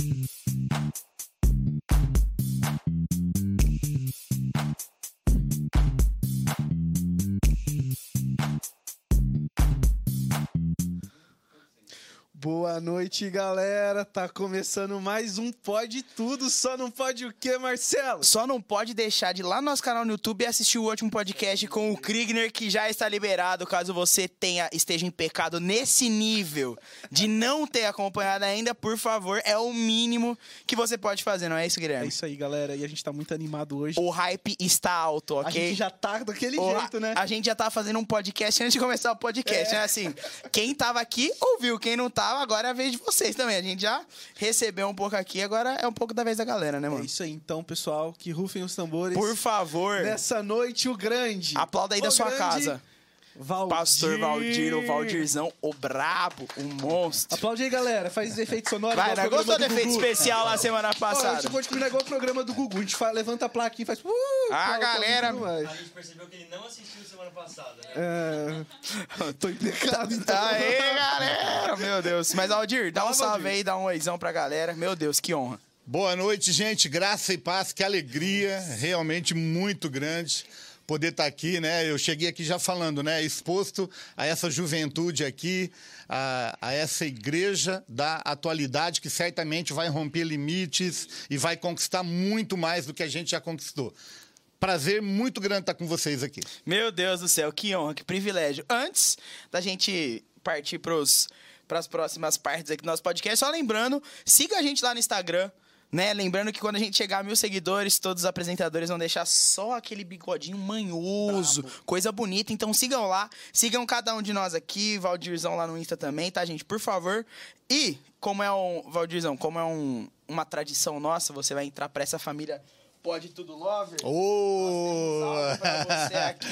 Mm-hmm. Boa noite, galera. Tá começando mais um Pode Tudo, só não pode o quê, Marcelo? Só não pode deixar de ir lá no nosso canal no YouTube e assistir o último podcast com o Krigner, que já está liberado, caso você tenha esteja em pecado nesse nível de não ter acompanhado ainda, por favor, é o mínimo que você pode fazer, não é isso, É Guilherme? isso aí, galera. E a gente tá muito animado hoje. O hype está alto, A ok? gente já tá daquele O- jeito, né? A gente já tá fazendo um podcast antes de começar o podcast, É. né? Assim, quem tava aqui ouviu, quem não agora é a vez de vocês também. A gente já recebeu um pouco aqui, agora é um pouco da vez da galera, né, É mano? isso aí, então, pessoal. Que rufem os tambores. Por favor, Nessa noite, o grande. aplauda aí o da sua grande casa. Valdir. Pastor Valdir, o Valdirzão, o brabo, o monstro. Aplaude aí, galera. Faz efeito sonoro. Vai, né? Gostou do do efeito Gugu. especial lá semana Ó, passada? eu vou te combinar igual o programa do Gugu. A gente faz, levanta a plaquinha e faz... Uh, Ah, galera. A gente percebeu que ele não assistiu semana passada, né? É... Tô em pecado, então. Aê, galera! Meu Deus. Mas, Aldir, dá um Fala, salve Valdir. aí, dá um oizão pra galera. Meu Deus, que honra. Boa noite, gente. Graça e paz, que alegria, realmente muito grande poder estar aqui, né? Eu cheguei aqui já falando, né? Exposto a essa juventude aqui, a, a essa igreja da atualidade que certamente vai romper limites e vai conquistar muito mais do que a gente já conquistou. Prazer muito grande estar com vocês aqui. Meu Deus do céu, que honra, que privilégio. Antes da gente partir pros, pras próximas partes aqui do nosso podcast, só lembrando, siga a gente lá no Instagram. Né? Lembrando que quando a gente chegar a mil seguidores, todos os apresentadores vão deixar só aquele bigodinho manhoso, coisa bonita. Então sigam lá, sigam cada um de nós aqui, Valdirzão lá no Insta também, tá, gente? Por favor. E, como é um. Valdirzão, como é um, uma tradição nossa, você vai entrar pra essa família Pode Tudo Lover. Ô! Salve pra você aqui.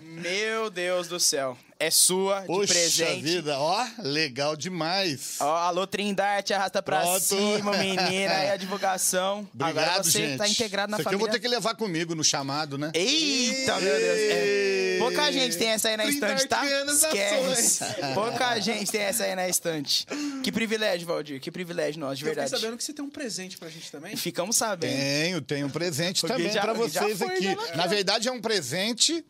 Meu Deus do céu. É sua, de Poxa presente. vida, ó, legal demais. Ó, alô, Trindarte, arrasta pra Pronto. cima, menina. Aí a divulgação. Obrigado, Agora você gente. tá integrado na Isso aqui eu família. vou ter que levar comigo no chamado, né? Eita, meu Deus. É. Pouca gente tem essa aí na estante, tá? Esquece. Pouca gente tem essa aí na estante. Que privilégio, Valdir. Que privilégio nosso, de Eu verdade. sabendo que você tem um presente pra gente também. Ficamos sabendo. Tenho, tenho um presente Porque também já- pra vocês aqui. Na verdade, é um presente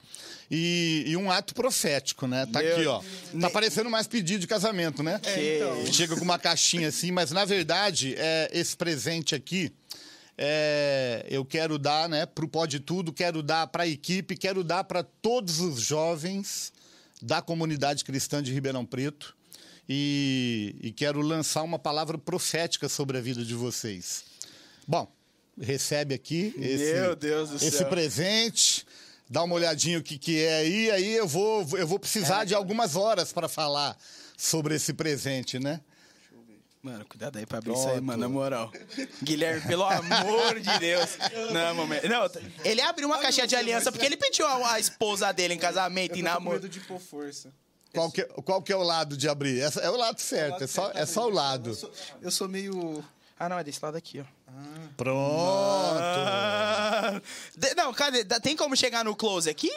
e, e um ato profético, né? Tá Meu- aqui, ó. Tá parecendo mais pedido de casamento, né? Que- então. Chega com uma caixinha assim, mas na verdade, é, esse presente aqui. é, eu quero dar, né, pro Pode Tudo, quero dar para a equipe, quero dar para todos os jovens da comunidade cristã de Ribeirão Preto e, e quero lançar uma palavra profética sobre a vida de vocês. Bom, recebe aqui esse, Meu Deus do esse céu. presente, dá uma olhadinha o que, que é aí, aí eu vou, eu vou precisar É. de algumas horas para falar sobre esse presente, né? Mano, cuidado aí pra abrir isso aí, Pronto. mano, na moral. Guilherme, pelo amor de Deus. Não, momento. Não, ele abriu uma caixinha de aliança porque ele pediu a, a esposa dele em casamento e namoro. medo de pôr força. Qual que, qual que é o lado de abrir? Essa- é o lado certo, é só, é só o lado. Eu sou, eu sou meio... Ah, não, é desse lado aqui, ó. Pronto. Ah, de- não, cadê? Dá- Tem como chegar no close aqui?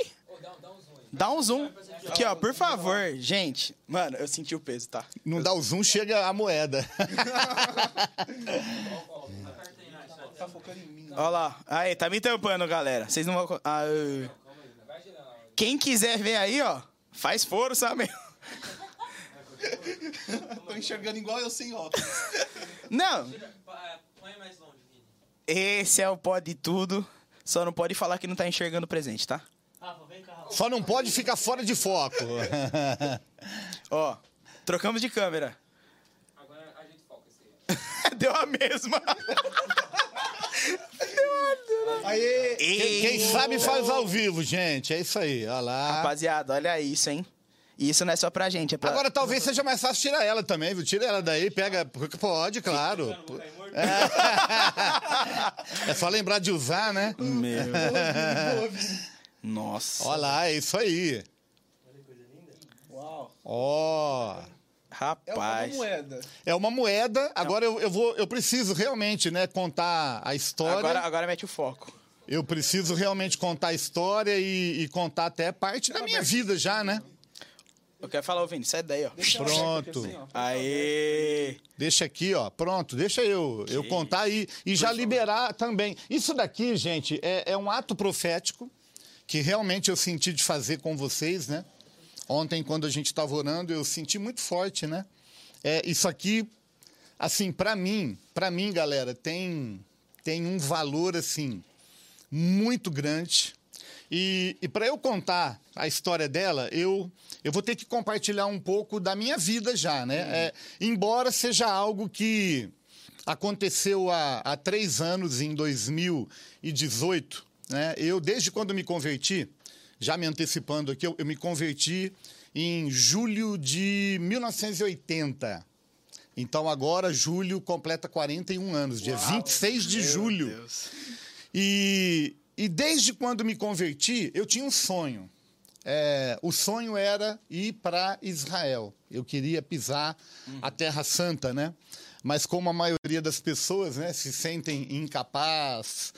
Dá um zoom. Aqui, ó, por favor. Gente, mano, eu senti o peso, tá? Não dá o zoom, chega a moeda. Tá focando em mim. Ó lá. Aí, tá me tampando, galera. Vocês não vão. Ah, uh. Quem quiser ver aí, ó, faz força mesmo. Tô enxergando igual eu sem óculos. Não, Põe mais longe, Vini. esse é o pode tudo. Só não pode falar que não tá enxergando o presente, tá? Rafa, vem cá, Rafa. Só não pode ficar fora de foco. Ó, trocamos de câmera. Agora a gente foca esse aí. Deu a mesma. Aê! Quem, quem sabe faz ao vivo, gente. É isso aí, olha lá. Rapaziada, olha isso, hein? Isso não é só pra gente, é pra... Agora talvez seja mais fácil tirar ela também, viu? Tira ela daí, pega. porque Pode, claro. É só lembrar de usar, né? Meu. Nossa. Olha lá, é isso aí. Uau. Ó. É uma Rapaz. moeda. É uma moeda. Agora eu, eu vou, eu preciso realmente, né, contar a história. Agora, agora mete o foco. Eu preciso realmente contar a história e, e contar até parte da minha vida já, né? Eu quero falar, ô Vini, sai daí, ó. Deixa Pronto. assim, ó. Aê! Deixa aqui, ó. Pronto, deixa eu, eu contar aí e já liberar também. Isso daqui, gente, é, é um ato profético que realmente eu senti de fazer com vocês, né? Ontem, quando a gente estava orando, eu senti muito forte, né? É, isso aqui, assim, para mim, para mim, galera, tem, tem um valor, assim, muito grande. E, e para eu contar a história dela, eu, eu vou ter que compartilhar um pouco da minha vida já, né? É, embora seja algo que aconteceu há, há três anos, em 2018, né? Eu, desde quando me converti, já me antecipando aqui, eu, eu me converti em julho de 1980. Então agora, julho completa 41 anos, dia 26 de julho. Deus. E, e desde quando me converti, eu tinha um sonho. É, o sonho era ir para Israel. Eu queria pisar a Terra Santa, né? Mas como a maioria das pessoas né, se sentem incapaz,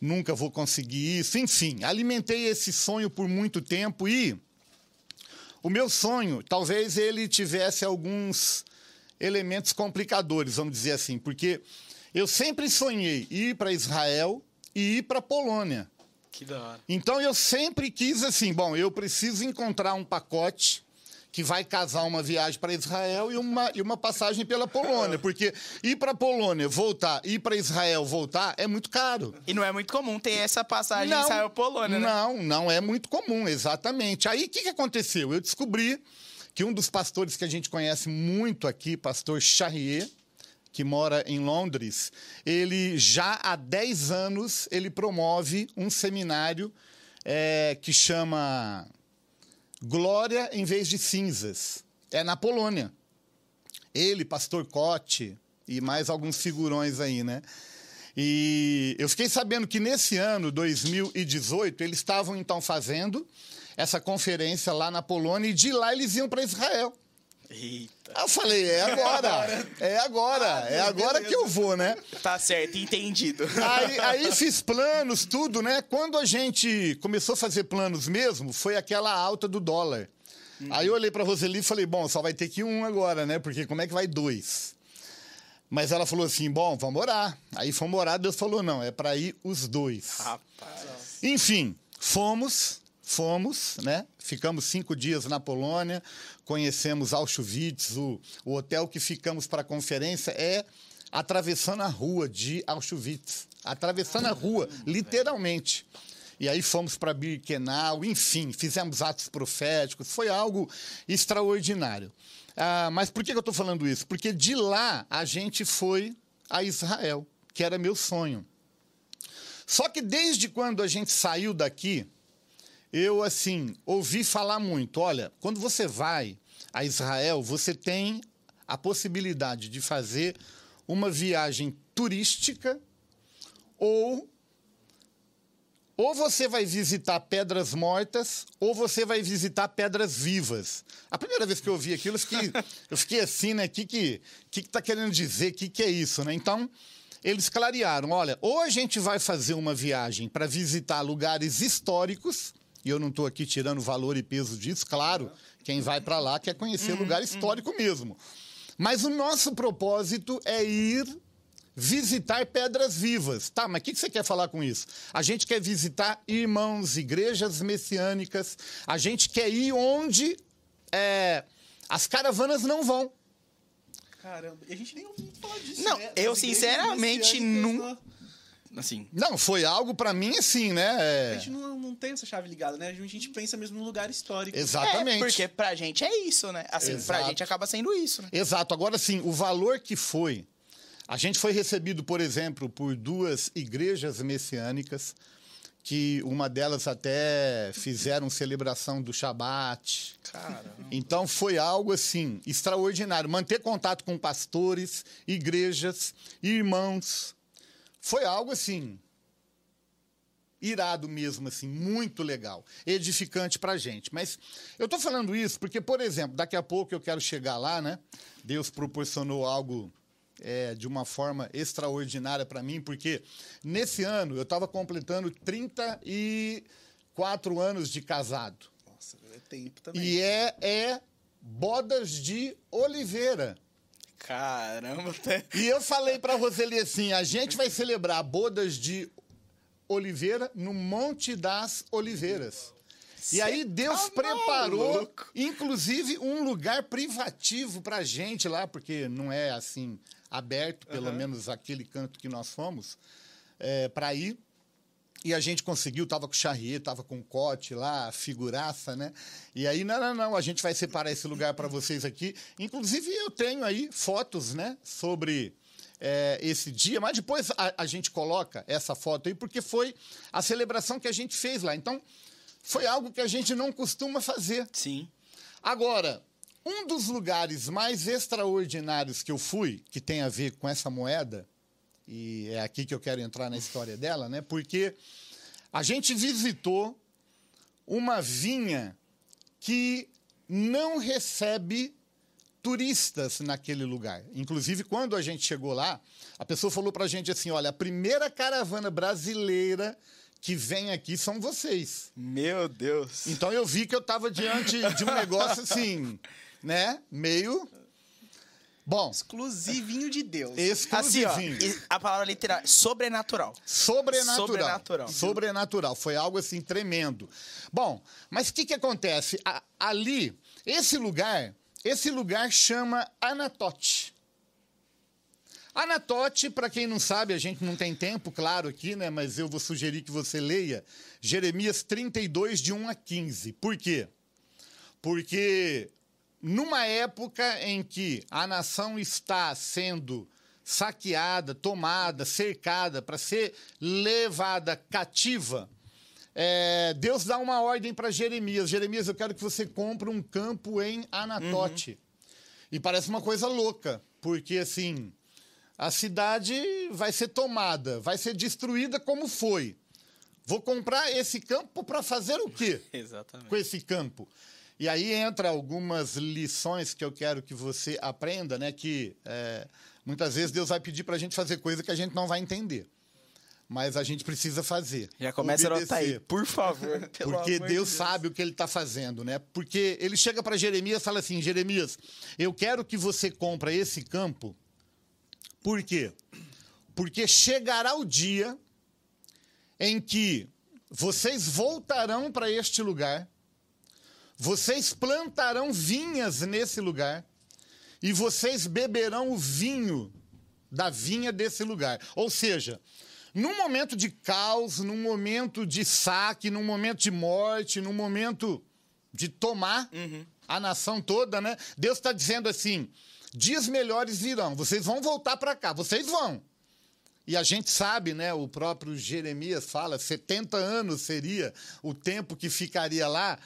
nunca vou conseguir isso. Enfim, alimentei esse sonho por muito tempo e o meu sonho, talvez ele tivesse alguns elementos complicadores, vamos dizer assim, porque eu sempre sonhei ir para Israel e ir para Polônia. Que da hora. Então eu sempre quis assim, bom, eu preciso encontrar um pacote que vai casar uma viagem para Israel e uma, e uma passagem pela Polônia, porque ir para Polônia, voltar, ir para Israel, voltar é muito caro. E não é muito comum ter essa passagem em Israel-Polônia, né? Não, não é muito comum, exatamente. Aí o que, que aconteceu? Eu descobri que um dos pastores que a gente conhece muito aqui, pastor Charrier, que mora em Londres, ele já há 10 anos ele promove um seminário é, que chama Glória em vez de cinzas. É na Polônia. Ele, pastor Cote e mais alguns figurões aí, né? E eu fiquei sabendo que nesse ano, 2018, eles estavam então fazendo essa conferência lá na Polônia e de lá eles iam para Israel. Eita. Aí eu falei, é agora, é agora, é agora que eu vou, né? Tá certo, entendido. Aí, aí fiz planos, tudo, né? Quando a gente começou a fazer planos mesmo, foi aquela alta do dólar. Aí eu olhei pra Roseli e falei, bom, só vai ter que um agora, né? Porque como é que vai dois? Mas ela falou assim, bom, vamos orar. Aí fomos orar, Deus falou, não, é para ir os dois. Rapaz. Enfim, fomos, fomos, né? Ficamos cinco dias na Polônia, conhecemos Auschwitz, o, o hotel que ficamos para a conferência é atravessando a rua de Auschwitz. Atravessando a rua, literalmente. E aí fomos para Birkenau, enfim, fizemos atos proféticos, foi algo extraordinário. Ah, mas por que eu estou falando isso? Porque de lá a gente foi a Israel, que era meu sonho. Só que desde quando a gente saiu daqui, eu, assim, ouvi falar muito. Olha, quando você vai a Israel, você tem a possibilidade de fazer uma viagem turística ou ou você vai visitar pedras mortas ou você vai visitar pedras vivas. A primeira vez que eu ouvi aquilo, eu fiquei, eu fiquei assim, né? O que que, que que tá querendo dizer? O que que é isso, né? Então, eles clarearam, olha, ou a gente vai fazer uma viagem para visitar lugares históricos, e eu não estou aqui tirando valor e peso disso, claro, quem vai para lá quer conhecer lugar histórico mesmo. Mas o nosso propósito é ir visitar pedras vivas. Tá, mas o que que você quer falar com isso? A gente quer visitar irmãos, igrejas messiânicas, a gente quer ir onde é, as caravanas não vão. Caramba, e a gente nem ouviu falar disso. Não, né? eu sinceramente não- né? Assim, Não, foi algo para mim assim, né? A É, gente não, não tem essa chave ligada, né? A gente pensa mesmo no lugar histórico. exatamente. É, porque pra gente é isso, né? Assim, pra Exato. gente acaba sendo isso, né? Exato. Agora, sim, o valor que foi. A gente foi recebido, por exemplo, por duas igrejas messiânicas, que uma delas até fizeram celebração do Shabat. Caramba. Então foi algo assim extraordinário. Manter contato com pastores, igrejas, irmãos. Foi algo assim irado mesmo, assim, muito legal, edificante pra gente. Mas eu tô falando isso porque, por exemplo, daqui a pouco eu quero chegar lá, né? Deus proporcionou algo é, de uma forma extraordinária para mim, porque nesse ano eu estava completando 34 anos de casado. Nossa, é tempo também. E é, é Bodas de Oliveira. Caramba, até. E eu falei pra Roseli assim: a gente vai celebrar bodas de Oliveira no Monte das Oliveiras. E aí Deus tá preparou, inclusive, um lugar privativo pra gente lá, porque não é assim aberto, pelo menos aquele canto que nós fomos, é, para ir. E a gente conseguiu, tava com charrier, tava com cote lá, figuraça, né? E aí, não, não, não, a gente vai separar esse lugar para vocês aqui. Inclusive, eu tenho aí fotos, né, sobre é, esse dia, mas depois a, a gente coloca essa foto aí, porque foi a celebração que a gente fez lá. Então, foi algo que a gente não costuma fazer. Sim. Agora, um dos lugares mais extraordinários que eu fui, que tem a ver com essa moeda, e é aqui que eu quero entrar na história dela, né? Porque a gente visitou uma vinha que não recebe turistas naquele lugar. Inclusive, quando a gente chegou lá, a pessoa falou pra gente assim: olha, a primeira caravana brasileira que vem aqui são vocês. Meu Deus. Então eu vi que eu estava diante de um negócio assim, né? Meio. Bom, Exclusivinho de Deus. Assim, ó, exclusivinho. a palavra literal, sobrenatural. Sobrenatural. Sobrenatural. Sobrenatural. Foi algo assim tremendo. Bom, mas o que, que acontece? A- ali, esse lugar, esse lugar chama Anatote. Anatote, para quem não sabe, a gente não tem tempo, claro, aqui, né? Mas eu vou sugerir que você leia Jeremias 32, de 1 a 15. Por quê? Porque numa época em que a nação está sendo saqueada, tomada, cercada, para ser levada cativa, é, Deus dá uma ordem para Jeremias: Jeremias, eu quero que você compre um campo em Anatote. E parece uma coisa louca, porque assim, a cidade vai ser tomada, vai ser destruída como foi. Vou comprar esse campo para fazer o quê? Exatamente. com esse campo. E aí entra algumas lições que eu quero que você aprenda, né? Que é, muitas vezes Deus vai pedir para a gente fazer coisa que a gente não vai entender. Mas a gente precisa fazer. Já começa a anotar aí, obedecer. por favor. Porque Deus sabe o que ele está fazendo, né? Porque ele chega para Jeremias e fala assim: Jeremias, eu quero que você compre esse campo. Por quê? Porque chegará o dia em que vocês voltarão para este lugar, vocês plantarão vinhas nesse lugar e vocês beberão o vinho da vinha desse lugar. Ou seja, num momento de caos, num momento de saque, num momento de morte, num momento de tomar a nação toda, né? Deus está dizendo assim: dias melhores virão, vocês vão voltar para cá, vocês vão. E a gente sabe, né? O próprio Jeremias fala, 70 anos seria o tempo que ficaria lá.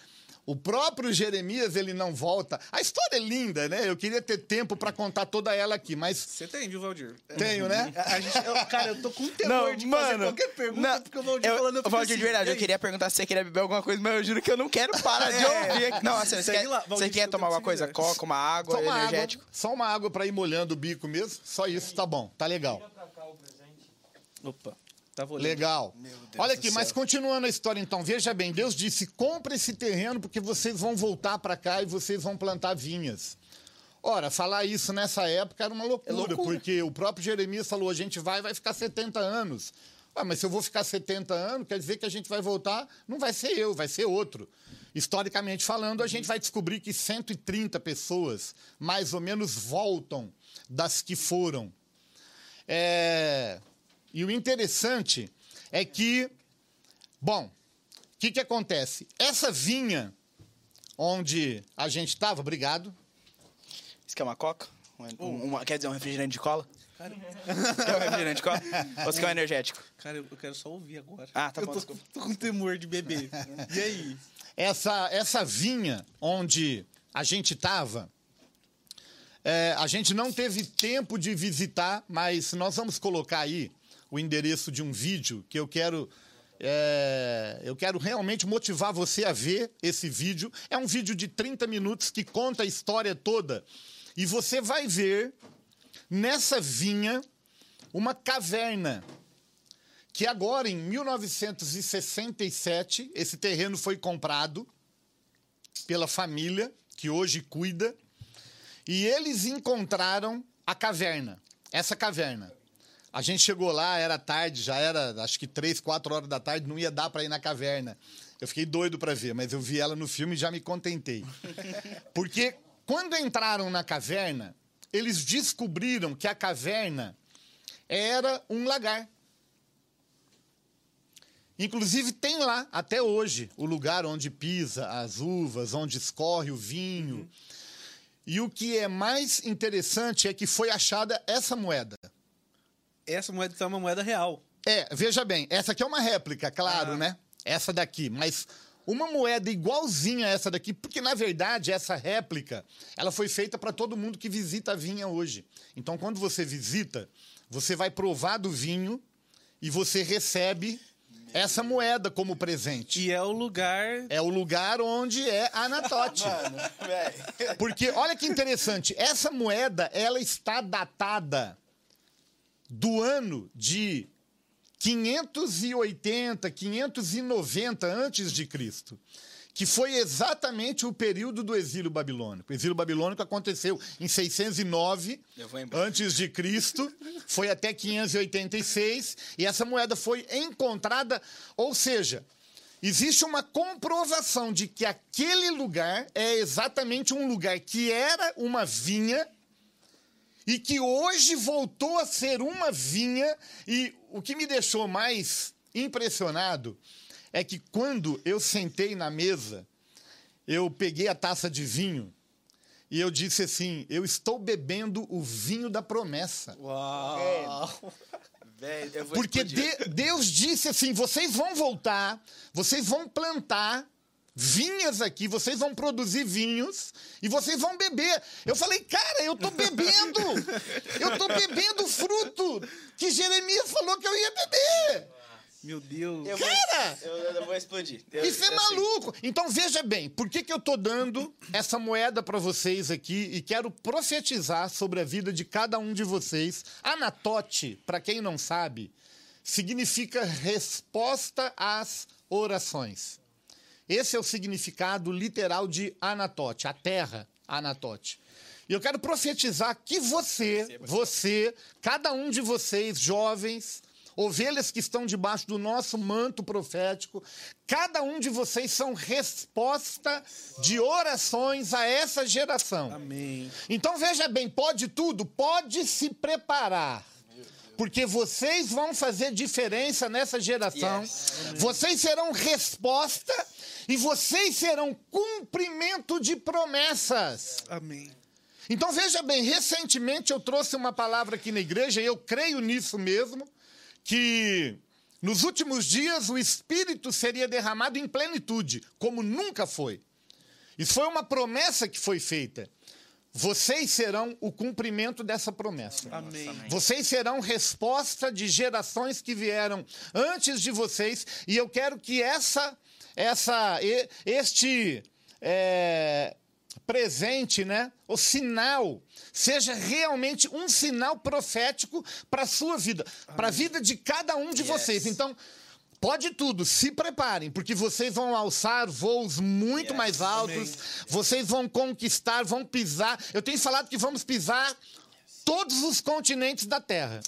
O próprio Jeremias, ele não volta. A história é linda, né? Eu queria ter tempo para contar toda ela aqui, mas Você tem, viu, Valdir? tenho, né? A a gente, eu- cara, eu tô com temor Não, de mano. fazer qualquer pergunta, não, porque o Valdir eu, falando... eu Valdir, de assim, verdade, eu queria perguntar se você queria beber alguma coisa, mas eu juro que eu não quero parar de É. ouvir. aqui. Não, assim, você quer, lá, Valdir, você quer tomar alguma você coisa? quiser. Coca, uma água, Só uma água, energético? só uma água para ir molhando o bico mesmo. Só isso, tá bom, tá legal. Opa. Legal. Meu Deus Olha aqui, céu. mas continuando a história então, veja bem, Deus disse: compre esse terreno porque vocês vão voltar para cá e vocês vão plantar vinhas. Ora, falar isso nessa época era uma loucura, loucura. porque o próprio Jeremias falou: a gente vai, vai ficar 70 anos. Ah, mas se eu vou ficar 70 anos, quer dizer que a gente vai voltar, não vai ser eu, vai ser outro. Historicamente falando, a gente vai descobrir que 130 pessoas, mais ou menos, voltam das que foram. É, E o interessante é que, bom, o que, que acontece? Essa vinha onde a gente estava, obrigado. Você quer uma coca? Um- uma- quer dizer, um refrigerante de cola? Quer um refrigerante de cola? Ou você quer um energético? Cara, eu quero só ouvir agora. Ah, tá eu bom, tô, desculpa. tô com temor de beber. E aí? Essa, essa vinha onde a gente estava, a gente não teve tempo de visitar, mas nós vamos colocar aí o endereço de um vídeo que eu quero. é, eu quero realmente motivar você a ver esse vídeo. É um vídeo de 30 minutos que conta a história toda. E você vai ver nessa vinha uma caverna que agora, em 1967, esse terreno foi comprado pela família que hoje cuida, e eles encontraram a caverna, essa caverna. A gente chegou lá, era tarde, já era acho que três, quatro horas da tarde, não ia dar para ir na caverna. Eu fiquei doido para ver, mas eu vi ela no filme e já me contentei. Porque quando entraram na caverna, eles descobriram que a caverna era um lagar. Inclusive tem lá, até hoje, o lugar onde pisa as uvas, onde escorre o vinho. E o que é mais interessante é que foi achada essa moeda. Essa moeda então é uma moeda real. É, veja bem, essa aqui é uma réplica, claro, Ah. né? Essa daqui, mas uma moeda igualzinha a essa daqui, porque na verdade essa réplica, ela foi feita para todo mundo que visita a vinha hoje. Então quando você visita, você vai provar do vinho e você recebe essa moeda como presente. E é o lugar. É o lugar onde é Anatote. Mano. Porque olha que interessante, essa moeda ela está datada do ano de 580, 590 antes de Cristo, que foi exatamente o período do exílio babilônico. O exílio babilônico aconteceu em 609 Eu vou embora. antes de Cristo, foi até 586 e essa moeda foi encontrada, ou seja, existe uma comprovação de que aquele lugar é exatamente um lugar que era uma vinha e que hoje voltou a ser uma vinha. E o que me deixou mais impressionado é que quando eu sentei na mesa, eu peguei a taça de vinho e eu disse assim: eu estou bebendo o vinho da promessa. Uau! Velho, eu vou Porque de- Deus disse assim: vocês vão voltar, vocês vão plantar vinhas aqui, vocês vão produzir vinhos e vocês vão beber. Eu falei, cara, eu tô bebendo, eu tô bebendo fruto que Jeremias falou que eu ia beber. Meu Deus. Eu vou, Cara! eu, eu vou explodir. Eu- Isso é maluco. Então veja bem, por que, que eu tô dando essa moeda para vocês aqui e quero profetizar sobre a vida de cada um de vocês. Anatote, para quem não sabe, significa resposta às orações. Esse é o significado literal de Anatote, a terra Anatote. E eu quero profetizar que você, você, cada um de vocês, jovens, ovelhas que estão debaixo do nosso manto profético, cada um de vocês são resposta de orações a essa geração. Amém. Então veja bem, pode tudo? Pode se preparar. Porque vocês vão fazer diferença nessa geração. Yes. Vocês serão resposta e vocês serão cumprimento de promessas. Amém. Então veja bem, recentemente eu trouxe uma palavra aqui na igreja e eu creio nisso mesmo, que nos últimos dias o Espírito seria derramado em plenitude, como nunca foi. Isso foi uma promessa que foi feita. Vocês serão o cumprimento dessa promessa. Amém. Vocês serão resposta de gerações que vieram antes de vocês, e eu quero que essa, essa, e- este é, presente, né, o sinal, seja realmente um sinal profético para a sua vida, para a vida de cada um de Yes. vocês. Então, Pode tudo, se preparem, porque vocês vão alçar voos muito Yes. mais altos, vocês vão conquistar, vão pisar. Eu tenho falado que vamos pisar todos os continentes da Terra.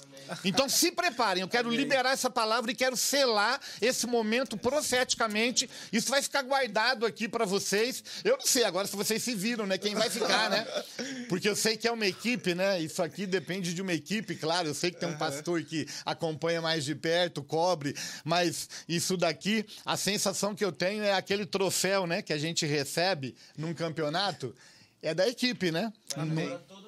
Então se preparem, eu quero liberar essa palavra e quero selar esse momento profeticamente. Isso vai ficar guardado aqui para vocês. Eu não sei agora se vocês se viram, né? Quem vai ficar, né? Porque eu sei que é uma equipe, né? Isso aqui depende de uma equipe, claro. Eu sei que tem um pastor que acompanha mais de perto, cobre, mas isso daqui, a sensação que eu tenho é aquele troféu, né? Que a gente recebe num campeonato. É da equipe, né? Podcast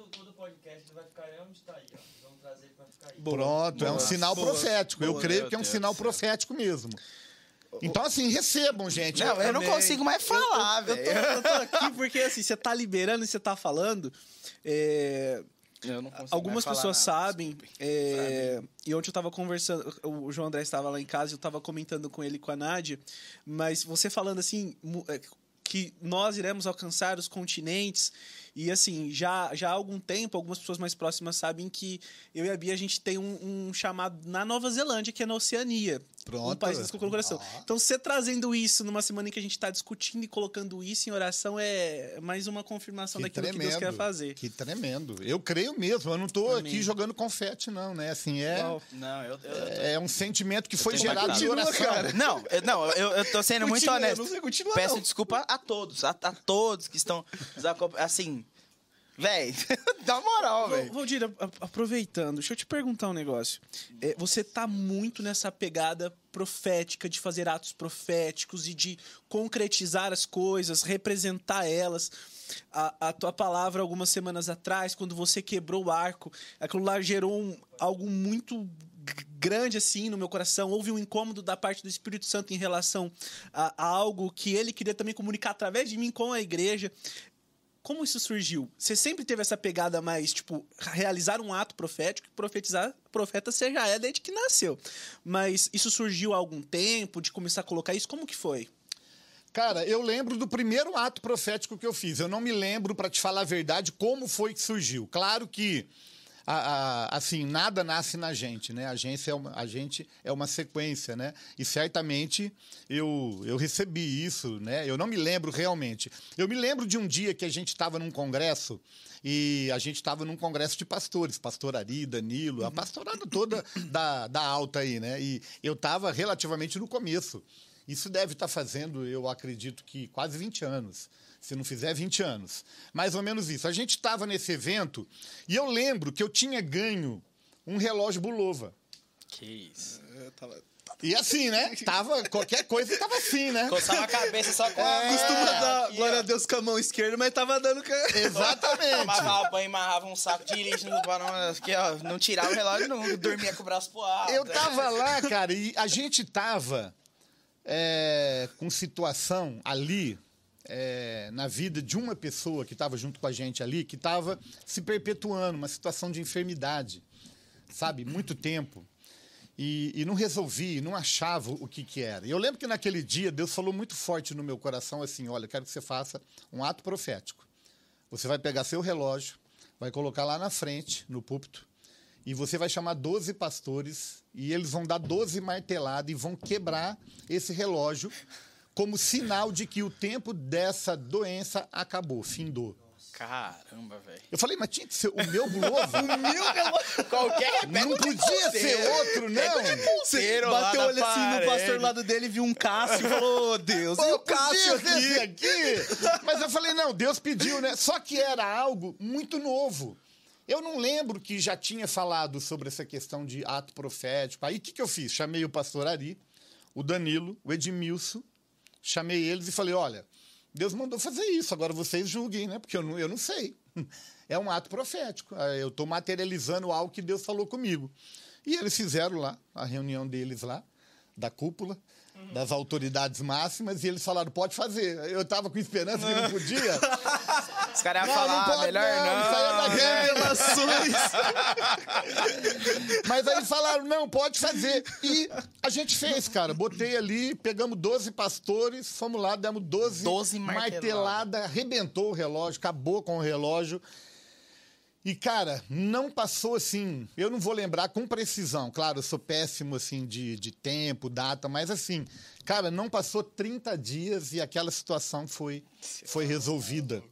vai ficar onde aí, ó. Vamos trazer ele pra ficar aí. Pronto, é um sinal Boa. profético. Eu Boa. creio Meu que é um Deus sinal profético mesmo. Então, assim, recebam, gente. Não, eu não Amém. consigo mais falar, eu, eu, tô, velho. eu tô aqui porque assim, você tá liberando e você tá falando. é, Eu não algumas mais falar pessoas nada, sabem. é, e ontem eu tava conversando. O João André estava lá em casa e eu tava comentando com ele e com a Nádia. Mas você falando assim. é, Que nós iremos alcançar os continentes. E assim, já, já há algum tempo, algumas pessoas mais próximas sabem que eu e a Bia, a gente tem um, um chamado na Nova Zelândia, que é na Oceania. Pronto. Um país do coração. Ó. Então, você trazendo isso numa semana em que a gente está discutindo e colocando isso em oração é mais uma confirmação daquilo que Deus quer fazer. Que tremendo. Eu creio mesmo. Eu não estou Amém. aqui jogando confete, não, né? Assim, é. Não, eu. eu- é um sentimento que foi gerado de oração. Não, eu, não, eu, eu tô sendo muito Continua, honesto. não sei, continua, Peço não. desculpa a todos, a, a todos que estão. Assim. Véi, dá moral, velho. Valdir, aproveitando, deixa eu te perguntar um negócio. É, você tá muito nessa pegada profética, de fazer atos proféticos e de concretizar as coisas, representar elas. A, a tua palavra, algumas semanas atrás, quando você quebrou o arco, aquilo lá gerou um- algo muito grande assim no meu coração. Houve um incômodo da parte do Espírito Santo em relação a, a algo que ele queria também comunicar através de mim com a igreja. Como isso surgiu? Você sempre teve essa pegada mais, tipo, realizar um ato profético, profetizar, profeta você já é desde que nasceu. Mas isso surgiu há algum tempo, de começar a colocar isso? Como que foi? Cara, eu lembro do primeiro ato profético que eu fiz. Eu não me lembro, para te falar a verdade, como foi que surgiu. Claro que, a- a- assim, nada nasce na gente, né? A gente é uma, a gente é uma sequência, né? E certamente eu, eu recebi isso, né? Eu não me lembro realmente. Eu me lembro de um dia que a gente estava num congresso e a gente estava num congresso de pastores, pastor Ari, Danilo, a pastorada toda da, da alta aí, né? E eu estava relativamente no começo. Isso deve estar fazendo, eu acredito que quase 20 anos. Se não fizer 20 anos. Mais ou menos isso. A gente estava nesse evento e eu lembro que eu tinha ganho um relógio Bulova. Que isso. E assim, né? Tava, qualquer coisa tava assim, né? Coçava a cabeça só com a. É, Costuma dar aqui, glória ó. a Deus com a mão esquerda, mas tava dando. Exatamente. Tomava banho, amarrava um saco de lixo no balão, aqui, ó, não tirava o relógio, não, dormia com o braço pro alto. Eu tava lá, cara, e a gente tava é, com situação ali é, na vida de uma pessoa que estava junto com a gente ali, que estava se perpetuando, uma situação de enfermidade, sabe? Muito tempo. E, e não resolvi, não achava o que, que era. E eu lembro que naquele dia Deus falou muito forte no meu coração assim: olha, eu quero que você faça um ato profético. Você vai pegar seu relógio, vai colocar lá na frente, no púlpito, e você vai chamar 12 pastores e eles vão dar 12 marteladas e vão quebrar esse relógio como sinal de que o tempo dessa doença acabou, findou. Caramba, velho. Eu falei, mas tinha que ser o meu Bulova? Qualquer Não podia ser outro, não. Você bateu o olho assim no pastor do dele, viu um Cássio e falou: "Ô, Deus, e o Cássio aqui? esse aqui. Mas eu falei, não, Deus pediu, né? Só que era algo muito novo. Eu não lembro que já tinha falado sobre essa questão de ato profético. Aí o que, que eu fiz? Chamei o pastor Ari, o Danilo, o Edmilson, chamei eles e falei: olha, Deus mandou fazer isso, agora vocês julguem, né? Porque eu não, eu não sei. É um ato profético. Eu estou materializando algo que Deus falou comigo. E eles fizeram lá, a reunião deles lá, da cúpula, das autoridades máximas, e eles falaram: pode fazer. Eu estava com esperança que não podia. Os caras iam Não, falar, não pode melhor não, não. isso aí é da né? Revelações. Mas aí falaram, não, pode fazer. E a gente fez, cara. Botei ali, pegamos 12 pastores, fomos lá, demos 12, 12 martelada. martelada, arrebentou o relógio, acabou com o relógio. E, cara, não passou assim. Eu não vou lembrar com precisão. Claro, eu sou péssimo assim de, de tempo, data, mas assim, cara, não passou 30 dias e aquela situação foi, foi resolvida.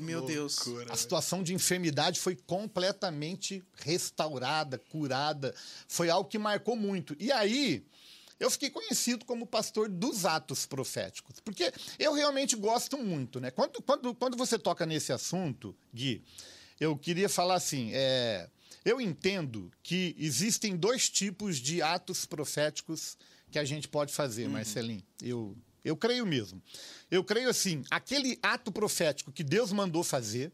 Meu Deus. A situação de enfermidade foi completamente restaurada, curada. Foi algo que marcou muito. E aí, eu fiquei conhecido como pastor dos atos proféticos. Porque eu realmente gosto muito, né? Quando, quando, quando você toca nesse assunto, Gui, eu queria falar assim: é, eu entendo que existem dois tipos de atos proféticos que a gente pode fazer, Marcelinho. Eu, eu creio mesmo. Eu creio assim, aquele ato profético que Deus mandou fazer.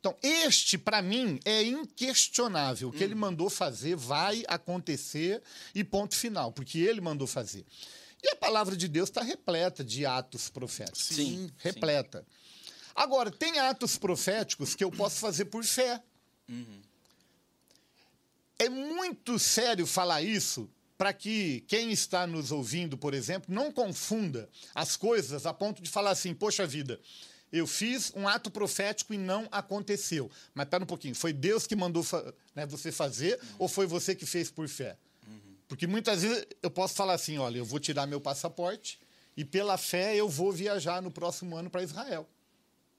Então, este, para mim, é inquestionável. O que ele mandou fazer vai acontecer e ponto final, porque ele mandou fazer. E a palavra de Deus está repleta de atos proféticos. Sim, Repleta. Agora, tem atos proféticos que eu posso fazer por fé. É muito sério falar isso para que quem está nos ouvindo, por exemplo, não confunda as coisas a ponto de falar assim: poxa vida, eu fiz um ato profético e não aconteceu. Mas pera um pouquinho, foi Deus que mandou né, você fazer ou foi você que fez por fé? Porque muitas vezes eu posso falar assim, olha, eu vou tirar meu passaporte e pela fé eu vou viajar no próximo ano para Israel.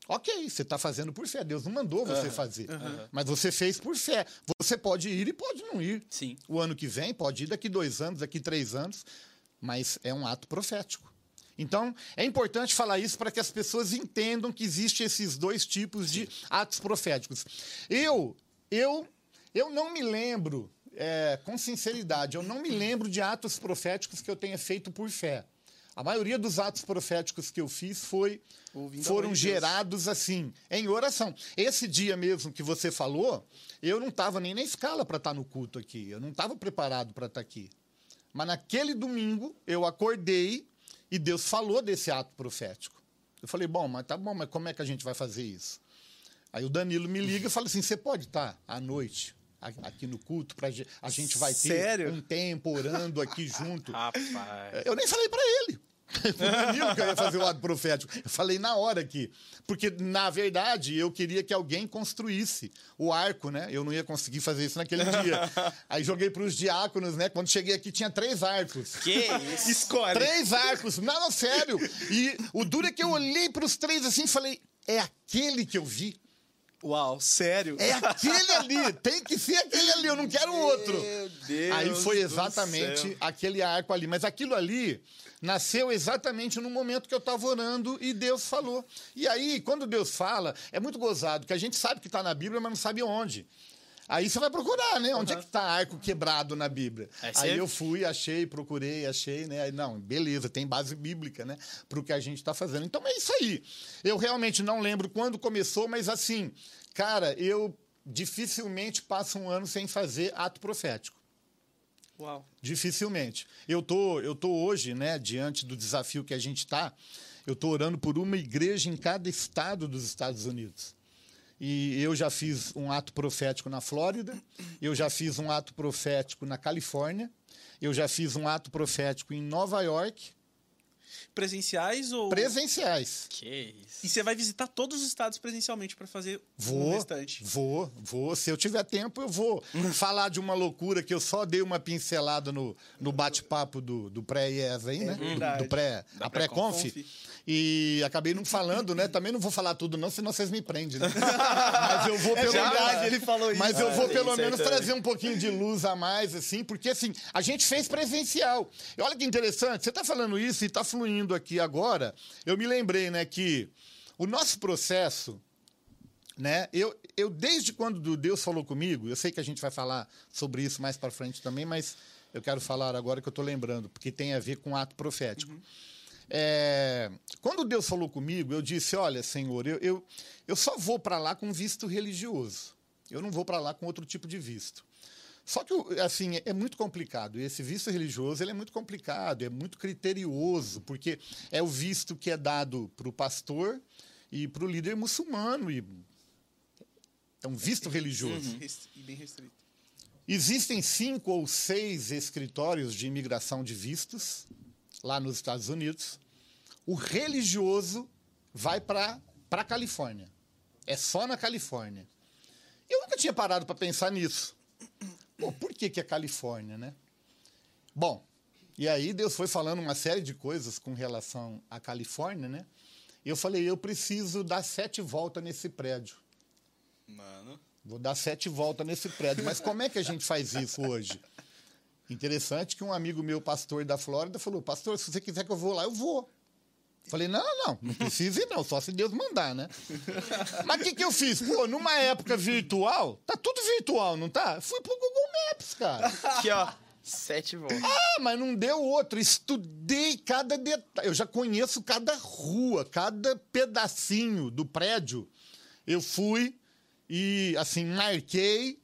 Ok, você está fazendo por fé. Deus não mandou você fazer. Mas você fez por fé. Você pode ir e pode não ir. Sim. O ano que vem, pode ir daqui dois anos, daqui três anos. Mas é um ato profético. Então, é importante falar isso para que as pessoas entendam que existem esses dois tipos de atos proféticos. Eu, eu, eu não me lembro, é, com sinceridade, eu não me lembro de atos proféticos que eu tenha feito por fé. A maioria dos atos proféticos que eu fiz foi Ouvindo foram gerados assim, em oração. Esse dia mesmo que você falou, eu não estava nem na escala para estar no culto aqui. Eu não estava preparado para estar aqui. Mas naquele domingo, eu acordei e Deus falou desse ato profético. Eu falei, bom, mas tá bom, mas como é que a gente vai fazer isso? Aí o Danilo me liga e fala assim: você pode estar à noite aqui no culto, pra, a gente vai ter Sério? um tempo orando aqui junto. Rapaz. Eu nem falei pra ele. Foi o Danilo que eu ia fazer o ato profético. Eu falei na hora aqui. Porque, na verdade, eu queria que alguém construísse o arco, né? Eu não ia conseguir fazer isso naquele dia. Aí joguei pros diáconos, né? Quando cheguei aqui, tinha três arcos. Que isso? Escolhe. Três arcos. Não, não, sério. E o duro é que eu olhei pros três assim e falei: é aquele que eu vi. Uau, sério? É aquele ali. Tem que ser aquele ali. Eu não quero outro. Meu Deus Aí foi exatamente aquele arco ali. Mas aquilo ali nasceu exatamente no momento que eu estava orando e Deus falou. E aí, quando Deus fala, é muito gozado, que a gente sabe que está na Bíblia, mas não sabe onde. Aí você vai procurar, né? Onde é que está arco quebrado na Bíblia? Aí Aí, eu fui, achei, procurei, achei, né? Aí, não, beleza, tem base bíblica, né? Para o que a gente está fazendo. Então é isso aí. Eu realmente não lembro quando começou, mas assim, cara, eu dificilmente passo um ano sem fazer ato profético. Uau. Dificilmente. Eu tô, eu tô hoje, né, diante do desafio que a gente está, eu tô orando por uma igreja em cada estado dos Estados Unidos. E eu já fiz um ato profético na Flórida, eu já fiz um ato profético na Califórnia, eu já fiz um ato profético em Nova York, Presenciais ou. presenciais. Que isso. E você vai visitar todos os estados presencialmente pra fazer o Vou, restante. vou, vou. Se eu tiver tempo, eu vou falar de uma loucura que eu só dei uma pincelada no, no bate-papo do, do pré-IES aí, né? verdade. Do pré, Da a pré-conf. pré-conf. E acabei não falando, né? Também não vou falar tudo, não, senão vocês me prendem, né? Mas eu vou pelo verdade, menos. ele falou isso. Mas eu Ah, vou tem pelo menos trazer um pouquinho de luz a mais, assim, porque assim, a gente fez presencial. E olha que interessante, você está falando isso e está fluindo aqui agora. Eu me lembrei, né, que o nosso processo né? Eu, eu desde quando do Deus falou comigo, eu sei que a gente vai falar sobre isso mais para frente também, mas eu quero falar agora que eu estou lembrando, porque tem a ver com ato profético. É, quando Deus falou comigo, eu disse: Olha, Senhor, eu, eu, eu só vou para lá com visto religioso. Eu não vou para lá com outro tipo de visto. Só que, assim, é muito complicado. Esse visto religioso ele é muito complicado, é muito criterioso, porque é o visto que é dado para o pastor e para o líder muçulmano. E é um visto religioso. Rest- E bem restrito. Existem cinco ou seis escritórios de imigração de vistos lá nos Estados Unidos. O religioso vai para a Califórnia. É só na Califórnia. Eu nunca tinha parado para pensar nisso. Pô, por que, que é Califórnia, né? Bom, e aí Deus foi falando uma série de coisas com relação à Califórnia, né? Eu falei, eu preciso dar sete voltas nesse prédio. Mano. Vou dar sete voltas nesse prédio. Mas como é que a gente faz isso hoje? Interessante que um amigo meu, pastor da Flórida, falou: Pastor, se você quiser que eu vou lá, eu vou. Falei: Não, não, não, não precisa ir, não, só se Deus mandar, né? Mas o que, que eu fiz? Pô, numa época virtual, tá tudo virtual, não tá? Fui pro Google Maps, cara. Aqui, ó. Sete voltas. Ah, mas não deu outro. Estudei cada detalhe. Eu já conheço cada rua, cada pedacinho do prédio. Eu fui e, assim, marquei,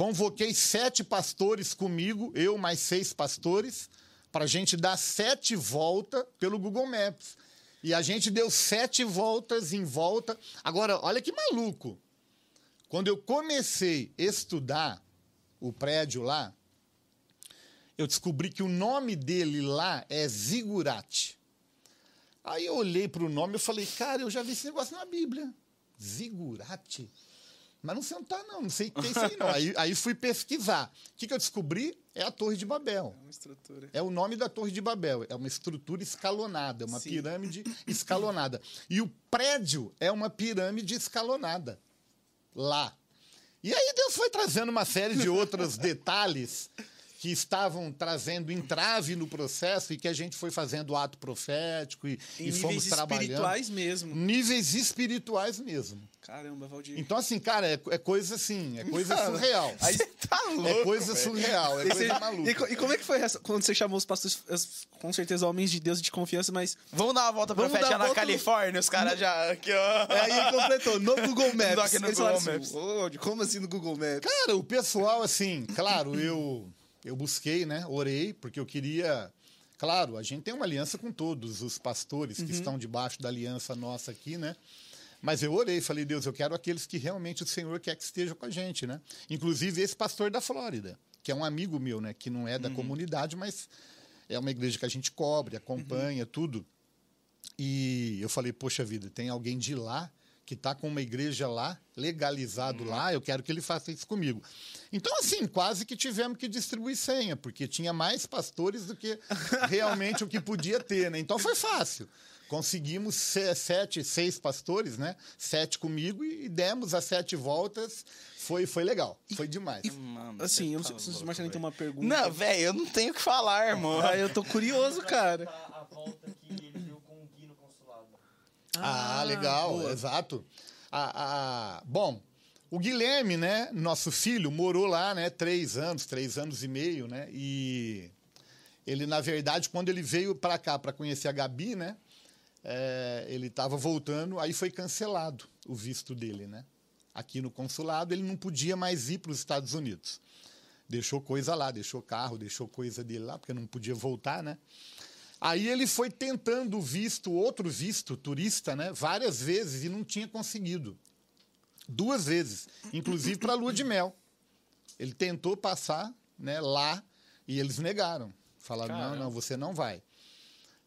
convoquei sete pastores comigo, eu mais seis pastores, para a gente dar sete voltas pelo Google Maps. E a gente deu sete voltas em volta. Agora, olha que maluco. Quando eu comecei a estudar o prédio lá, eu descobri que o nome dele lá é Zigurate. Aí eu olhei pro nome e falei, cara, eu já vi esse negócio na Bíblia. Zigurate. Mas não tá, não. Não sei o que é isso aí, não. Aí, aí fui pesquisar. O que, que eu descobri? É a Torre de Babel. Uma estrutura. É o nome da Torre de Babel. É uma estrutura escalonada, uma Sim. pirâmide escalonada. E o prédio é uma pirâmide escalonada. Lá. E aí Deus foi trazendo uma série de outros detalhes que estavam trazendo entrave no processo e que a gente foi fazendo ato profético e, e fomos níveis trabalhando. espirituais mesmo. Níveis espirituais mesmo. Caramba, Valdir. Então, assim, cara, é, é coisa assim, é coisa surreal. Aí tá louco. É coisa velho. surreal, é E, coisa você- maluca. e e como é que foi essa, quando você chamou os pastores, as- com certeza homens de Deus e de confiança, mas Vamos dar uma volta dar uma na volta Califórnia, os caras já. Aqui, ó. É, aí ele completou, no Google Maps. No Eles Google falaram Maps. Assim, "Ô, como assim no Google Maps? Cara, o pessoal, assim, claro, eu, eu busquei, né? Orei, porque eu queria. Claro, a gente tem uma aliança com todos os pastores que estão debaixo da aliança nossa aqui, né? Mas eu orei, falei, Deus, eu quero aqueles que realmente o Senhor quer que estejam com a gente, né? Inclusive esse pastor da Flórida, que é um amigo meu, né? Que não é da comunidade, mas é uma igreja que a gente cobre, acompanha, tudo. E eu falei, poxa vida, tem alguém de lá que está com uma igreja lá, legalizado lá, eu quero que ele faça isso comigo. Então, assim, quase que tivemos que distribuir senha, porque tinha mais pastores do que realmente o que podia ter, né? Então foi fácil. Conseguimos se- sete, seis pastores, né? Sete comigo e demos as sete voltas. Foi, foi legal, foi demais. Mano, Assim, eu não tá sei se o louco, Marcelinho tem uma pergunta. Não, velho, eu não tenho o que falar, irmão. Ah, eu tô curioso, cara. A, volta que ele deu com o Gui no consulado. Ah, legal, boa. exato. A, a- bom, o Guilherme, né, nosso filho, morou lá, né, três anos, três anos e meio, né, e ele, na verdade, quando ele veio para cá para conhecer a Gabi, né, é, ele estava voltando, aí foi cancelado o visto dele, né, aqui no consulado, ele não podia mais ir para os Estados Unidos. Deixou coisa lá, deixou carro, deixou coisa dele lá, porque não podia voltar, né? Aí ele foi tentando visto, outro visto, turista, né? Várias vezes e não tinha conseguido. Duas vezes, inclusive para a lua de mel. Ele tentou passar né, lá e eles negaram. Falaram: não, Caramba. não, você não vai.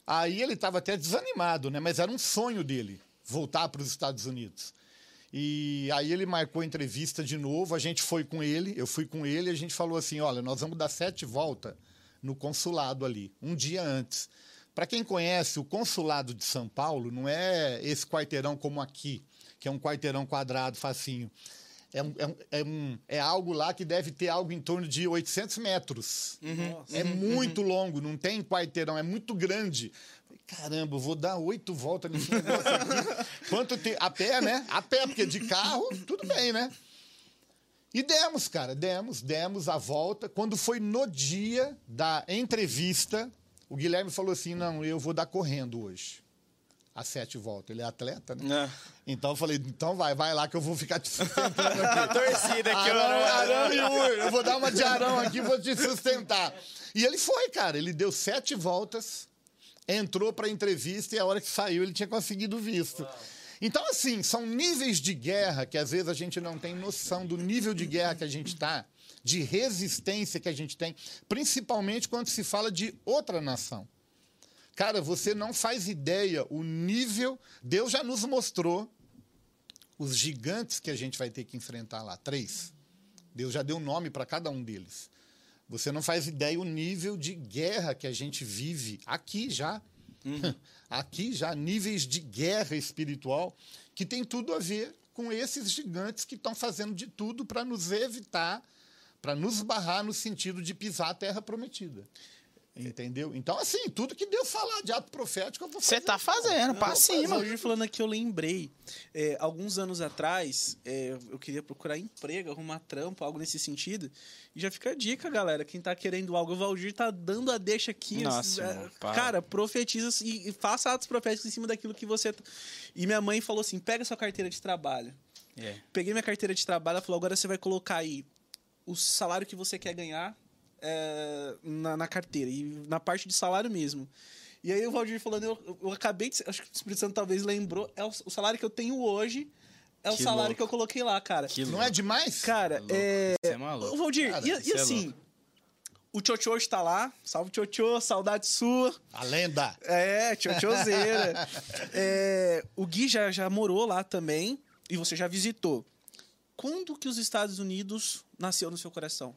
Aí ele estava até desanimado, né? Mas era um sonho dele voltar para os Estados Unidos. E aí ele marcou a entrevista de novo, a gente foi com ele, eu fui com ele, e a gente falou assim, olha, nós vamos dar sete voltas no consulado ali, um dia antes. Para quem conhece, o consulado de São Paulo não é esse quarteirão como aqui, que é um quarteirão quadrado, facinho. É, um- é um- é um- é algo lá que deve ter algo em torno de 800 metros. Nossa. É muito longo, não tem quarteirão, é muito grande. Caramba, vou dar oito voltas nesse negócio aqui. Quanto tem? A pé, né? A pé, porque de carro, tudo bem, né? E demos, cara, demos, demos a volta. Quando foi no dia da entrevista, o Guilherme falou assim: não, eu vou dar correndo hoje. As sete voltas. Ele é atleta, né? Não. Então eu falei, então vai, vai lá que eu vou ficar te sustentando A aqui. torcida aqui, Arão, ó. Arão e Ur, eu vou dar uma de Arão aqui, vou te sustentar. E ele foi, cara, ele deu sete voltas, entrou para entrevista e a hora que saiu ele tinha conseguido o visto. Então, assim, são níveis de guerra que às vezes a gente não tem noção do nível de guerra que a gente está, de resistência que a gente tem, principalmente quando se fala de outra nação. Cara, você não faz ideia o nível. Deus já nos mostrou os gigantes que a gente vai ter que enfrentar lá. Três. Deus já deu nome para cada um deles. Você não faz ideia o nível de guerra que a gente vive aqui já. Aqui já, níveis de guerra espiritual que tem tudo a ver com esses gigantes que estão fazendo de tudo para nos evitar, para nos barrar no sentido de pisar a terra prometida. Entendeu? Então, assim, tudo que Deus falar de ato profético, eu vou fazer. Você tá fazendo, pra cima. Hoje falando aqui, eu lembrei. é, alguns anos atrás, é, eu queria procurar emprego, arrumar trampo, algo nesse sentido. E já fica a dica, galera. Quem tá querendo algo, o Valdir tá dando a deixa aqui. Nossa, é, irmão, para. cara, profetiza e, e faça atos proféticos em cima daquilo que você. tá- E minha mãe falou assim: pega sua carteira de trabalho. É. Peguei minha carteira de trabalho, ela falou: agora você vai colocar aí o salário que você quer ganhar é, na, na carteira, e na parte de salário mesmo. E aí o Valdir falando, eu, eu acabei de. Acho que o Espírito Santo talvez lembrou, é o, o salário que eu tenho hoje, é o Que salário louco. que eu coloquei lá, cara. Que Não é demais? Cara, é. Você é maluco. Ô, Valdir, Cara, e, e é assim, louco. O Tchotchô hoje tá lá. Salve, Tchotchô, saudade sua. A lenda. É, Tchotchôzeira. é, o Gui já, já morou lá também e você já visitou. Quando que os Estados Unidos nasceu no seu coração?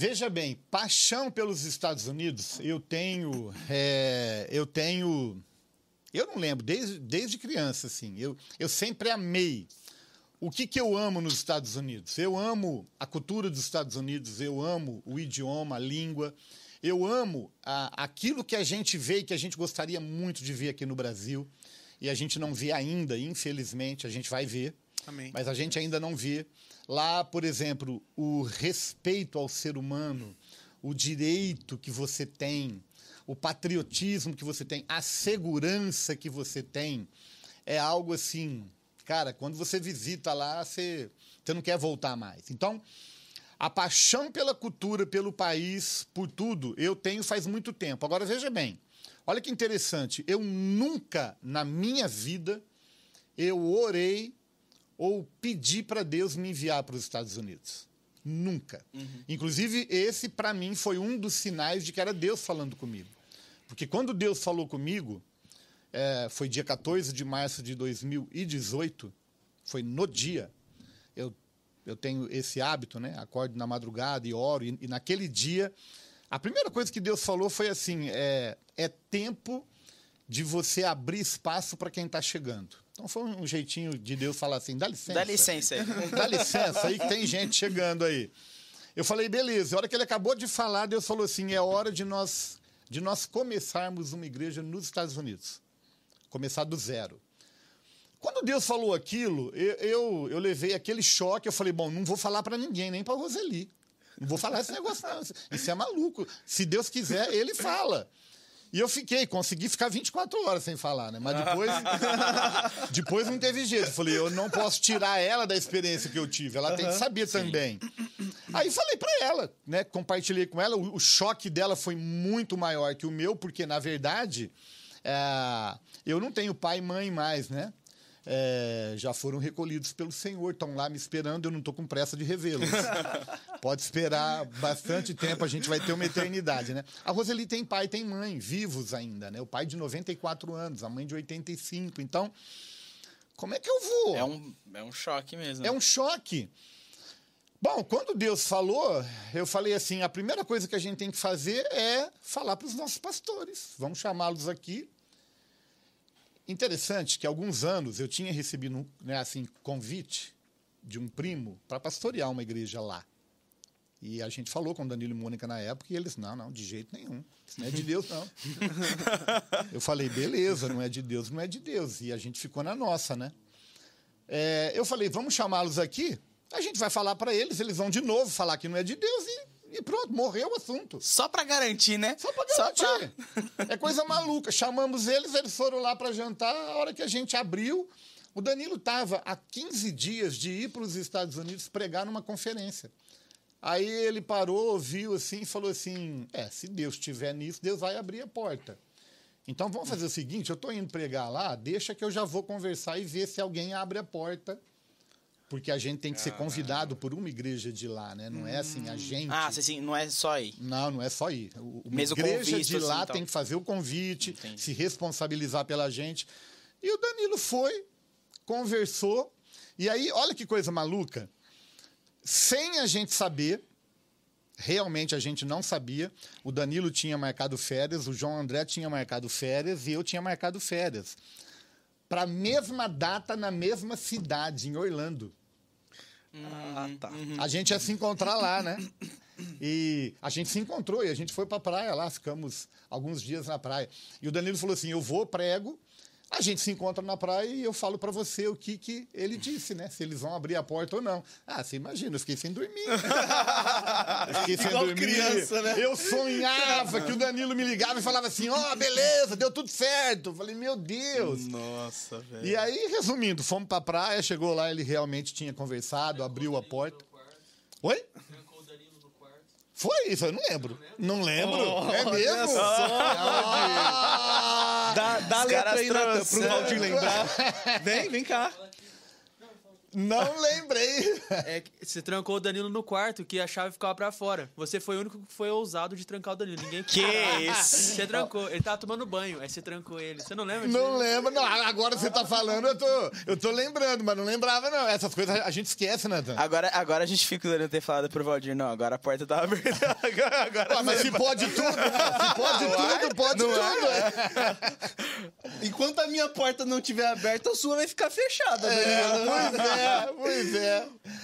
Veja bem, paixão pelos Estados Unidos, eu tenho. é, eu tenho. Eu não lembro, desde, desde criança, assim. Eu, eu sempre amei. O que, que eu amo nos Estados Unidos? Eu amo a cultura dos Estados Unidos, eu amo o idioma, a língua. Eu amo a, aquilo que a gente vê e que a gente gostaria muito de ver aqui no Brasil. E a gente não vê ainda, infelizmente, a gente vai ver Amém. mas a gente ainda não vê. Lá, por exemplo, o respeito ao ser humano, o direito que você tem, o patriotismo que você tem, a segurança que você tem, é algo assim. Cara, quando você visita lá, você, você não quer voltar mais. Então, a paixão pela cultura, pelo país, por tudo, eu tenho faz muito tempo. Agora, veja bem, olha que interessante. Eu nunca, na minha vida, eu orei ou pedi para Deus me enviar para os Estados Unidos. Nunca. Inclusive, esse, para mim, foi um dos sinais de que era Deus falando comigo. Porque quando Deus falou comigo, é, foi dia 14 de março de 2018, foi no dia. Eu, eu tenho esse hábito, né? Acordo na madrugada e oro, e, e naquele dia, a primeira coisa que Deus falou foi assim: é, é tempo de você abrir espaço para quem está chegando. Então foi um jeitinho de Deus falar assim: dá licença. Dá licença aí. Dá licença aí que tem gente chegando aí. Eu falei, beleza. A hora que ele acabou de falar, Deus falou assim: é hora de nós, de nós começarmos uma igreja nos Estados Unidos. Começar do zero. Quando Deus falou aquilo, eu, eu, eu levei aquele choque. Eu falei, bom, não vou falar para ninguém, nem para Roseli. Não vou falar esse negócio, não. Isso é maluco. Se Deus quiser, ele fala. E eu fiquei, consegui ficar 24 horas sem falar, né? Mas depois, depois não teve jeito. Eu falei, eu não posso tirar ela da experiência que eu tive. Ela tem que saber também. Aí falei pra ela, né? Compartilhei com ela. O, o choque dela foi muito maior que o meu, porque, na verdade, é, eu não tenho pai e mãe mais, né? É, já foram recolhidos pelo Senhor, estão lá me esperando, eu não estou com pressa de revê-los. Pode esperar bastante tempo, a gente vai ter uma eternidade, né? A Roseli tem pai e tem mãe, vivos ainda, né? O pai de 94 anos, a mãe de 85. Então, como é que eu vou? É um, é um choque mesmo. É um choque. Bom, quando Deus falou, eu falei assim: a primeira coisa que a gente tem que fazer é falar para os nossos pastores. Vamos chamá-los aqui. Interessante que há alguns anos eu tinha recebido né, assim, convite de um primo para pastorear uma igreja lá. E a gente falou com o Danilo e Mônica na época e eles, não, não, de jeito nenhum. Isso não é de Deus, não. eu falei, beleza, não é de Deus, não é de Deus. E a gente ficou na nossa, né? É, eu falei, vamos chamá-los aqui, a gente vai falar para eles, eles vão de novo falar que não é de Deus e, e pronto, morreu o assunto. Só pra garantir, né? Só pra garantir. É coisa maluca. Chamamos eles, eles foram lá para jantar. A hora que a gente abriu, o Danilo estava há 15 dias de ir para os Estados Unidos pregar numa conferência. Aí ele parou, ouviu assim e falou assim: É, se Deus estiver nisso, Deus vai abrir a porta. Então vamos fazer o seguinte: eu estou indo pregar lá, deixa que eu já vou conversar e ver se alguém abre a porta. Porque a gente tem que ser convidado por uma igreja de lá, né? Não é assim, a gente. Ah, assim, não é só aí. Não, não é só ir. O- Uma Mesmo igreja convite, de lá assim, então. tem que fazer o convite, Entendi. se responsabilizar pela gente. E o Danilo foi, conversou. E aí, olha que coisa maluca. Sem a gente saber, realmente a gente não sabia. O Danilo tinha marcado férias, o João André tinha marcado férias e eu tinha marcado férias. Para a mesma data, na mesma cidade, em Orlando. Ah, tá. A gente ia se encontrar lá, né? E a gente se encontrou e a gente foi pra praia lá, ficamos alguns dias na praia. E o Danilo falou assim: eu vou, prego, a gente se encontra na praia e eu falo pra você o que, que ele disse, né? Se eles vão abrir a porta ou não. Ah, você imagina, eu fiquei sem dormir. Eu fiquei sem Igual dormir. criança, né? Eu sonhava que o Danilo me ligava e falava assim: ó, beleza, deu tudo certo. Eu falei, meu Deus. Nossa, velho. E aí, resumindo, fomos pra praia, chegou lá, ele realmente tinha conversado, abriu a porta. Oi? Trancou o Danilo no quarto. Foi isso, eu não lembro. Não lembro? é Olha mesmo? Dá, dá a letra aí, Natan, pro trouxeram. Valdir lembrar. Vem, vem cá. Não lembrei. É que você trancou o Danilo no quarto, que a chave ficava pra fora. Você foi o único que foi ousado de trancar o Danilo. Ninguém Que isso? Você trancou. Ele tava tomando banho, aí você trancou ele. Você não lembra disso? Não lembro, não. Agora você tá falando, eu tô, eu tô lembrando, mas não lembrava, não. Essas coisas a gente esquece, Nathan. Agora, agora a gente fica olhando ter falado pro Valdir, não, agora a porta tá aberta. Agora, agora Ah, mas se pode tudo, se pode tudo, pode tudo. Enquanto a minha porta não estiver aberta, a sua vai ficar fechada, É, Danilo. é, pois é.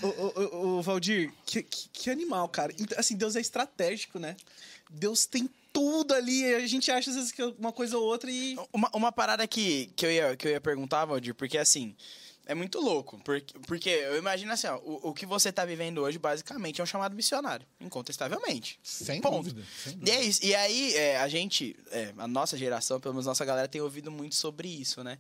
Ô, ô, ô, ô, Valdir, que, que, que animal, cara. Assim, Deus é estratégico, né? Deus tem tudo ali. A gente acha às vezes que é uma coisa ou outra e. Uma, uma parada que, que, eu ia, que eu ia perguntar, Valdir, porque assim, é muito louco. Porque, porque eu imagino assim, ó, o, o que você tá vivendo hoje, basicamente, é um chamado missionário, incontestavelmente. Sem Ponto. dúvida, sem E é isso. E aí, é, a gente, é, a nossa geração, pelo menos nossa galera, tem ouvido muito sobre isso, né?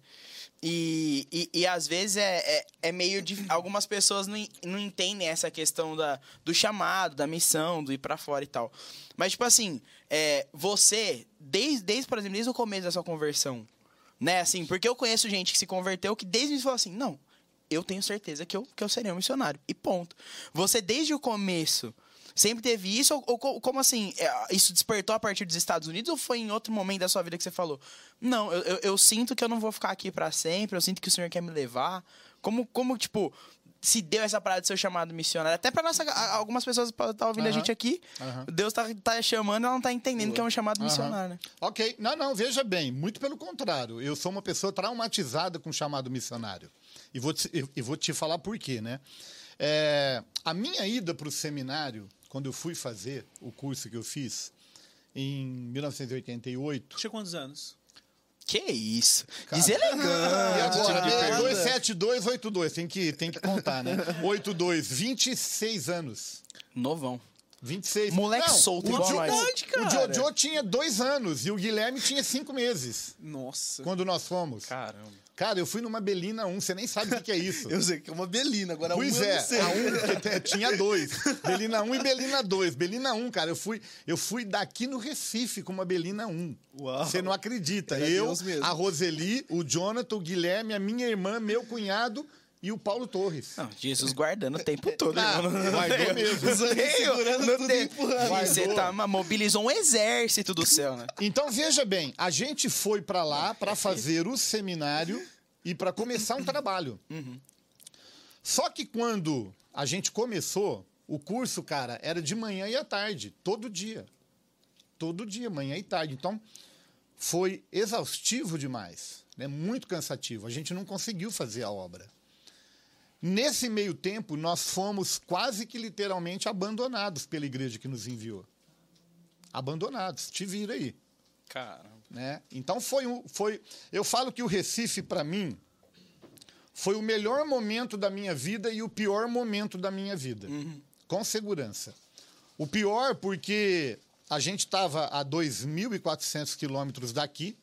E, e, e às vezes é, é, é meio de. Algumas pessoas não, não entendem essa questão da, do chamado, da missão, do ir pra fora e tal. Mas, tipo assim, é, você, desde, desde, por exemplo, desde o começo da sua conversão, né? Assim, porque eu conheço gente que se converteu que desde o falou assim: não, eu tenho certeza que eu, que eu serei um missionário. E ponto. Você, desde o começo, sempre teve isso? Ou, ou co- como assim? é, Isso despertou a partir dos Estados Unidos ou foi em outro momento da sua vida que você falou? Não, eu, eu, eu sinto que eu não vou ficar aqui para sempre, eu sinto que o Senhor quer me levar. Como, como tipo, se deu essa parada de ser chamado missionário? Até para nossa. a- Algumas pessoas podem estar ouvindo a Aham, gente aqui. aham. Deus tá, tá chamando, ela não tá entendendo que é um chamado missionário, né? Ok, não, não, veja bem, muito pelo contrário. Eu sou uma pessoa traumatizada com o chamado missionário. E vou te, e vou te falar por quê, né? É, a minha ida para o seminário, quando eu fui fazer o curso que eu fiz, em 1988. Tinha quantos anos? Que isso? Cara. Deselegante. E agora, de pergunta. 27282, tem que, tem que contar, né? 82, 26 anos. Novão. 26. Moleque Não, solto o igual Jo- nós. Verdade, O cara. Jojo tinha dois anos e o Guilherme tinha cinco meses Nossa. quando nós fomos. Caramba. Cara, eu fui numa Belina 1, você nem sabe o que, que é isso. Eu sei que é uma belina, agora Pois eu é, não sei. a 1 porque te- tinha dois. Belina 1 e Belina 2. Belina 1, cara, eu fui, eu fui daqui no Recife com uma Belina 1. Uau. Você não acredita. Era eu, Deus mesmo. a Roseli, o Jonathan, o Guilherme, a minha irmã, meu cunhado e o Paulo Torres. Não, Jesus guardando o tempo todo, Ah, irmão. Guardou mesmo. segurando tudo tem- e empurrando. Você tá, mobilizou um exército do céu, né? Então, veja bem, a gente foi pra lá para fazer o seminário e para começar um trabalho. Só que quando a gente começou, o curso, cara, era de manhã e à tarde, todo dia. Todo dia, manhã e tarde. Então, foi exaustivo demais, né? muito cansativo. A gente não conseguiu fazer a obra. Nesse meio tempo, nós fomos quase que literalmente abandonados pela igreja que nos enviou. Abandonados. Te vira aí Caramba. né? Então foi um, foi eu falo que o Recife para mim foi o melhor momento da minha vida e o pior momento da minha vida, com segurança. O pior porque a gente estava a 2.400 quilômetros daqui,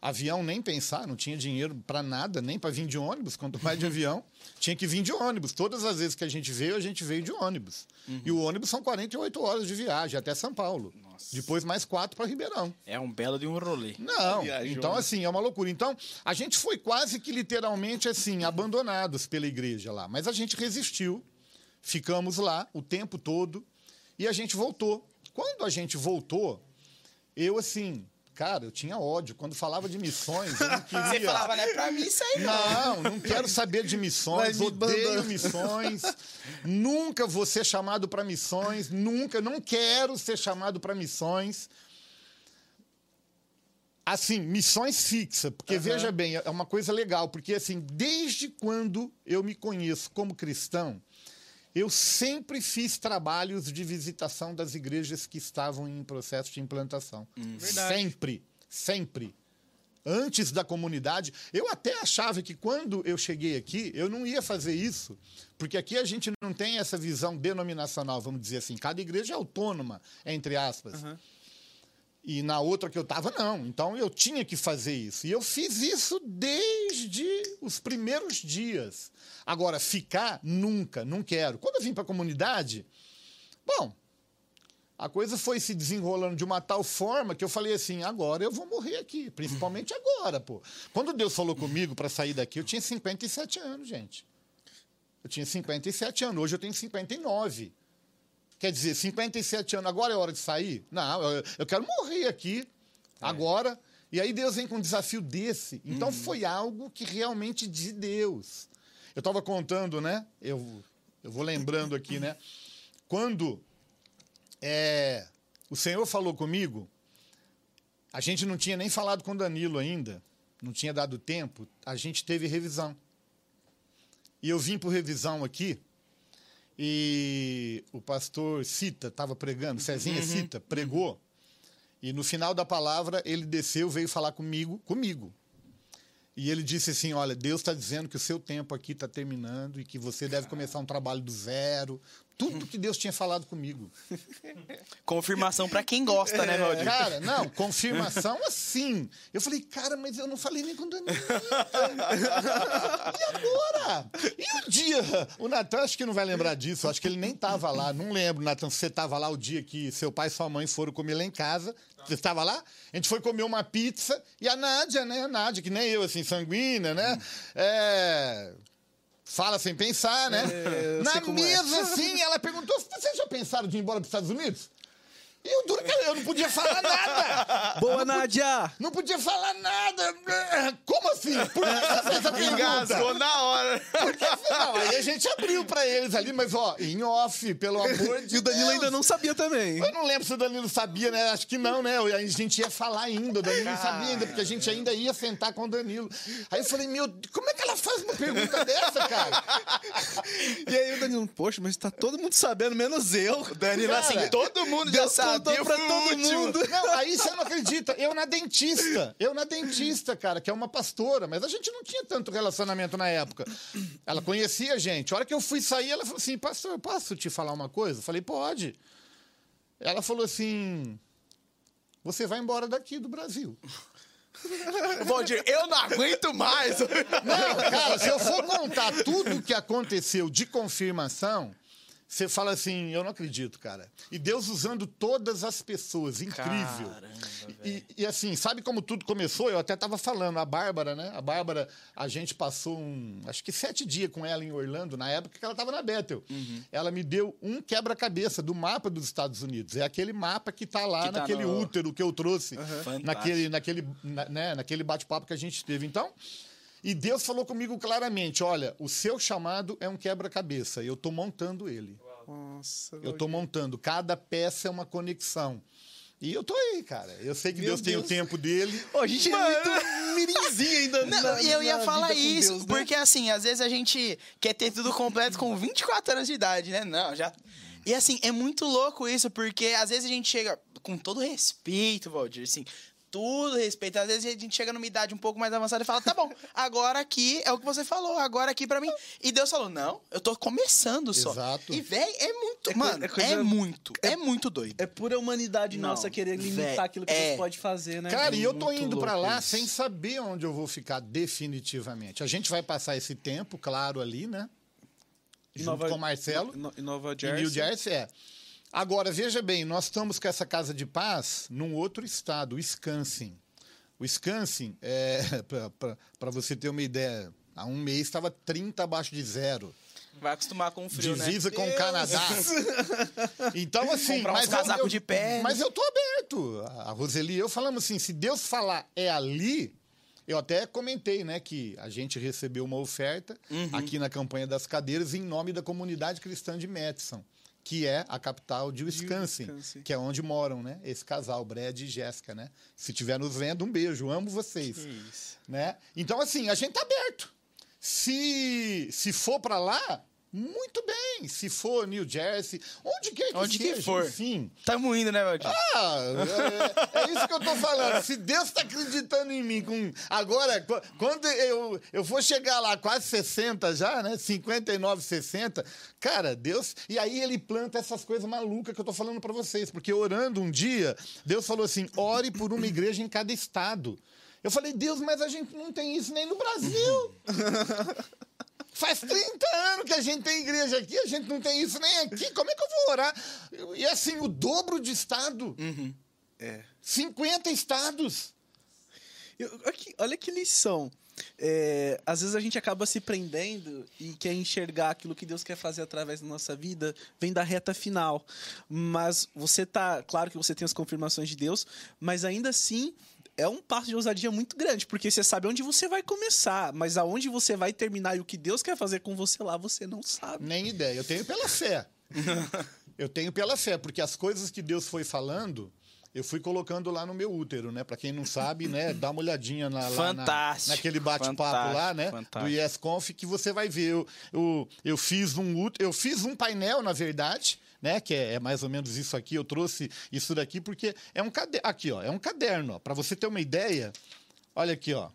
avião nem pensar, não tinha dinheiro para nada, nem para vir de ônibus, quanto mais de avião, tinha que vir de ônibus. Todas as vezes que a gente veio, a gente veio de ônibus. E o ônibus são 48 horas de viagem até São Paulo. Depois mais quatro para Ribeirão. É um belo de um rolê. Não, Viajou, então né? assim, é uma loucura. Então, a gente foi quase que literalmente assim, abandonados pela igreja lá. Mas a gente resistiu, ficamos lá o tempo todo e a gente voltou. Quando a gente voltou, eu assim, cara, eu tinha ódio. Quando falava de missões, eu não queria. Você falava, né? Pra mim isso aí não. Não, não quero saber de missões, me odeio mandando. missões. nunca vou ser chamado para missões, nunca, não quero ser chamado para missões. Assim, missões fixa, porque veja bem, é uma coisa legal, porque assim, desde quando eu me conheço como cristão, eu sempre fiz trabalhos de visitação das igrejas que estavam em processo de implantação. Sempre, sempre antes da comunidade. Eu até achava que quando eu cheguei aqui, eu não ia fazer isso, porque aqui a gente não tem essa visão denominacional, vamos dizer assim. Cada igreja é autônoma, entre aspas. E na outra que eu estava, não. Então eu tinha que fazer isso. E eu fiz isso desde os primeiros dias. Agora, ficar, nunca, não quero. Quando eu vim para a comunidade, bom, a coisa foi se desenrolando de uma tal forma que eu falei assim: agora eu vou morrer aqui, principalmente agora, pô. Quando Deus falou comigo para sair daqui, eu tinha 57 anos, gente. Eu tinha 57 anos, hoje eu tenho 59. Quer dizer, 57 anos, agora é hora de sair? Não, eu, eu quero morrer aqui, agora. E aí Deus vem com um desafio desse. Então foi algo que realmente de Deus. Eu estava contando, né? Eu, eu vou lembrando aqui, né? Quando é, o Senhor falou comigo, a gente não tinha nem falado com Danilo ainda, não tinha dado tempo, a gente teve revisão. E eu vim por revisão aqui, e o pastor Cita estava pregando, Cezinha Cita, pregou, e no final da palavra ele desceu, veio falar comigo, comigo. E ele disse assim: Olha, Deus está dizendo que o seu tempo aqui está terminando e que você deve começar um trabalho do zero. Tudo que Deus tinha falado comigo. Confirmação pra quem gosta, né, Valdir? Cara, não, confirmação assim. Eu falei, cara, mas eu não falei nem com o Danilo. e agora? E o dia? O Natan acho que não vai lembrar disso, acho que ele nem tava lá. Não lembro, Natan, se você tava lá o dia que seu pai e sua mãe foram comer lá em casa. Você estava lá? A gente foi comer uma pizza e a Nádia, né? A Nádia, que nem eu, assim, sanguínea, né? É. Fala sem pensar, né? É, Na é. mesa, assim, ela perguntou: vocês já pensaram de ir embora para os Estados Unidos? E o duro que eu não podia falar nada. Boa, Nádia! Não podia falar nada. Como assim? Por que você fez essa Engasgou pergunta? na hora. Não, aí a gente abriu pra eles ali, mas ó, em off, pelo amor de E o Danilo Deus. ainda não sabia também. Eu não lembro se o Danilo sabia, né? Acho que não, né? A gente ia falar ainda, o Danilo não sabia ainda, porque a gente ainda ia sentar com o Danilo. Aí eu falei, meu, como é que ela faz uma pergunta dessa, cara? E aí o Danilo, poxa, mas tá todo mundo sabendo, menos eu. Danilo, Cara, assim, todo mundo já Sabia. eu pra todo último. mundo. Não, aí você não acredita. Eu na dentista. Eu na dentista, cara, que é uma pastora, mas a gente não tinha tanto relacionamento na época. Ela conhecia a gente. A hora que eu fui sair, ela falou assim: Pastor, eu posso te falar uma coisa? Eu falei: Pode. Ela falou assim: Você vai embora daqui do Brasil. Valdir, eu não aguento mais. Não, cara, se eu for contar tudo o que aconteceu de confirmação, você fala assim, eu não acredito, cara. E Deus usando todas as pessoas, incrível. e, e assim, sabe como tudo começou? Eu até estava falando, a Bárbara, né? A Bárbara, a gente passou um, acho que sete dias com ela em Orlando, na época que ela estava na Bethel. Uhum. Ela me deu um quebra-cabeça do mapa dos Estados Unidos. É aquele mapa que está lá Que tá naquele no- útero que eu trouxe, Fantástico. naquele, naquele, na- né, naquele bate-papo que a gente teve. Então, e Deus falou comigo claramente: olha, o seu chamado é um quebra-cabeça. Eu estou montando ele. Nossa, Eu estou montando. Cada peça é uma conexão. E eu tô aí, cara. Eu sei que Meu Deus, tem o Deus. tempo dele. Ô, a gente é muito mirinzinho ainda. Não, na- e eu ia na falar isso, Deus, né? porque assim, às vezes a gente quer ter tudo completo com 24 anos de idade, né? Não, já. E assim, é muito louco isso, porque às vezes a gente chega, com todo respeito, Valdir, assim, tudo respeito, às vezes a gente chega numa idade um pouco mais avançada e fala, tá bom, agora aqui é o que você falou, agora aqui pra mim. E Deus falou, não, eu tô começando só. Exato. E, véi, é muito, É mano, é coisa- é muito, é, muito doido. É pura humanidade Não, nossa querer limitar véi, aquilo que é. Deus pode fazer, né? Cara, e eu tô Muito indo para lá isso. sem saber onde eu vou ficar definitivamente. A gente vai passar esse tempo, claro, ali, né? Junto Nova- com o Marcelo. no- Em Nova Jersey. New Jersey, é. Agora, veja bem, nós estamos com essa casa de paz num outro estado, Wisconsin. O Wisconsin, é, para você ter uma ideia, há um mês estava 30 abaixo de zero. Vai acostumar com o frio, Divisa né? com o Canadá. Então, assim. Comprar mas eu- casaco eu, de pele. Mas eu tô aberto. A Roseli e eu falamos assim: se Deus falar é ali. Eu até comentei, né, que a gente recebeu uma oferta Uhum. aqui na campanha das cadeiras em nome da comunidade cristã de Madison, que é a capital de Wisconsin, Wisconsin. que é onde moram, né, esse casal, Brad e Jéssica, né? Se estiver nos vendo, um beijo, amo vocês Isso. né? Então, assim, a gente tá aberto. Se, se for para lá, muito bem. Se for New Jersey, onde quer que Onde que seja, for. enfim. Tamo indo, né, Valdir? Ah, é, é isso que eu tô falando. Se Deus tá acreditando em mim, com agora, qu- quando eu, eu for chegar lá, quase 60 já, né? 59, 60, cara, Deus. E aí ele planta essas coisas malucas que eu tô falando para vocês. Porque orando um dia, Deus falou assim: ore por uma igreja em cada estado. Eu falei, Deus, mas a gente não tem isso nem no Brasil. Faz 30 anos que a gente tem igreja aqui, a gente não tem isso nem aqui. Como é que eu vou orar? E assim, o dobro de estado. É. 50 estados. Eu- olha, que, olha que lição. É, às vezes a gente acaba se prendendo e quer enxergar aquilo que Deus quer fazer através da nossa vida, vem da reta final. Mas você tá. Claro que você tem as confirmações de Deus, mas ainda assim. É um passo de ousadia muito grande, porque você sabe onde você vai começar, mas aonde você vai terminar e o que Deus quer fazer com você lá, você não sabe. Nem ideia. Eu tenho pela fé. eu tenho pela fé, porque as coisas que Deus foi falando, eu fui colocando lá no meu útero, né? Pra quem não sabe, né? Dá uma olhadinha na, lá na- naquele bate-papo lá, né? fantástico. Do YesConf, que você vai ver. Eu, eu, eu fiz um útero, eu fiz um painel, na verdade, né? Que é, é mais ou menos isso aqui. Eu trouxe isso daqui porque é um caderno. Aqui, ó, é um caderno. ó. Pra você ter uma ideia, olha aqui, ó.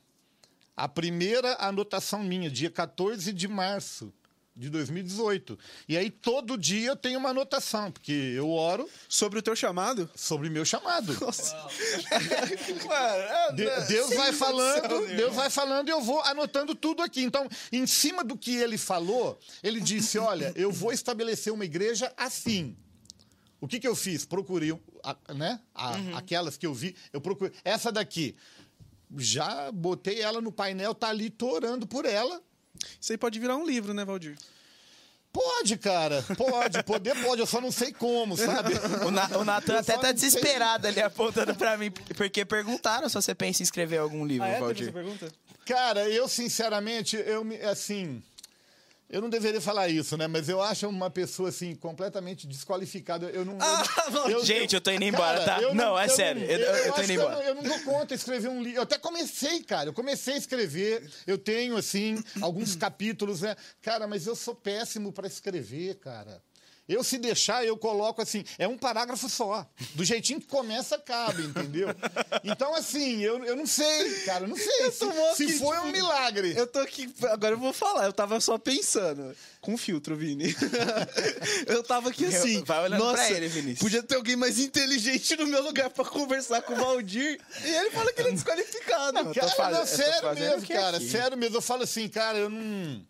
A primeira anotação minha, dia 14 de março de 2018. E aí, todo dia eu tenho uma anotação, porque eu oro Sobre o teu chamado? sobre meu chamado. Nossa. De- Deus vai falando, Deus vai falando e eu vou anotando tudo aqui. Então, em cima do que ele falou, ele disse: Olha, eu vou estabelecer uma igreja assim. O que, que eu fiz? Procurei, né? a- aquelas que eu vi, eu procurei. Essa daqui, já botei ela no painel, tá ali, tô orando por ela. Isso aí pode virar um livro, né, Valdir? Pode, cara, pode, poder pode, eu só não sei como, sabe? O, Na, o Natan até tá não sei. desesperado ali apontando pra mim, porque perguntaram se você pensa em escrever algum livro, Ah, é? Valdir. Cara, eu sinceramente, eu me, assim, eu não deveria falar isso, né? Mas eu acho uma pessoa assim completamente desqualificada. Eu não. eu não- eu- Gente, eu tô indo embora, tá? eu Não, é sério, eu- eu tô indo embora. não- Eu não, dou conta de escrever um livro. Eu até comecei, cara. Eu comecei a escrever. Eu tenho assim alguns capítulos, né? Cara, mas eu sou péssimo para escrever, cara. Eu, se deixar, eu coloco assim, é um parágrafo só. Do jeitinho que começa, acaba, entendeu? Então, assim, eu, eu não sei, cara, eu não sei. Se, tomou se aqui, foi tipo, um milagre. Eu tô aqui, agora eu vou falar, eu tava só pensando. Com filtro, Vini. eu tava aqui assim. Vai olhando nossa, pra ele, Vinícius. Podia ter alguém mais inteligente no meu lugar pra conversar com o Valdir. e ele fala que ele é desqualificado. eu tô Cara, fazendo- não, eu sério mesmo, cara. aqui. Sério mesmo. Eu falo assim, cara, eu não.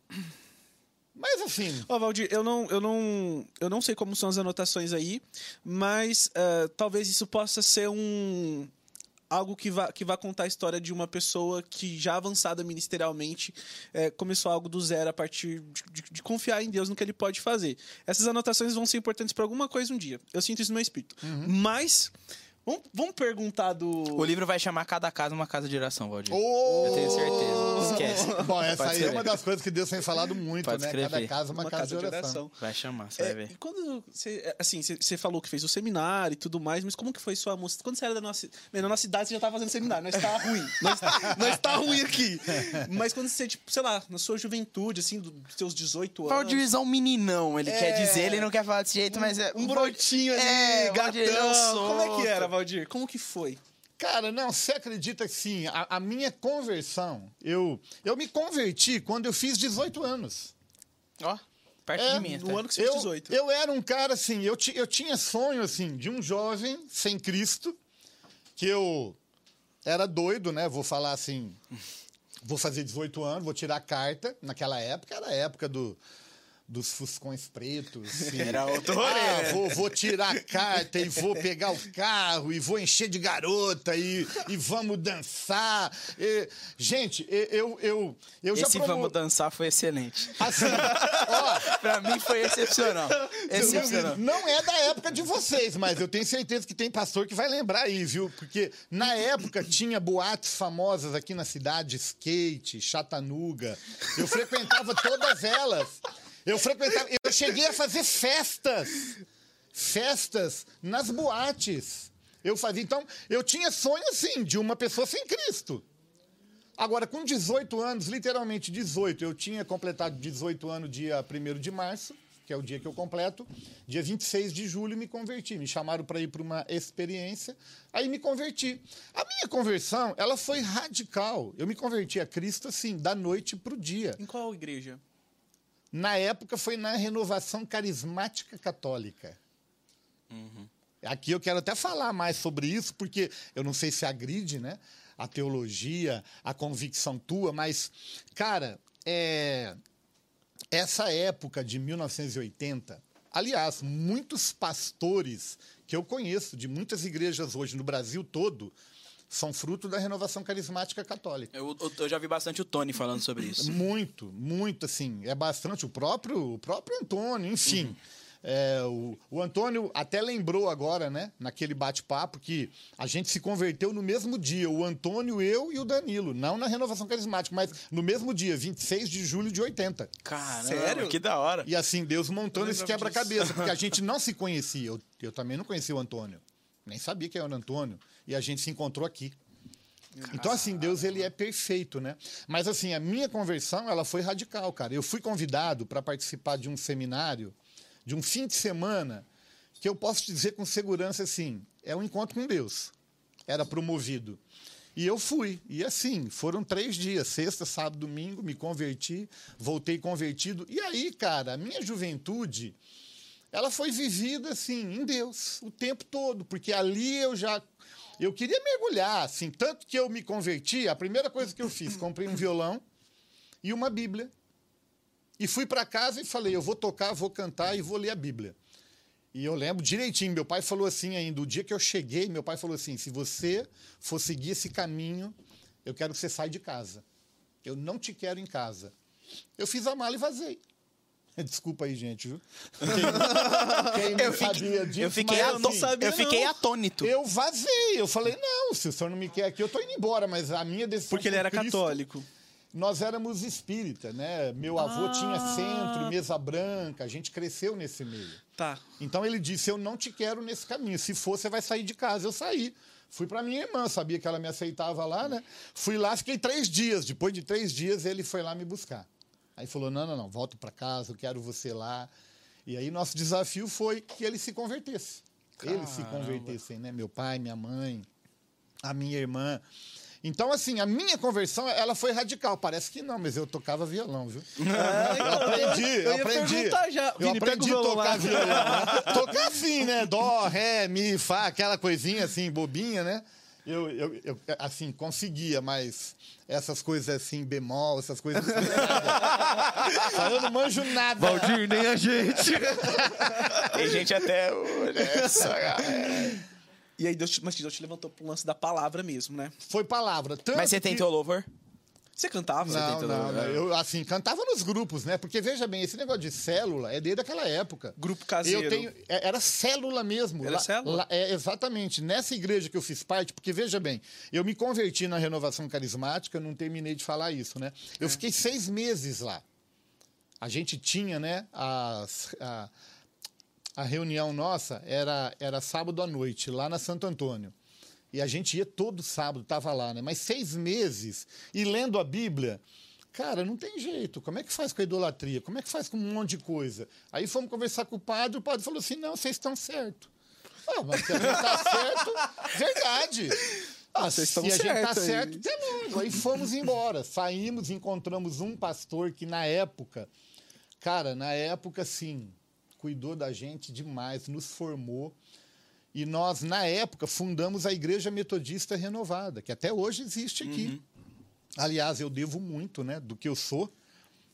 Mas assim. Ó, Valdir, eu não, eu, não, eu não sei como são as anotações aí, mas eh, talvez isso possa ser um algo que vá, que vá contar a história de uma pessoa que já avançada ministerialmente eh, começou algo do zero a partir de, de- de confiar em Deus no que ele pode fazer. Essas anotações vão ser importantes para alguma coisa um dia. Eu sinto isso no meu espírito. Mas vamos, vamos perguntar do O livro vai chamar Cada Casa Uma Casa de Oração, Valdir. Ô! Eu tenho certeza. Esquece. Bom, essa Pode aí é uma das coisas que Deus tem falado muito, Pode né? escrever. Cada casa uma, uma casa, de oração. Vai chamar, você vai É, ver. e quando você, assim, você, falou que fez o seminário e tudo mais, mas como que foi sua moça? Quando você era da nossa, Bem, na nossa cidade você já estava fazendo seminário, nós tá ruim, nós, nós tá ruim aqui. Mas quando você, tipo, sei lá, na sua juventude, assim, do- dos seus 18 anos, Valdirzão meninão, ele É. quer dizer, ele não quer falar desse jeito, mas é... um brotinho ali, É, gatão, como é que era, Valdir? Como que foi? Cara, não, você acredita que sim, a, a minha conversão, eu, eu me converti quando eu fiz 18 anos. Ó, perto É, de mim. No até. ano que você fez Eu, 18. eu era um cara assim, eu, eu tinha sonho assim de um jovem sem Cristo, que eu era doido, né? Vou falar assim, vou fazer 18 anos, vou tirar a carta. Naquela época era a época do, dos fuscões pretos. assim. Era outro rolê, Ah, né? vou, vou tirar a carta e vou pegar o carro e vou encher de garota e, e vamos dançar. E, gente, e- eu, eu, eu já Esse promo- Vamos Dançar foi excelente. Assim, ó, pra mim foi excepcional. Excepcional. Não é da época de vocês, mas eu tenho certeza que tem pastor que vai lembrar aí, viu? Porque na época tinha boates famosas aqui na cidade, skate, chatanuga. Eu frequentava todas elas. Eu frequentava, eu cheguei a fazer festas. Festas nas boates. Eu fazia, então, eu tinha sonho assim de uma pessoa sem Cristo. Agora, com 18 anos, literalmente 18, eu tinha completado 18 anos dia 1 de março, que é o dia que eu completo. Dia 26 de julho me converti. Me chamaram para ir para uma experiência, aí me converti. A minha conversão, ela foi radical. Eu me converti a Cristo, assim, da noite para o dia. Em qual igreja? Na época foi na renovação carismática católica. Aqui eu quero até falar mais sobre isso, porque eu não sei se agride, né? A teologia, a convicção tua, mas, cara, é, essa época de 1980, aliás, muitos pastores que eu conheço de muitas igrejas hoje no Brasil todo são fruto da renovação carismática católica. Eu, eu- eu já vi bastante o Tony falando sobre isso. Muito, muito, assim. É bastante. O próprio, o próprio Antônio, enfim. É, o, o Antônio até lembrou agora, né, naquele bate-papo, que a gente se converteu no mesmo dia. O Antônio, eu e o Danilo. Não na renovação carismática, mas no mesmo dia, 26 de julho de 80. Caramba, Sério? que da hora. E assim, Deus montando esse quebra-cabeça, porque a gente não se conhecia. Eu, eu também não conhecia o Antônio. Nem sabia quem era o Antônio. E a gente se encontrou aqui. Então, assim, Deus, ele é perfeito, né? Mas, assim, a minha conversão, ela foi radical, cara. Eu fui convidado para participar de um seminário, de um fim de semana, que eu posso te dizer com segurança, assim, é um encontro com Deus. Era promovido. E eu fui. E assim, foram três dias, sexta, sábado, domingo, me converti, voltei convertido. E aí, cara, a minha juventude, ela foi vivida assim, em Deus, o tempo todo, porque ali eu já eu queria mergulhar, assim, tanto que eu me converti, a primeira coisa que eu fiz, comprei um violão e uma Bíblia. E fui para casa e falei, eu vou tocar, vou cantar e vou ler a Bíblia. E eu lembro direitinho, meu pai falou assim ainda, o dia que eu cheguei, meu pai falou assim, se você for seguir esse caminho, eu quero que você saia de casa. Eu não te quero em casa. Eu fiz a mala e vazei. Desculpa aí, gente, viu? Quem, quem não Eu fiquei, sabia disso, eu fiquei, mas, assim, sabia, eu fiquei atônito. eu vazei. Eu falei, não, se o senhor não me quer aqui, eu tô indo embora. Mas a minha decisão Porque ele era Cristo, católico. Nós éramos espírita, né? Meu avô Ah. tinha centro, mesa branca. A gente cresceu nesse meio. Tá. Então ele disse, eu não te quero nesse caminho. Se for, você vai sair de casa. Eu saí. Fui para minha irmã, sabia que ela me aceitava lá, né? Fui lá, fiquei três dias. Depois de três dias, ele foi lá me buscar. Aí falou, não, não, não, volta para casa, eu quero você lá. E aí nosso desafio foi que ele se convertesse. Eles se Caramba. convertessem, né? Meu pai, minha mãe, a minha irmã. Então, assim, a minha conversão, ela foi radical. Parece que não, mas eu tocava violão, viu? eu aprendi, eu, eu aprendi. já. Eu Vini, aprendi a tocar violão. né? Tocar assim, né? Dó, ré, mi, fá, aquela coisinha assim, bobinha, né? Eu, eu, eu, assim, conseguia, mas essas coisas assim, bemol, essas coisas assim, eu não manjo nada. Valdir, nem a gente. Tem gente até hoje. Essa, galera. E aí Deus te, mas Deus te levantou pro lance da palavra mesmo, né? Foi palavra. Tanto Mas você que- tentou louvor? Você cantava? Não, tentou- não, não. é. Eu, assim, cantava nos grupos, né? Porque, veja bem, esse negócio de célula é desde aquela época. Grupo caseiro. Eu tenho, é- era célula mesmo. Era Lá- célula? lá- é, exatamente. Nessa igreja que eu fiz parte, porque, veja bem, eu me converti na renovação carismática, não terminei de falar isso, né? Eu fiquei seis meses lá. A gente tinha, né, as- a, a reunião nossa era, era sábado à noite, lá na Santo Antônio. E a gente ia todo sábado, tava lá, né? Mas seis meses e lendo a Bíblia, cara, não tem jeito. Como é que faz com a idolatria? Como é que faz com um monte de coisa? Aí fomos conversar com o padre, o padre falou assim: não, vocês estão certos. Ah, mas se a gente tá certo, verdade. Ah, vocês se estão a gente tá certos aí. certo, temos. Aí fomos embora. Saímos, encontramos um pastor que na época, cara, na época, sim, cuidou da gente demais, nos formou. E nós, na época, fundamos a Igreja Metodista Renovada, que até hoje existe aqui. Aliás, eu devo muito né, do que eu sou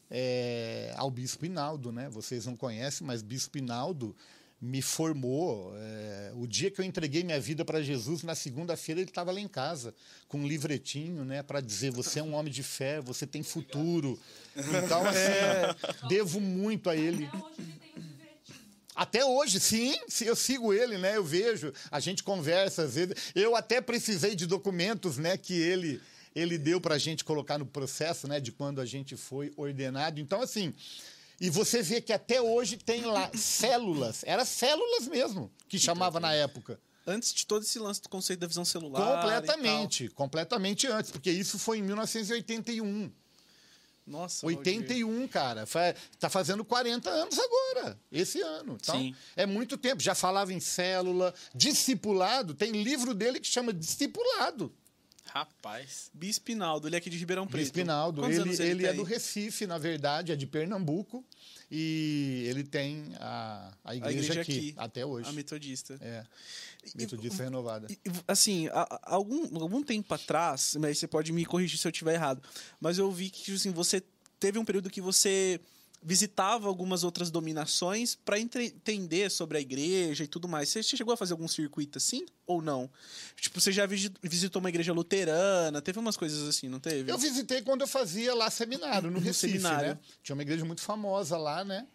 é, ao Bispo Inaldo. Né? Vocês não conhecem, mas Bispo Inaldo me formou. é, o dia que eu entreguei minha vida para Jesus, na segunda-feira, ele estava lá em casa, com um livretinho né, para dizer: você é um homem de fé, você tem futuro. Então, assim, devo muito a ele. Até hoje ele tem. Até hoje, sim, eu sigo ele, né? Eu vejo, a gente conversa às vezes. Eu até precisei de documentos, né, que ele ele deu para a gente colocar no processo, né, de quando a gente foi ordenado. Então, assim, e você vê que até hoje tem lá células, era células mesmo que chamava na época. Antes de todo esse lance do conceito da visão celular. Completamente, completamente antes, porque isso foi em 1981. Nossa. 81, cara. Fa- Tá fazendo 40 anos agora, esse ano. Então, Sim. é muito tempo. Já falava em célula, discipulado. Tem livro dele que chama Discipulado. Rapaz. Bispo Inaldo, ele é aqui de Ribeirão Preto. Bispinaldo. Quantos Ele, anos ele, é do Recife, na verdade, é de Pernambuco. E ele tem a, a, igreja, igreja aqui, aqui, até hoje. A metodista. É. Metodista renovada. E, assim, há- algum, algum tempo atrás, mas você pode me corrigir se eu estiver errado, mas eu vi que tipo assim, você teve um período que você visitava algumas outras dominações para entender sobre a igreja e tudo mais. Você chegou a fazer algum circuito assim ou não? Tipo, você já visi- visitou uma igreja luterana, teve umas coisas assim, não teve? Eu visitei quando eu fazia lá seminário, no No Recife, seminário. né? Tinha uma igreja muito famosa lá, né?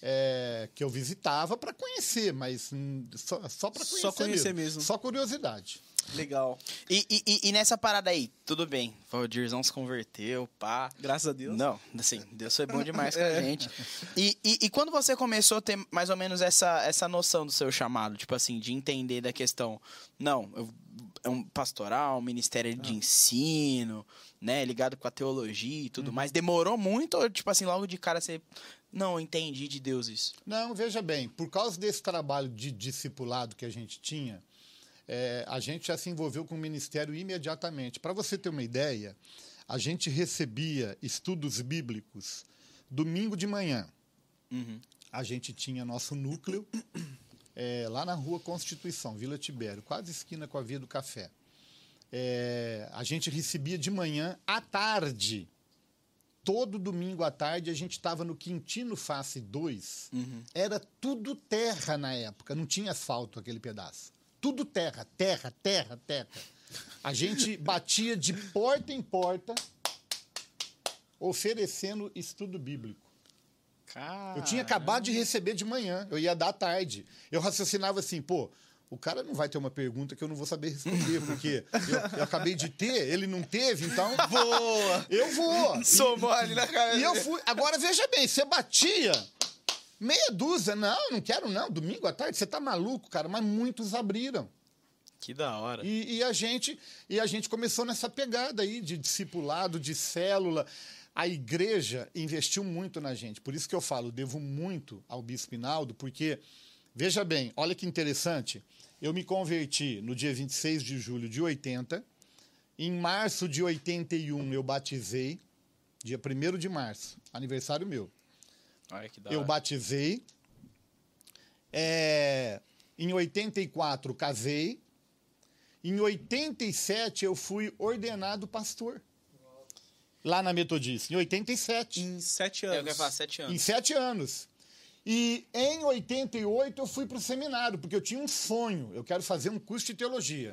É, que eu visitava para conhecer, mas só, só para conhecer, Só conhecer mesmo. Só curiosidade. Legal. E, e- e- nessa parada aí, tudo bem. O Valdirzão se converteu, pá. Graças a Deus. Não, assim, Deus foi bom demais com a É. gente. E, e, e quando você começou a ter mais ou menos essa, essa noção do seu chamado, tipo assim, de entender da questão, não, eu- é um pastoral, um ministério de ensino, né, ligado com a teologia e tudo mais, demorou muito ou, tipo assim, logo de cara você, não, entendi de Deus isso? Não, veja bem, por causa desse trabalho de discipulado que a gente tinha, é, a gente já se envolveu com o ministério imediatamente. Para você ter uma ideia, a gente recebia estudos bíblicos domingo de manhã. Uhum. A gente tinha nosso núcleo é, lá na rua Constituição, Vila Tibério, quase esquina com a Via do Café. É, a gente recebia de manhã, à tarde, todo domingo à tarde, a gente estava no Quintino Face 2. Era tudo terra na época, não tinha asfalto aquele pedaço. Tudo terra, terra, terra, terra. A gente batia de porta em porta, oferecendo estudo bíblico. Eu tinha acabado de receber de manhã, eu ia dar à tarde. Eu raciocinava assim, pô, o cara não vai ter uma pergunta que eu não vou saber responder, porque eu, eu acabei de ter, ele não teve, então Boa! eu vou. Somou ali na cara. E eu fui. Agora veja bem, você batia meia dúzia, não, não quero não, domingo à tarde, você tá maluco, cara, mas muitos abriram. Que da hora. E, e a gente e a gente começou nessa pegada aí de discipulado, de célula. A igreja investiu muito na gente. Por isso que eu falo, devo muito ao Bispo Inaldo, porque, veja bem, olha que interessante. Eu me converti no dia 26 de julho de 80. Em março de 81 eu batizei. Dia 1 de março, aniversário meu. Que da Eu batizei. É, em 84, casei. Em 87, eu fui ordenado pastor. Lá na Metodista. Em 87. Em sete anos. eu quero falar sete anos. Em sete anos. E em 88 eu fui para o seminário, porque eu tinha um sonho. Eu quero fazer um curso de teologia.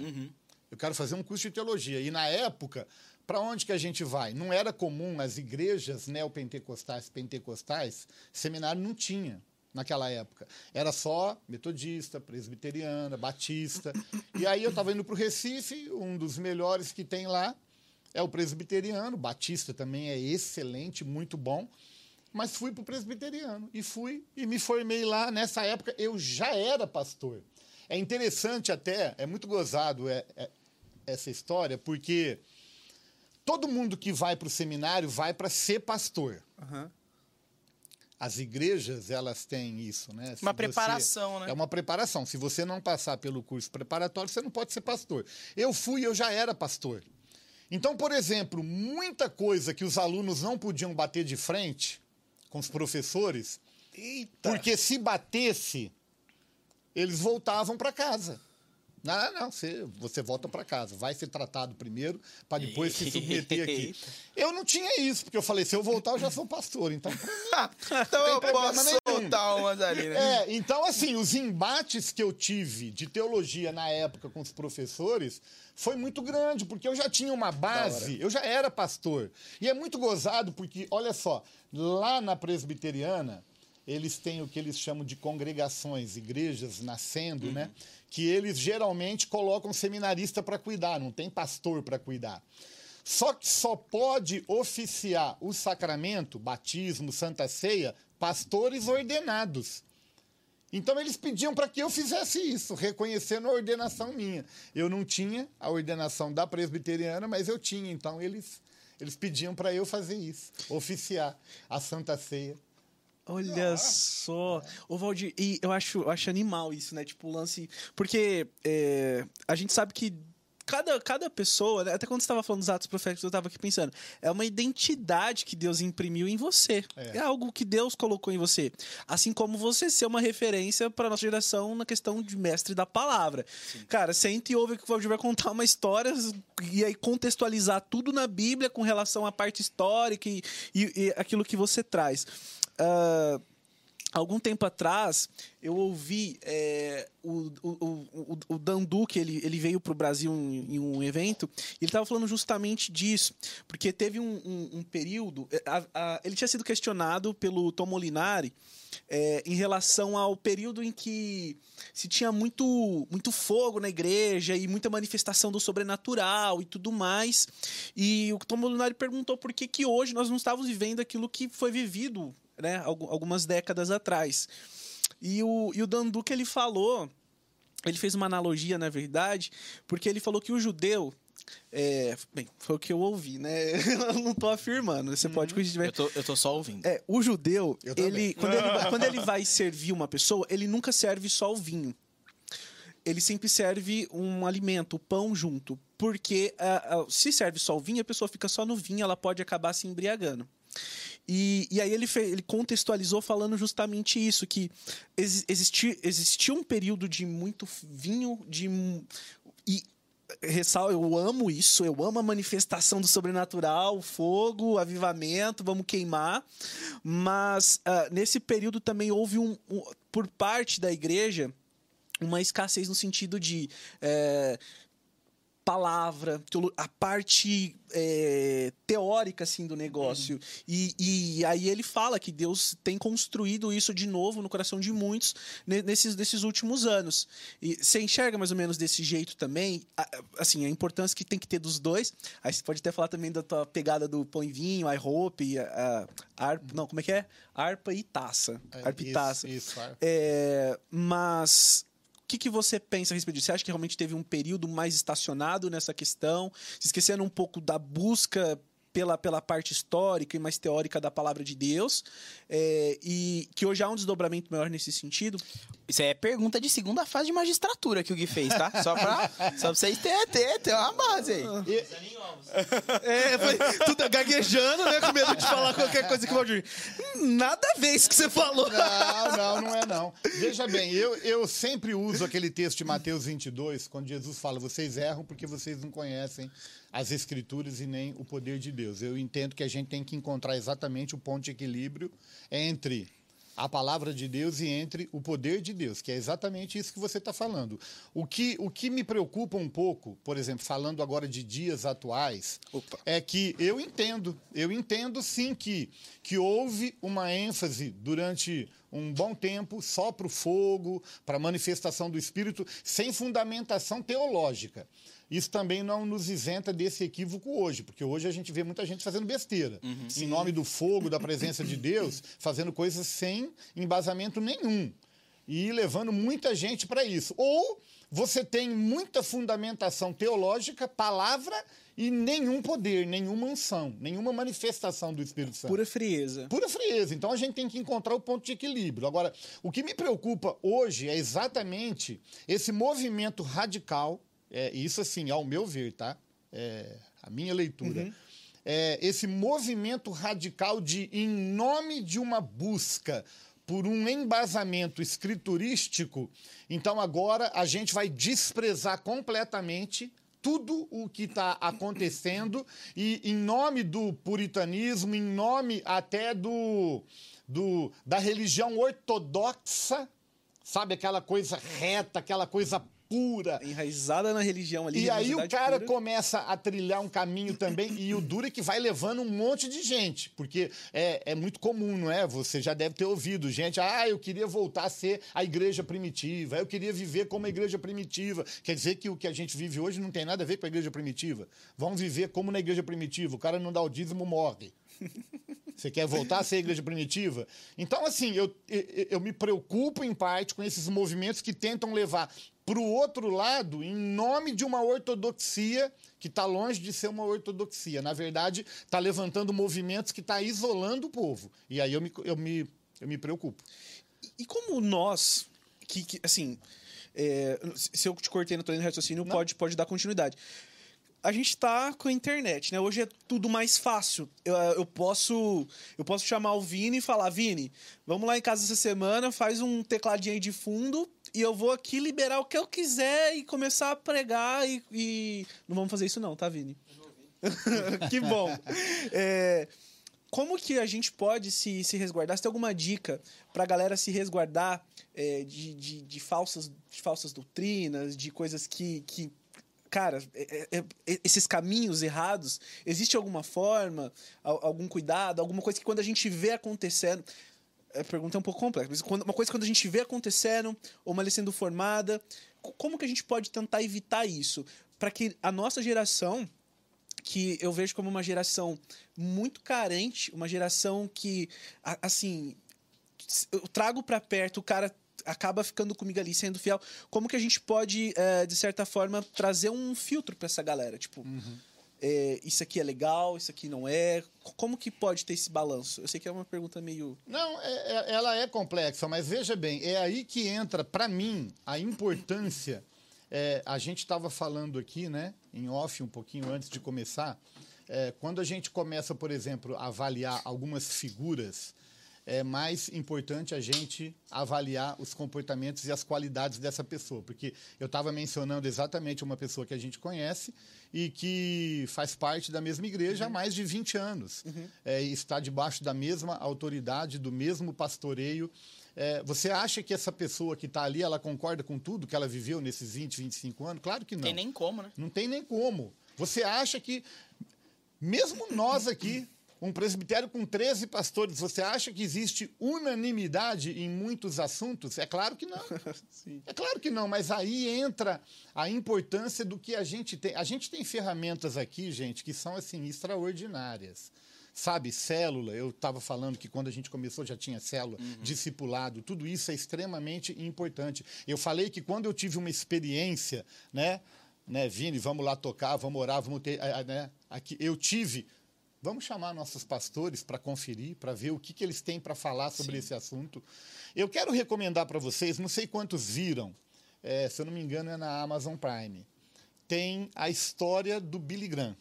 Eu quero fazer um curso de teologia. E na época, para onde que a gente vai? Não era comum as igrejas neopentecostais, pentecostais, seminário não tinha naquela época. Era só metodista, presbiteriana, batista. E aí eu estava indo para o Recife, um dos melhores que tem lá é o presbiteriano, batista também é excelente, muito bom. Mas fui para o presbiteriano e fui e me formei lá. Nessa época eu já era pastor. É interessante até, é muito gozado é- é- essa história, porque todo mundo que vai para o seminário vai para ser pastor. Aham. As igrejas, elas têm isso, né? Se Uma você- preparação, né? É uma preparação. Se você não passar pelo curso preparatório, você não pode ser pastor. Eu fui, eu já era pastor. Então, por exemplo, muita coisa que os alunos não podiam bater de frente com os professores, Eita. porque se batesse, eles voltavam para casa. Não, não, você, você volta para casa. Vai ser tratado primeiro, para depois se submeter aqui. Eu não tinha isso, porque eu falei, se eu voltar, eu já sou pastor. Então, então eu posso nenhum. soltar umas ali, né? É, então, assim, os embates que eu tive de teologia na época com os professores foi muito grande, porque eu já tinha uma base, eu já era pastor. E é muito gozado, porque, olha só, lá na presbiteriana, eles têm o que eles chamam de congregações, igrejas nascendo, né? Que eles geralmente colocam seminarista para cuidar, não tem pastor para cuidar. Só que só pode oficiar o sacramento, batismo, santa ceia, pastores ordenados. Então eles pediam para que eu fizesse isso, reconhecendo a ordenação minha. Eu não tinha a ordenação da presbiteriana, mas eu tinha. Então eles, eles pediam para eu fazer isso, oficiar a santa ceia. Olha só. Ô, Valdir, e eu acho, eu acho animal isso, né? Tipo, o lance. Porque é, a gente sabe que cada, cada pessoa, né? até quando você estava falando dos atos proféticos, eu estava aqui pensando, é uma identidade que Deus imprimiu em você. É. É. algo que Deus colocou em você. Assim como você ser uma referência para nossa geração na questão de mestre da palavra. Cara, sente e ouve que o Valdir vai contar uma história e aí contextualizar tudo na Bíblia com relação à parte histórica e, e- e aquilo que você traz. Ah, algum tempo atrás, eu ouvi é, o, o, o, o Dandu, que ele, ele veio para o Brasil em, em um evento, e ele estava falando justamente disso, porque teve um, um- um período. é, a- a- ele tinha sido questionado pelo Tom Molinari é, em relação ao período em que se tinha muito, muito fogo na igreja e muita manifestação do sobrenatural e tudo mais. E o Tom Molinari perguntou por que, que hoje nós não estávamos vivendo aquilo que foi vivido né, algu- algumas décadas atrás. E o, e o Dan Duque, ele falou, ele fez uma analogia, na verdade, porque ele falou que o judeu. é, bem, foi o que eu ouvi, né? Eu não tô afirmando. Você pode corrigir. Eu tô, eu tô só ouvindo. É, o judeu, ele quando, ele vai, quando ele vai servir uma pessoa, ele nunca serve só o vinho. Ele sempre serve um alimento, o pão junto. Porque ah, ah, se serve só o vinho, a pessoa fica só no vinho, ela pode acabar se embriagando. E, e aí ele, fe- ele contextualizou falando justamente isso, que exi existi, existia um período de muito vinho, de... E ressal, eu amo isso, eu amo a manifestação do sobrenatural, o fogo, o avivamento, vamos queimar. Mas ah, nesse período também houve um, um- por parte da igreja uma escassez no sentido de eh, palavra, a parte é, teórica assim do negócio. E, e aí ele fala que Deus tem construído isso de novo no coração de muitos ne- nesses, nesses últimos anos. E você enxerga mais ou menos desse jeito também, a- assim, a importância que tem que ter dos dois. Aí você pode até falar também da tua pegada do pão e vinho, I hope, a, a, harpa, não, como é que é? Harpa e taça. Harpa e Isso, taça. Isso, harpa. É, mas que, que você pensa a respeito disso? Você acha que realmente teve um período mais estacionado nessa questão, se esquecendo um pouco da busca pela, pela parte histórica e mais teórica da palavra de Deus, é, e que hoje há um desdobramento maior nesse sentido? Isso é pergunta de segunda fase de magistratura que o Gui fez, tá? Só pra, só pra vocês terem ter, ter uma base aí. É, foi tudo gaguejando, né? Com medo de falar qualquer coisa que o Valdir. Nada a ver isso que você falou. Não, não, não é não. Veja bem, eu, eu sempre uso aquele texto de Mateus 22, quando Jesus fala, vocês erram porque vocês não conhecem as escrituras e nem o poder de Deus. Eu entendo que a gente tem que encontrar exatamente o ponto de equilíbrio entre a palavra de Deus e entre o poder de Deus, que é exatamente isso que você está falando. O que, o que me preocupa um pouco, por exemplo, falando agora de dias atuais, Opa. é que eu entendo, eu entendo sim que, que houve uma ênfase durante um bom tempo só para o fogo, para a manifestação do Espírito, sem fundamentação teológica. Isso também não nos isenta desse equívoco hoje, porque hoje a gente vê muita gente fazendo besteira. em nome do fogo, da presença de Deus, fazendo coisas sem embasamento nenhum e levando muita gente para isso. Ou você tem muita fundamentação teológica, palavra e nenhum poder, nenhuma unção, nenhuma manifestação do Espírito Santo. Pura frieza. Pura frieza. Então a gente tem que encontrar o ponto de equilíbrio. Agora, o que me preocupa hoje é exatamente esse movimento radical, é, isso assim, ao meu ver, tá? É, a minha leitura. É, esse movimento radical de, em nome de uma busca por um embasamento escriturístico, então agora a gente vai desprezar completamente tudo o que está acontecendo e em nome do puritanismo, em nome até do, do da religião ortodoxa, sabe aquela coisa reta, aquela coisa pura. Enraizada na religião ali. E aí o cara pura. começa a trilhar um caminho também, e o duro é que vai levando um monte de gente, porque é, é muito comum, não é? Você já deve ter ouvido gente, ah, eu queria voltar a ser a igreja primitiva, eu queria viver como a igreja primitiva. Quer dizer que o que a gente vive hoje não tem nada a ver com a igreja primitiva. Vamos viver como na igreja primitiva, o cara não dá o dízimo, morre. Você quer voltar a ser a igreja primitiva? Então, assim, eu, eu, eu me preocupo em parte com esses movimentos que tentam levar para o outro lado em nome de uma ortodoxia que está longe de ser uma ortodoxia. Na verdade, está levantando movimentos que está isolando o povo. E aí eu me, eu me, eu me preocupo. E como nós, que, que, assim, é, se eu te cortei no teu raciocínio, pode, pode dar continuidade. A gente tá com a internet, né? Hoje é tudo mais fácil. Eu, eu posso eu posso chamar o Vini e falar, Vini, vamos lá em casa essa semana, faz um tecladinho aí de fundo e eu vou aqui liberar o que eu quiser e começar a pregar e... e... Não vamos fazer isso não, tá, Vini? que bom. É, como que a gente pode se, se resguardar? Você tem alguma dica pra galera se resguardar é, de, de, de falsas, de falsas doutrinas, de coisas que, que cara, é- é- é- esses caminhos errados, existe alguma forma, al- algum cuidado, alguma coisa que quando a gente vê acontecendo. A pergunta é um pouco complexa, mas uma coisa que quando a gente vê acontecendo, ou uma lei sendo formada, co- como que a gente pode tentar evitar isso? Para que a nossa geração, que eu vejo como uma geração muito carente, uma geração que, assim, eu trago para perto, o cara acaba ficando comigo ali, sendo fiel. Como que a gente pode, eh, de certa forma, trazer um filtro para essa galera? Tipo, eh, isso aqui é legal, isso aqui não é. Como que pode ter esse balanço? Eu sei que é uma pergunta meio. Não, é- é- ela é complexa, mas veja bem, é aí que entra, para mim, a importância. é, a gente estava falando aqui, né, em off, um pouquinho antes de começar. é, quando a gente começa, por exemplo, a avaliar algumas figuras, é mais importante a gente avaliar os comportamentos e as qualidades dessa pessoa. Porque eu estava mencionando exatamente uma pessoa que a gente conhece e que faz parte da mesma igreja há mais de 20 anos. É, e está debaixo da mesma autoridade, do mesmo pastoreio. É, você acha que essa pessoa que está ali, ela concorda com tudo que ela viveu nesses 20, 25 anos? Claro que não. Tem nem como, né? Não tem nem como. Você acha que, mesmo nós aqui, um presbitério com 13 pastores, você acha que existe unanimidade em muitos assuntos? É claro que não. É claro que não, mas aí entra a importância do que a gente tem. A gente tem ferramentas aqui, gente, que são assim extraordinárias. Sabe, célula, eu estava falando que quando a gente começou já tinha célula, discipulado, tudo isso é extremamente importante. Eu falei que quando eu tive uma experiência, né, né, Vini, vamos lá tocar, vamos orar, vamos ter, eh, eh, né, aqui, eu tive, vamos chamar nossos pastores para conferir, para ver o que, que eles têm para falar sobre esse assunto. Eu quero recomendar para vocês, não sei quantos viram, eh, se eu não me engano é na Amazon Prime, tem a história do Billy Graham.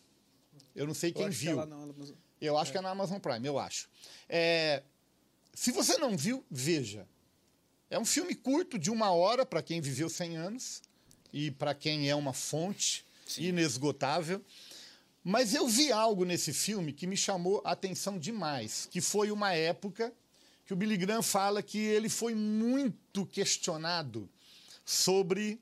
Eu não sei Eu quem que é viu. lá na Amazon. Eu acho que é na Amazon Prime, eu acho. É, se você não viu, veja. É um filme curto, de uma hora, para quem viveu 100 anos e para quem é uma fonte inesgotável. Mas eu vi algo nesse filme que me chamou a atenção demais, que foi uma época que o Billy Graham fala que ele foi muito questionado sobre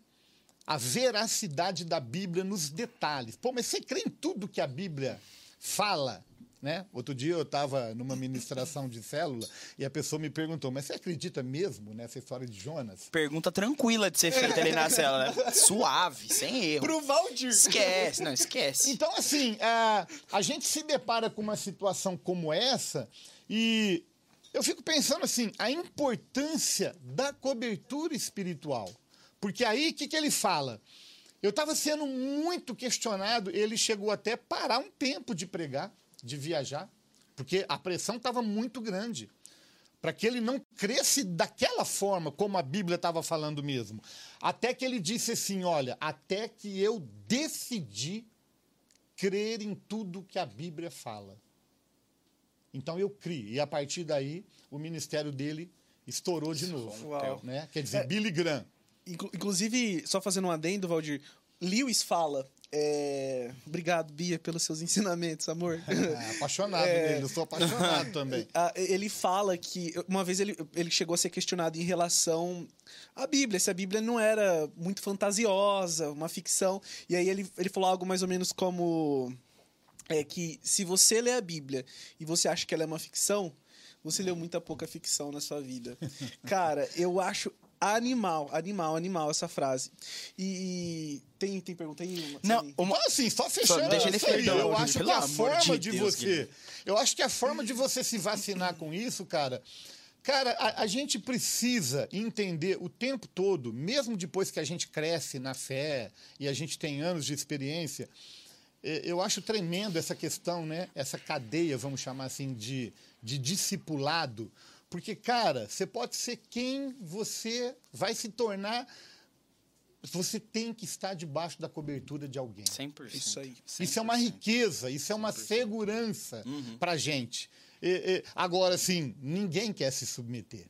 a veracidade da Bíblia nos detalhes. Pô, mas você crê em tudo que a Bíblia fala? Né? Outro dia eu estava numa ministração de célula e a pessoa me perguntou, mas você acredita mesmo nessa história de Jonas? Pergunta tranquila de ser feita ali na cela, né? Suave, sem erro. Pro Valdir. Esquece, não, esquece. Então, assim, a, a gente se depara com uma situação como essa e eu fico pensando assim, a importância da cobertura espiritual. Porque aí, o que, que ele fala? Eu estava sendo muito questionado, ele chegou até parar um tempo de pregar, de viajar, porque a pressão estava muito grande. Para que ele não cresce daquela forma, como a Bíblia estava falando mesmo. Até que ele disse assim: olha, até que eu decidi crer em tudo que a Bíblia fala. Então eu criei. E a partir daí, o ministério dele estourou de novo. Uau. Né? Quer dizer, Billy Graham. Inclu- Inclusive, só fazendo um adendo, Valdir, Lewis fala. É, Obrigado, Bia, pelos seus ensinamentos, amor. Ah, apaixonado É. dele, eu sou apaixonado também. Ah, ele fala que uma vez ele, ele chegou a ser questionado em relação à Bíblia, se a Bíblia não era muito fantasiosa, uma ficção. E aí ele, ele falou algo mais ou menos como é que se você lê a Bíblia e você acha que ela é uma ficção, você leu muita pouca ficção na sua vida. Cara, eu acho animal, animal, animal essa frase. E tem, tem pergunta aí? Não, uma- assim, só fechando deixa ele aí, eu Valdir, acho que a forma de de, Deus, você. Guilherme. Eu acho que a forma de você se vacinar com isso, cara. Cara, a, a gente precisa entender o tempo todo, mesmo depois que a gente cresce na fé e a gente tem anos de experiência, eh, eu acho tremendo essa questão, né? Essa cadeia, vamos chamar assim, de, de discipulado. Porque, cara, você pode ser quem você vai se tornar. Você tem que estar debaixo da cobertura de alguém. 100%. Isso aí. Isso é uma riqueza, isso é uma segurança para gente. E- e, agora, assim, ninguém quer se submeter.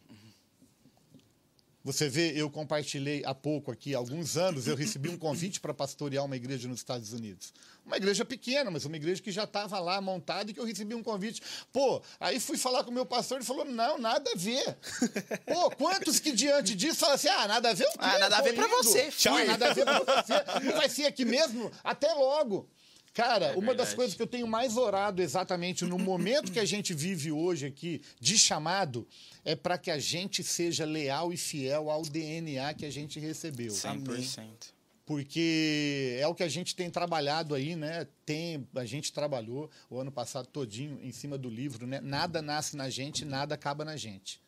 Você vê, eu compartilhei há pouco aqui, há alguns anos, eu recebi um convite para pastorear uma igreja nos Estados Unidos. Uma igreja pequena, mas uma igreja que já estava lá montada e que eu recebi um convite. Pô, aí fui falar com o meu pastor e falou: não, nada a ver. Pô, quantos que diante disso falam assim: ah, nada a ver o quê? Ah, nada a ver indo. você, Tchau, nada a ver pra você. Não vai ser aqui mesmo? Até logo. Cara, uma das verdade. coisas que eu tenho mais orado exatamente no momento que a gente vive hoje aqui, de chamado, é para que a gente seja leal e fiel ao DNA que a gente recebeu. 100%. Porque é o que a gente tem trabalhado aí, né? Tem, a gente trabalhou o ano passado todinho em cima do livro, né? Nada nasce na gente, nada acaba na gente.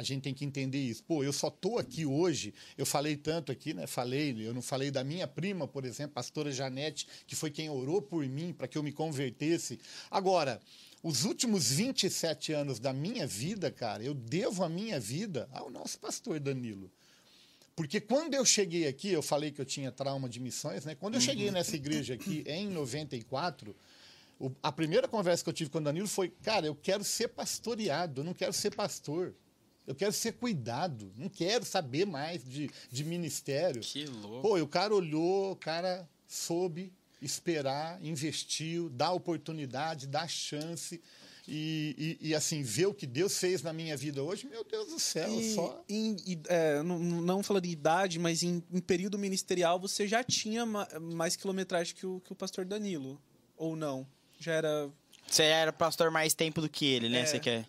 A gente tem que entender isso. Pô, eu só tô aqui hoje, eu falei tanto aqui, né? Falei, eu não falei da minha prima, por exemplo, pastora Janete, que foi quem orou por mim para que eu me convertesse. Agora, os últimos 27 anos da minha vida, cara, eu devo a minha vida ao nosso pastor Danilo. Porque quando eu cheguei aqui, eu falei que eu tinha trauma de missões, né? Quando eu cheguei nessa igreja aqui em 94, o- a primeira conversa que eu tive com o Danilo foi: cara, eu quero ser pastoreado, eu não quero ser pastor. Eu quero ser cuidado, não quero saber mais de, de ministério. Que louco. Pô, e o cara olhou, o cara soube esperar, investiu, dá oportunidade, dá chance. E, e, e, assim, ver o que Deus fez na minha vida hoje, meu Deus do céu, E, só. em- e, é, não, não falando de idade, mas em, em período ministerial você já tinha ma- mais quilometragem que o, que o pastor Danilo? Ou não? Já era. Você era pastor mais tempo do que ele, né? É. Você quer.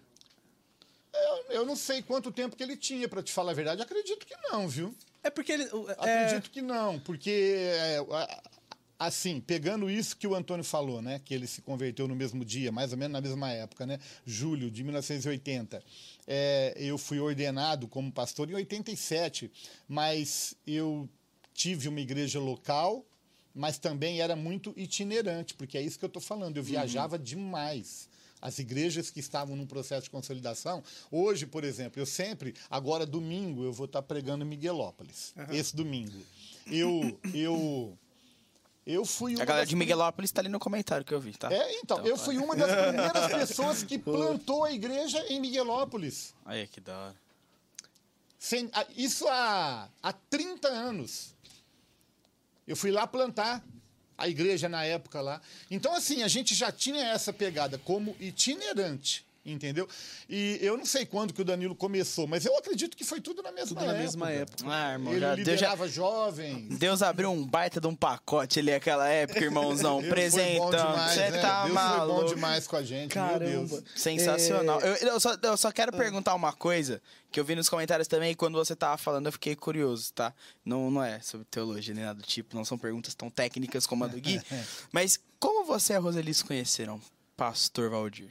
Eu, eu não sei quanto tempo que ele tinha, para te falar a verdade. Acredito que não, viu? É porque ele. É, Acredito que não, porque é, assim, pegando isso que o Antônio falou, né, que ele se converteu no mesmo dia, mais ou menos na mesma época, né, julho de 1980. É, eu fui ordenado como pastor em 87, mas eu tive uma igreja local, mas também era muito itinerante, porque é isso que eu estou falando, eu viajava demais. As igrejas que estavam num processo de consolidação, hoje, por exemplo, eu sempre, agora domingo, eu vou estar pregando em Miguelópolis. Esse domingo. Eu, eu, eu fui uma A galera das de Miguelópolis tá ali no comentário que eu vi, tá? É, então, eu fui uma das primeiras pessoas que plantou a igreja em Miguelópolis. Aí, que da hora. Sem- isso há, há 30 anos. Eu fui lá plantar a igreja na época lá. Então, assim, a gente já tinha essa pegada como itinerante, entendeu? E eu não sei quando que o Danilo começou, mas eu acredito que foi tudo na mesma tudo na época. mesma época. Ah, irmão, Ele já, Deus, já, liderava jovens. Deus abriu um baita de um pacote ali naquela época, irmãozão. Presentão. demais, Você né? tá Deus maluco. foi bom demais com a gente, meu Deus. Caramba. Sensacional. É, Eu, eu só, eu só quero perguntar uma coisa que eu vi nos comentários também quando você tava falando eu fiquei curioso, tá? Não, não é sobre teologia nem nada do tipo, não são perguntas tão técnicas como a do Gui. Mas como você e a Roseli se conheceram, Pastor Valdir?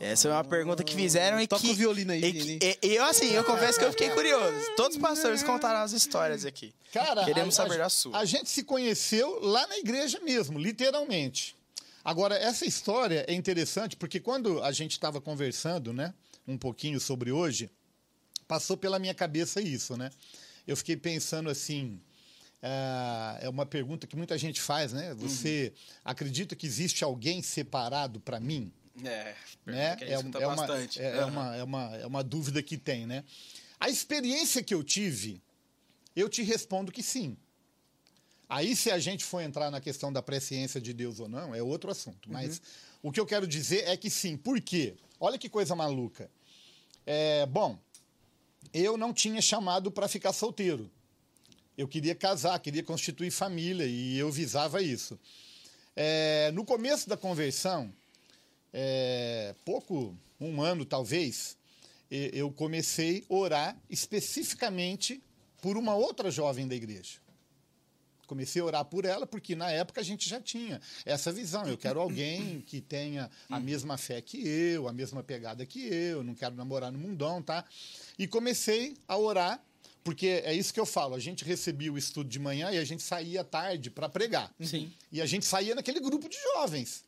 Essa é uma pergunta que fizeram e Toca que... o violino aí, e que- e- eu, assim, eu confesso que eu fiquei curioso. Todos os pastores contaram as histórias aqui. Cara, Queremos a, saber a, a sua. A gente se conheceu lá na igreja mesmo, literalmente. Agora, essa história é interessante porque quando a gente estava conversando, né, um pouquinho sobre hoje, passou pela minha cabeça isso, né? Eu fiquei pensando assim, ah, é uma pergunta que muita gente faz, né? Você acredita que existe alguém separado para mim? É, né? um- escuta uma, bastante. é, é Aham. uma, é, uma, é uma dúvida que tem, né? A experiência que eu tive, eu te respondo que sim. Aí, se a gente for entrar na questão da presciência de Deus ou não, é outro assunto. Mas o que eu quero dizer é que sim. Por quê? Olha que coisa maluca. É, bom, eu não tinha chamado para ficar solteiro. Eu queria casar, queria constituir família e eu visava isso. É, no começo da conversão, é, pouco, um ano talvez, eu comecei a orar especificamente por uma outra jovem da igreja. Comecei a orar por ela porque na época a gente já tinha essa visão. Eu quero alguém que tenha a mesma fé que eu, a mesma pegada que eu, não quero namorar no mundão, tá? E comecei a orar, porque é isso que eu falo, a gente recebia o estudo de manhã e a gente saía tarde para pregar. Sim. E a gente saía naquele grupo de jovens.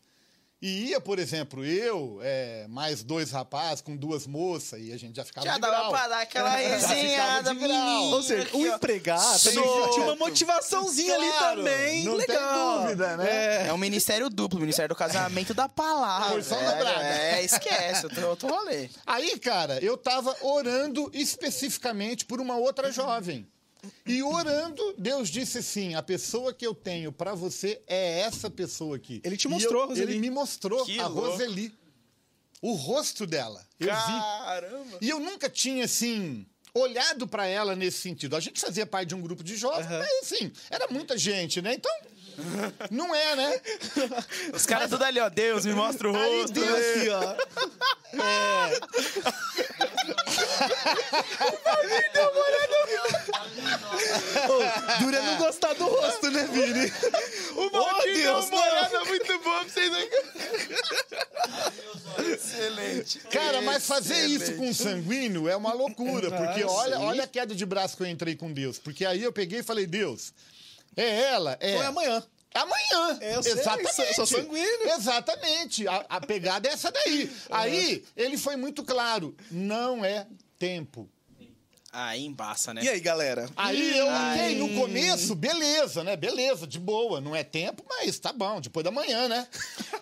E ia, por exemplo, eu, é, mais dois rapazes com duas moças, e a gente já ficava Já de dava grau. pra dar aquela Já resenhada. Ou seja, o Aqui, empregado tinha uma motivaçãozinha ali Claro, também. não legal. tem ainda, né? É um ministério duplo, ministério do casamento da palavra. Porção é, dobrada. É, esquece, outro, outro rolê. Aí, cara, eu tava orando especificamente por uma outra jovem. E orando, Deus disse assim: a pessoa que eu tenho pra você é essa pessoa aqui. Ele te mostrou eu- a Roseli. Ele me mostrou Que a louco. Roseli. O rosto dela. Eu vi. Caramba. E eu nunca tinha, assim, olhado pra ela nesse sentido. A gente fazia parte de um grupo de jovens, Aham. mas, assim, era muita gente, né? Então, não é, né? Os caras tudo ali, ó. Deus, me mostra o rosto. Deus- Aqui, ó. Ô, Dura não gostar do rosto, né, Vini? O Maldinho deu uma olhada muito boa pra vocês Excelente. Cara, mas fazer isso com um sanguíneo é uma loucura, porque Ah, olha, olha a queda de braço que eu entrei com Deus. Porque aí eu peguei e falei, Deus, é ela? É. Foi amanhã. Amanhã. É, eu sei, Exatamente. sou- sou sanguíneo. Exatamente. A, a pegada é essa daí. Aí, ele foi muito claro. Não é tempo. Aí embaça, né? E aí, galera? Aí eu ok, no começo, beleza, né? Beleza, de boa. Não é tempo, mas tá bom, depois da manhã, né?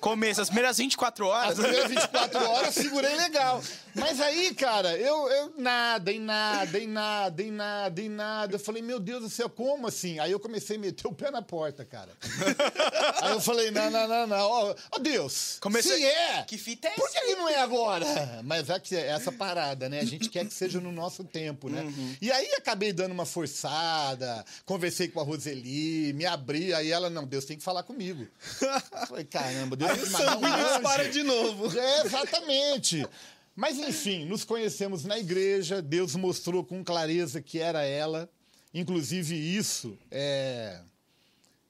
Começo, as primeiras 24 horas. As primeiras 24 horas segurei legal. Mas aí, cara, eu, eu nada, e nada, e nada, e nada, e nada. Eu falei, meu Deus do céu, como assim? Aí eu comecei a meter o pé na porta, cara. aí eu falei, não, não, não, não. Ó, ó Deus, Comecei- se é, Que fita é por essa? que, que não é agora? Mas é que é essa parada, né? A gente quer que seja no nosso tempo, né? Uhum. E aí acabei dando uma forçada, conversei com a Roseli, me abri, aí ela, não, Deus tem que falar comigo. Eu Falei, caramba, Deus tem que mandar um para de novo. É, exatamente. Mas enfim, nos conhecemos na igreja, Deus mostrou com clareza que era ela. Inclusive, isso é.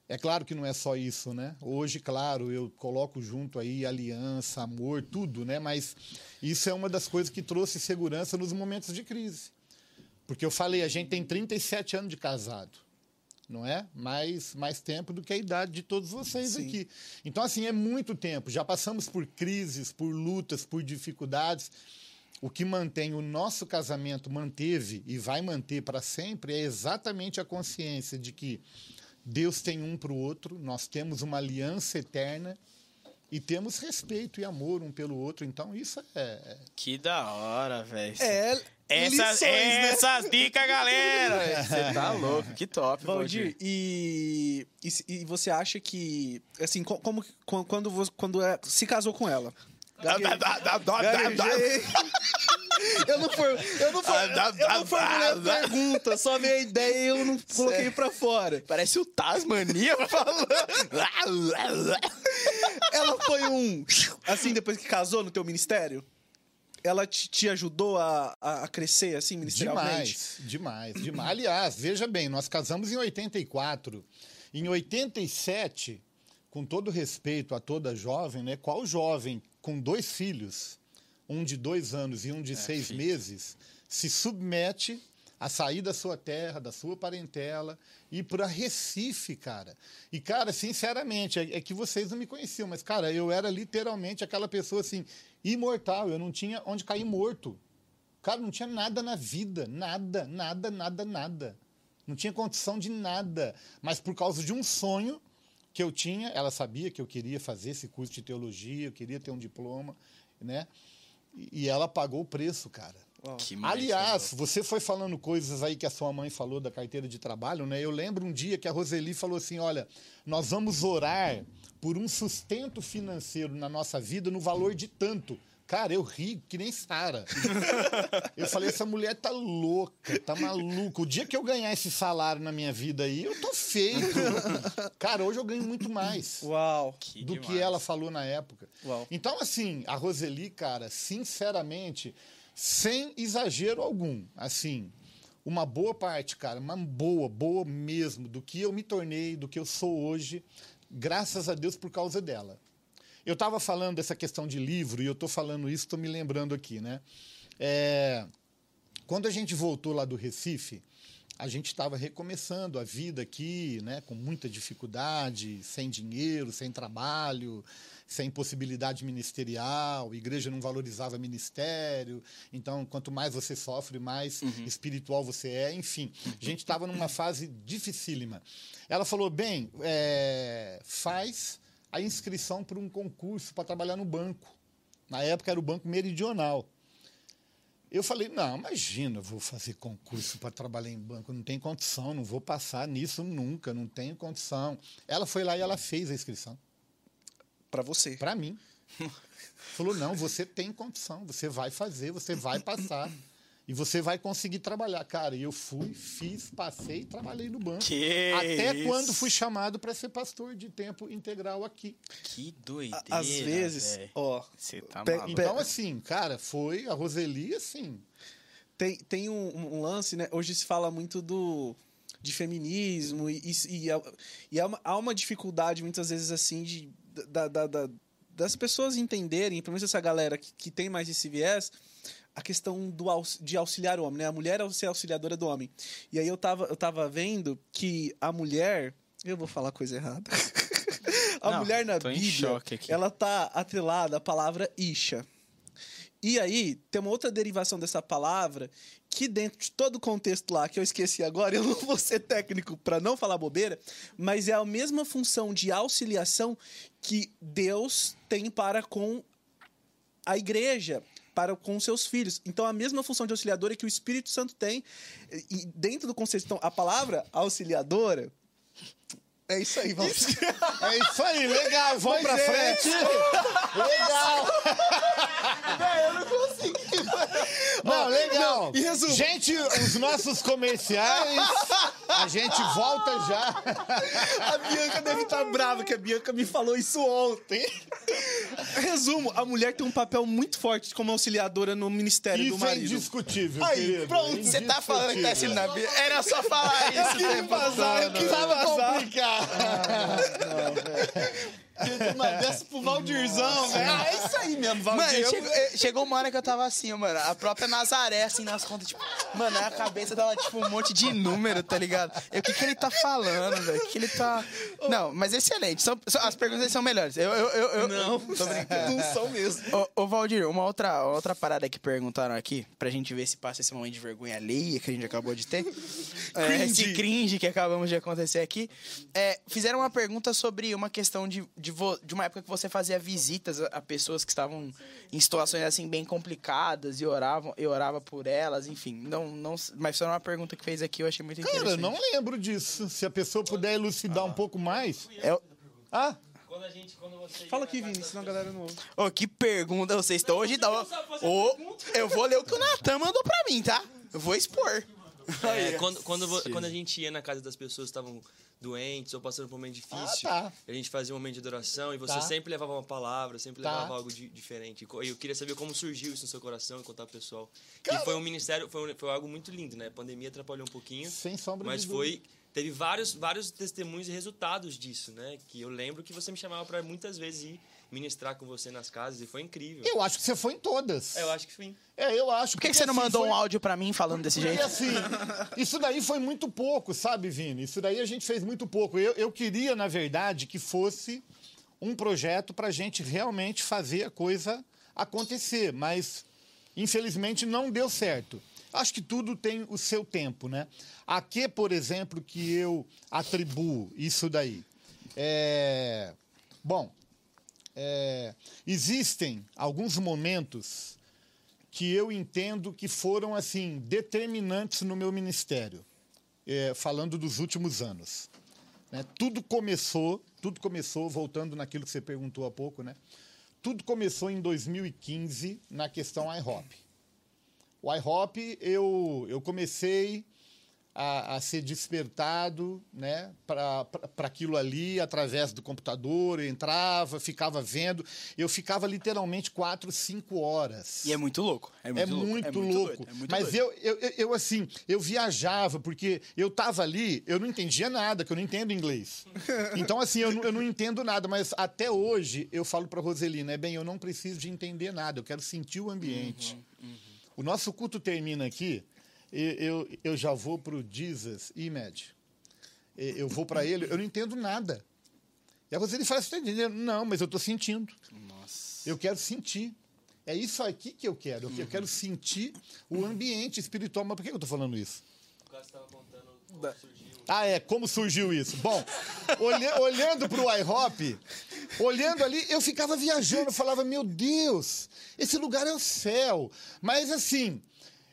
É claro que não é só isso, né? Hoje, claro, eu coloco junto aí aliança, amor, tudo, né? Mas isso é uma das coisas que trouxe segurança nos momentos de crise. Porque eu falei, a gente tem 37 anos de casado não é? Mais, mais tempo do que a idade de todos vocês Sim. aqui. Então, assim, é muito tempo. Já passamos por crises, por lutas, por dificuldades. O que mantém o nosso casamento, manteve e vai manter para sempre, é exatamente a consciência de que Deus tem um para o outro, nós temos uma aliança eterna e temos respeito e amor um pelo outro. Então, isso é. é- Que da hora, velho. É, Essas, lições, né? essas dicas, galera! Você tá louco, que top, Valdir, e, e, e você acha que, assim, co- como, que- quan- quando, quando é- se casou com ela? Gaguejei. Gaguejei. Eu não, for, eu não, for, eu não formulei a pergunta, só veio a ideia e eu não coloquei pra fora. Parece o Tasmania falando. Ela foi um. Assim, depois que casou no teu ministério? Ela te, te ajudou a, a crescer, assim, ministerialmente? Demais, demais, demais. Aliás, veja bem, nós casamos em 84. Em 87, com todo respeito a toda jovem, né? Qual jovem com dois filhos, um de dois anos e um de seis meses, se submete a sair da sua terra, da sua parentela e ir para Recife, cara. E, cara, sinceramente, é, é que vocês não me conheciam, mas, cara, eu era literalmente aquela pessoa assim, imortal. Eu não tinha onde cair morto. Cara, não tinha nada na vida. Nada, nada, nada, nada. Não tinha condição de nada. Mas por causa de um sonho que eu tinha, ela sabia que eu queria fazer esse curso de teologia, eu queria ter um diploma, né? E ela pagou o preço, cara. Que mulher Aliás, você foi falando coisas aí que a sua mãe falou da carteira de trabalho, né? Eu lembro um dia que a Roseli falou assim: olha, nós vamos orar por um sustento financeiro na nossa vida no valor de tanto. Cara, eu ri que nem Sara. eu falei, essa mulher tá louca, tá maluca. O dia que eu ganhar esse salário na minha vida aí, eu tô feito. Cara, hoje eu ganho muito mais Uau. Que do que demais. ela falou na época. Uau. Então, assim, a Roseli, cara, sinceramente, sem exagero algum, assim, uma boa parte, cara, uma boa, boa mesmo, do que eu me tornei, do que eu sou hoje, graças a Deus por causa dela. Eu estava falando dessa questão de livro, e eu estou falando isso, estou me lembrando aqui, né? É, quando a gente voltou lá do Recife, a gente estava recomeçando a vida aqui, né, com muita dificuldade, sem dinheiro, sem trabalho, sem possibilidade ministerial, a igreja não valorizava ministério, então quanto mais você sofre, mais espiritual você é, enfim. A gente estava numa fase dificílima. Ela falou, bem, é, faz a inscrição para um concurso para trabalhar no banco. Na época era o Banco Meridional. Eu falei, não, imagina, eu vou fazer concurso para trabalhar em banco, não tem condição, não vou passar nisso nunca, não tenho condição. Ela foi lá e ela fez a inscrição. Pra você. Para mim. Falou, não, você tem condição, você vai fazer, você vai passar. E você vai conseguir trabalhar. Cara, e eu fui, fiz, passei e trabalhei no banco. Que Até isso. quando fui chamado para ser pastor de tempo integral aqui. Que doideira. Às vezes, velho. ó, Você tá maluco. Então, assim, cara, foi a Roseli, assim. tem, tem um, um lance, né? Hoje se fala muito do de feminismo e, e, e, há- e há, uma, há uma dificuldade muitas vezes assim de da, da- da- das pessoas entenderem, pelo menos essa galera que, que tem mais esse viés, a questão do aux- de auxiliar o homem, né? A mulher é ser auxiliadora do homem. E aí eu tava, eu tava vendo que a mulher, eu vou falar coisa errada. a Não, mulher na Bíblia, ela tá atrelada à palavra isha. E aí, tem uma outra derivação dessa palavra que dentro de todo o contexto lá, que eu esqueci agora, eu não vou ser técnico para não falar bobeira, mas é a mesma função de auxiliação que Deus tem para com a igreja, para com seus filhos. Então, a mesma função de auxiliadora que o Espírito Santo tem. E dentro do conceito, então, a palavra auxiliadora... É isso aí, vamos. É isso aí, legal, vamos pra Pois é. frente. Legal. eu não consigo. Não, legal. em resumo. Gente, os nossos comerciais, a gente volta já. A Bianca deve estar brava, que a Bianca me falou isso ontem. Resumo, a mulher tem um papel muito forte como auxiliadora no ministério do Isso é marido. indiscutível, Aí, querido. pronto, Você tá falando que tá sendo na Bíblia? Era só falar isso. Eu queria tempo vazar, eu todo. queria Tava vazar. complicado. Uma dessa pro Valdirzão, velho. Ah, é isso aí mesmo, Mano, Valdir. chegou, eh, chegou uma hora que eu tava assim, mano. A própria Nazaré, assim, nas contas, tipo, mano, a cabeça tava, tipo, um monte de número, tá ligado? Eu, o que, que ele tá falando, velho? O que ele tá. Não, mas excelente. São, as perguntas são melhores. Eu, eu, eu, eu- Não, tô brincando. Não são mesmo. Ô, Valdir, uma outra, outra parada que perguntaram aqui, pra gente ver se passa esse momento de vergonha alheia que a gente acabou de ter. É, esse cringe que acabamos de acontecer aqui. É, fizeram uma pergunta sobre uma questão de, de, vo- de uma época que você fazia visitas a, a pessoas que estavam em situações assim bem complicadas e oravam e orava por elas, enfim. Não, não, mas foi uma pergunta que fez aqui, eu achei muito Cara, interessante. não lembro disso. Se a pessoa puder elucidar um pouco mais. É, Ah, Quando a gente, quando você Fala aqui, Vini, senão a galera não ouve. Ô, que pergunta vocês estão hoje. Tá, Ô, pergunta. eu vou ler o que o Natan mandou pra mim, tá? Eu vou expor. É, quando, quando, quando a gente ia na casa das pessoas que estavam doentes ou passando por um momento difícil, Ah, tá. a gente fazia um momento de adoração e você Tá. sempre levava uma palavra, sempre Tá. levava algo di- diferente. E E eu queria saber como surgiu isso no seu coração e contar pro pessoal. Que foi um ministério, foi, um- foi algo muito lindo, né? A pandemia atrapalhou um pouquinho. sem sombra Mas de foi. Teve vários, vários testemunhos e resultados disso, né? Que eu lembro que você me chamava para muitas vezes ir ministrar com você nas casas e foi incrível. Eu acho que você foi em todas. É, eu acho que sim. É, eu acho. Por que, que você não mandou foi... um áudio pra mim falando desse jeito? assim, isso daí foi muito pouco, sabe, Vini? Isso daí a gente fez muito pouco. Eu, eu queria, na verdade, que fosse um projeto para a gente realmente fazer a coisa acontecer, mas infelizmente não deu certo. Acho que tudo tem o seu tempo, né? A que, por exemplo, que eu atribuo isso daí? É... Bom, é, existem alguns momentos que eu entendo que foram assim determinantes no meu ministério, é, falando dos últimos anos. né? Tudo começou, tudo começou voltando naquilo que você perguntou há pouco, né? Tudo começou em 2015 na questão iHop. O iHop eu eu comecei a, a ser despertado né, para aquilo ali através do computador. Eu entrava, ficava vendo. Eu ficava literalmente quatro, cinco horas. E é muito louco. É muito, É louco. muito, é muito louco. doido, é muito Mas eu, eu, eu, assim, eu viajava, porque eu tava ali, eu não entendia nada, que eu não entendo inglês. Então, assim, eu, não- eu não entendo nada, mas até hoje eu falo pra Roselina, é bem, eu não preciso de entender nada, eu quero sentir o ambiente. Uhum, O nosso culto termina aqui, eu, eu, eu já vou pro Jesus Image. E- Eu vou para ele, eu não entendo nada. E a Roseli fala, você está entendendo? Não, mas eu estou sentindo. Nossa. Eu quero sentir. É isso aqui que eu quero. Eu quero sentir o ambiente espiritual. Mas por que eu estou falando isso? O cara estava contando como surgiu. Ah, é, como surgiu isso? Bom, olha- olhando para o IHOP, olhando ali, eu ficava viajando, eu falava, meu Deus, esse lugar é o céu. Mas assim,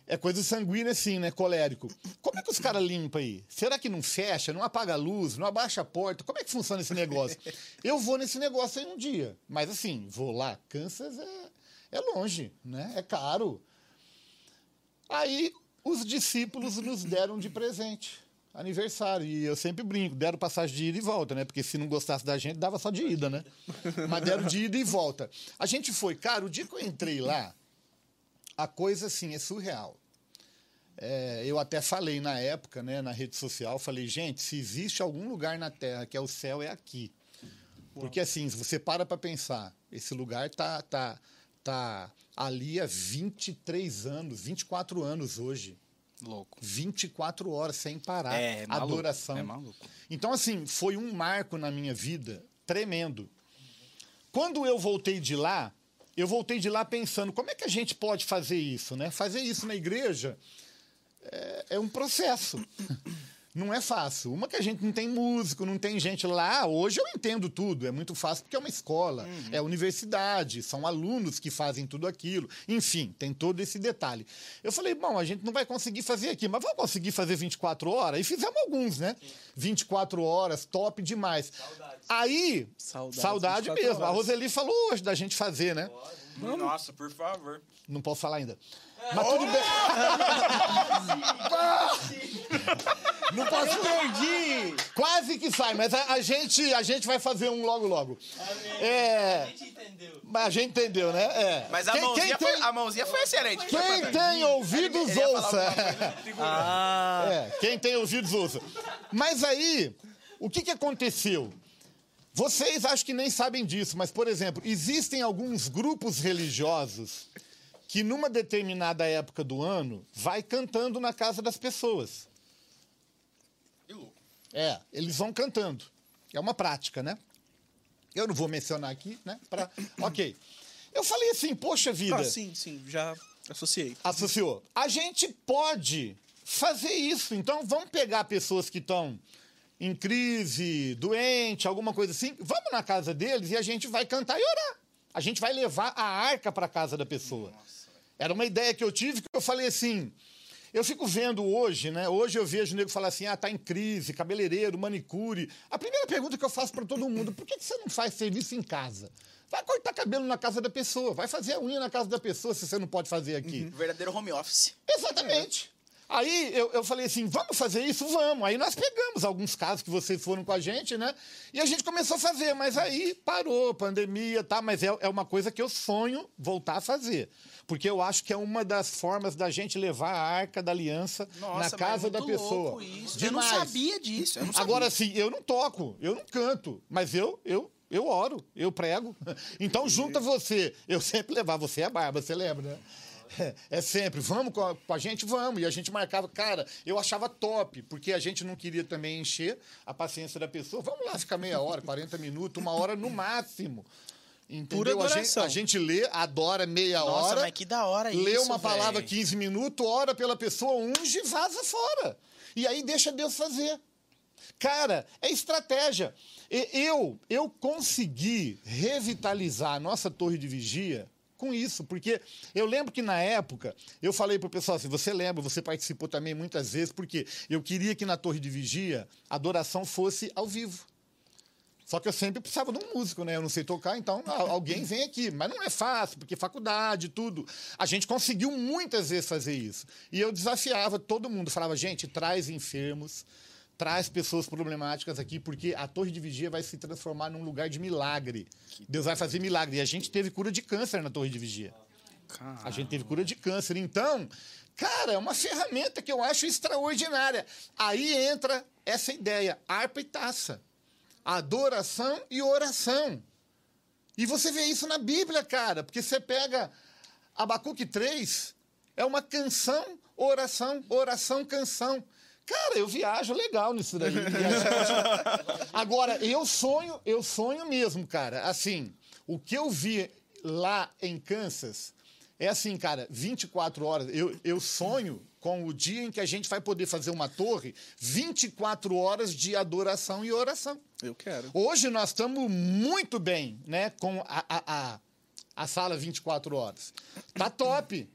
é coisa sanguínea assim, né, colérico. Como é que os caras limpam aí? Será que não fecha, não apaga a luz, não abaixa a porta? Como é que funciona esse negócio? Eu vou nesse negócio aí um dia, mas assim, vou lá, Kansas é, é longe, né? É caro. Aí os discípulos nos deram de presente aniversário. E eu sempre brinco, deram passagem de ida e volta, né? Porque se não gostasse da gente, dava só de ida, né? Mas deram de ida e volta. A gente foi, cara, o dia que eu entrei lá, a coisa assim é surreal. É, eu até falei na época, né, na rede social, falei, gente, se existe algum lugar na Terra que é o céu, é aqui. Porque assim, se você para para pensar, esse lugar tá, tá, tá ali há 23 anos, 24 anos hoje. Louco. 24 horas sem parar. É, é maluco, adoração. é maluco. Então, assim, foi um marco na minha vida tremendo. Quando eu voltei de lá, eu voltei de lá pensando, como é que a gente pode fazer isso, né? Fazer isso na igreja é, é um processo. Não é fácil. Uma que a gente não tem músico, não tem gente lá. Hoje eu entendo tudo. É muito fácil porque é uma escola, é universidade, são alunos que fazem tudo aquilo. Enfim, tem todo esse detalhe. Eu falei, bom, a gente não vai conseguir fazer aqui, mas vamos conseguir fazer 24 horas? E fizemos alguns, né? 24 horas, top demais. Aí, Saudades, saudade 24 mesmo. A horas. Roseli falou hoje da gente fazer, né? Nossa, por favor. Não posso falar ainda. Mas tudo bem. Não posso perdi. Quase que sai, mas a, a gente, a gente vai fazer um logo logo. É, entendeu. mas a gente entendeu, né? É. Mas a, Quem- mãozinha, quem foi, tem- a mãozinha foi excelente. Quem tem ouvidos ouça. Ah, É, quem tem ouvidos ouça. Mas aí, o que, que aconteceu? Vocês acho que nem sabem disso, mas, por exemplo, existem alguns grupos religiosos que, numa determinada época do ano, vai cantando na casa das pessoas. Que louco. É, eles vão cantando. É uma prática, né? Eu não vou mencionar aqui, né? Pra... Ok. Eu falei assim, poxa vida. Ah, sim, sim, já associei. associou. A gente pode fazer isso. Então, vamos pegar pessoas que estão em crise, doente, alguma coisa assim. Vamos na casa deles e a gente vai cantar e orar. A gente vai levar a arca para casa da pessoa. Era uma ideia que eu tive que eu falei assim. Eu fico vendo hoje, né? Hoje eu vejo o nego falar assim: ah, tá em crise, cabeleireiro, manicure. A primeira pergunta que eu faço para todo mundo: por que, que você não faz serviço em casa? Vai cortar cabelo na casa da pessoa, vai fazer a unha na casa da pessoa se você não pode fazer aqui. Verdadeiro home office. Exatamente. Aí eu, eu falei assim, vamos fazer isso? Vamos. Aí nós pegamos alguns casos que vocês foram com a gente, né? E a gente começou a fazer, mas aí parou, pandemia, tá? Mas é, é uma coisa que eu sonho voltar a fazer. Porque eu acho que é uma das formas da gente levar a arca da aliança Nossa, na casa é da pessoa. Isso. Eu não sabia disso. Eu não sabia. Agora, assim, eu não toco, eu não canto, mas eu, eu, eu oro, eu prego. Então, junta você. Eu sempre levava você e a barba, você lembra, né? É, é sempre, vamos com a, com a gente, vamos. E a gente marcava, cara, eu achava top, porque a gente não queria também encher a paciência da pessoa. Vamos lá ficar meia hora, 40 minutos, uma hora no máximo. Entendeu? Pura a, gente, a gente lê, adora meia Nossa, hora. mas que da hora isso, Lê uma palavra velho. 15 minutos, ora pela pessoa, unge e vaza fora. E aí deixa Deus fazer. Cara, é estratégia. Eu, eu consegui revitalizar a nossa torre de vigia com isso, porque eu lembro que na época eu falei pro pessoal assim, você lembra, você participou também muitas vezes, porque eu queria que na torre de vigia a adoração fosse ao vivo. Só que eu sempre precisava de um músico, né? Eu não sei tocar, então alguém vem aqui. Mas não é fácil, porque faculdade, tudo. A gente conseguiu muitas vezes fazer isso. E eu desafiava todo mundo, falava, gente, traz enfermos, traz pessoas problemáticas aqui, porque a torre de vigia vai se transformar num lugar de milagre. Deus vai fazer milagre. E a gente teve cura de câncer na torre de vigia. A gente teve cura de câncer. Então, cara, é uma ferramenta que eu acho extraordinária. Aí entra essa ideia, harpa e taça. Adoração e oração. E você vê isso na Bíblia, cara, porque você pega Abacuque 3, é uma canção oração, oração, canção. Cara, eu viajo legal nisso daí. Agora, eu sonho, eu sonho mesmo, cara. Assim, o que eu vi lá em Kansas é assim, cara, 24 horas. Eu, eu sonho com o dia em que a gente vai poder fazer uma torre 24 horas de adoração e oração. Eu quero. Hoje nós estamos muito bem, né, com a, a, a, a sala 24 horas. Tá top.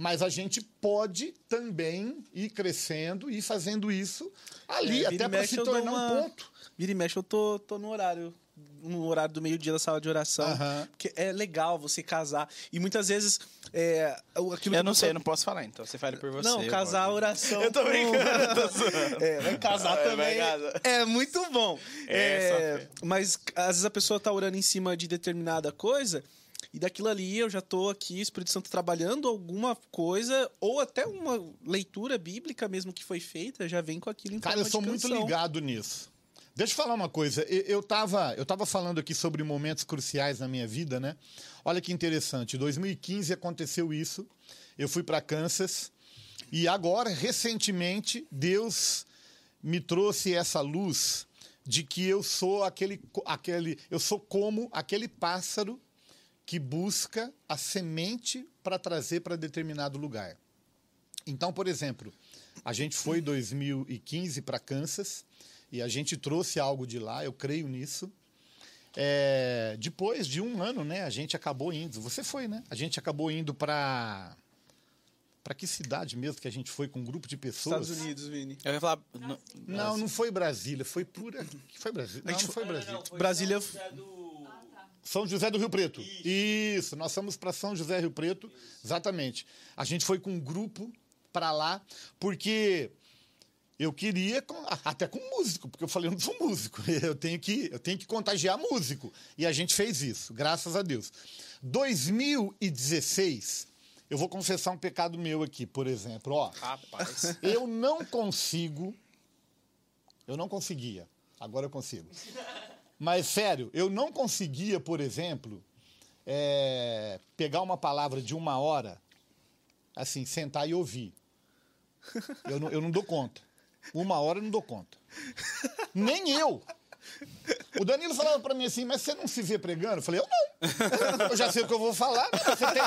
Mas a gente pode também ir crescendo e fazendo isso ali, É, até para se tornar uma- um ponto. Vira e mexe, eu tô, tô no horário. No horário do meio-dia da sala de oração. Aham. Porque é legal você casar. E muitas vezes. É, o- aquilo Eu não você- sei, eu não posso falar, então você fale por você. Não, casar a oração. Eu tô com- brincando, zoando. É, vai casar É, também. vai. É muito bom. É, É, mas às vezes a pessoa tá orando em cima de determinada coisa. E daquilo ali eu já tô aqui, Espírito Santo trabalhando alguma coisa, ou até uma leitura bíblica mesmo que foi feita, já vem com aquilo em Cara, forma eu sou muito ligado nisso. Deixa eu falar uma coisa. Eu, eu, tava, eu tava falando aqui sobre momentos cruciais na minha vida, né? Olha que interessante. Em 2015 aconteceu isso. Eu fui para Kansas. E agora, recentemente, Deus me trouxe essa luz de que eu sou aquele, aquele eu sou como aquele pássaro que busca a semente para trazer para determinado lugar. Então, por exemplo, a gente foi em 2015 para Kansas e a gente trouxe algo de lá, eu creio nisso. É, depois de um ano, né, a gente acabou indo. Você foi, né? A gente acabou indo para para que cidade mesmo que a gente foi com um grupo de pessoas? Estados Unidos, Vini. Eu ia falar. no- Não, não foi Brasília, foi pura. Foi Brasília. Não, não foi Brasília. Brasília- São José do Rio Preto. Isso, nós fomos para São José do Rio Preto, exatamente. A gente foi com um grupo para lá, porque eu queria, até com músico, porque eu falei, eu não sou músico, eu tenho que, eu tenho que contagiar músico. E a gente fez isso, graças a Deus. 2016, eu vou confessar um pecado meu aqui, por exemplo. Ó, Rapaz. eu não consigo. Eu não conseguia. Agora eu consigo. Mas, sério, eu não conseguia, por exemplo, é, pegar uma palavra de uma hora, assim, sentar e ouvir. Eu não, eu não dou conta. Uma hora eu não dou conta. Nem eu. O Danilo falava pra mim assim, mas você não se vê pregando? Eu falei, eu não. Eu já sei o que eu vou falar. mas Você tem...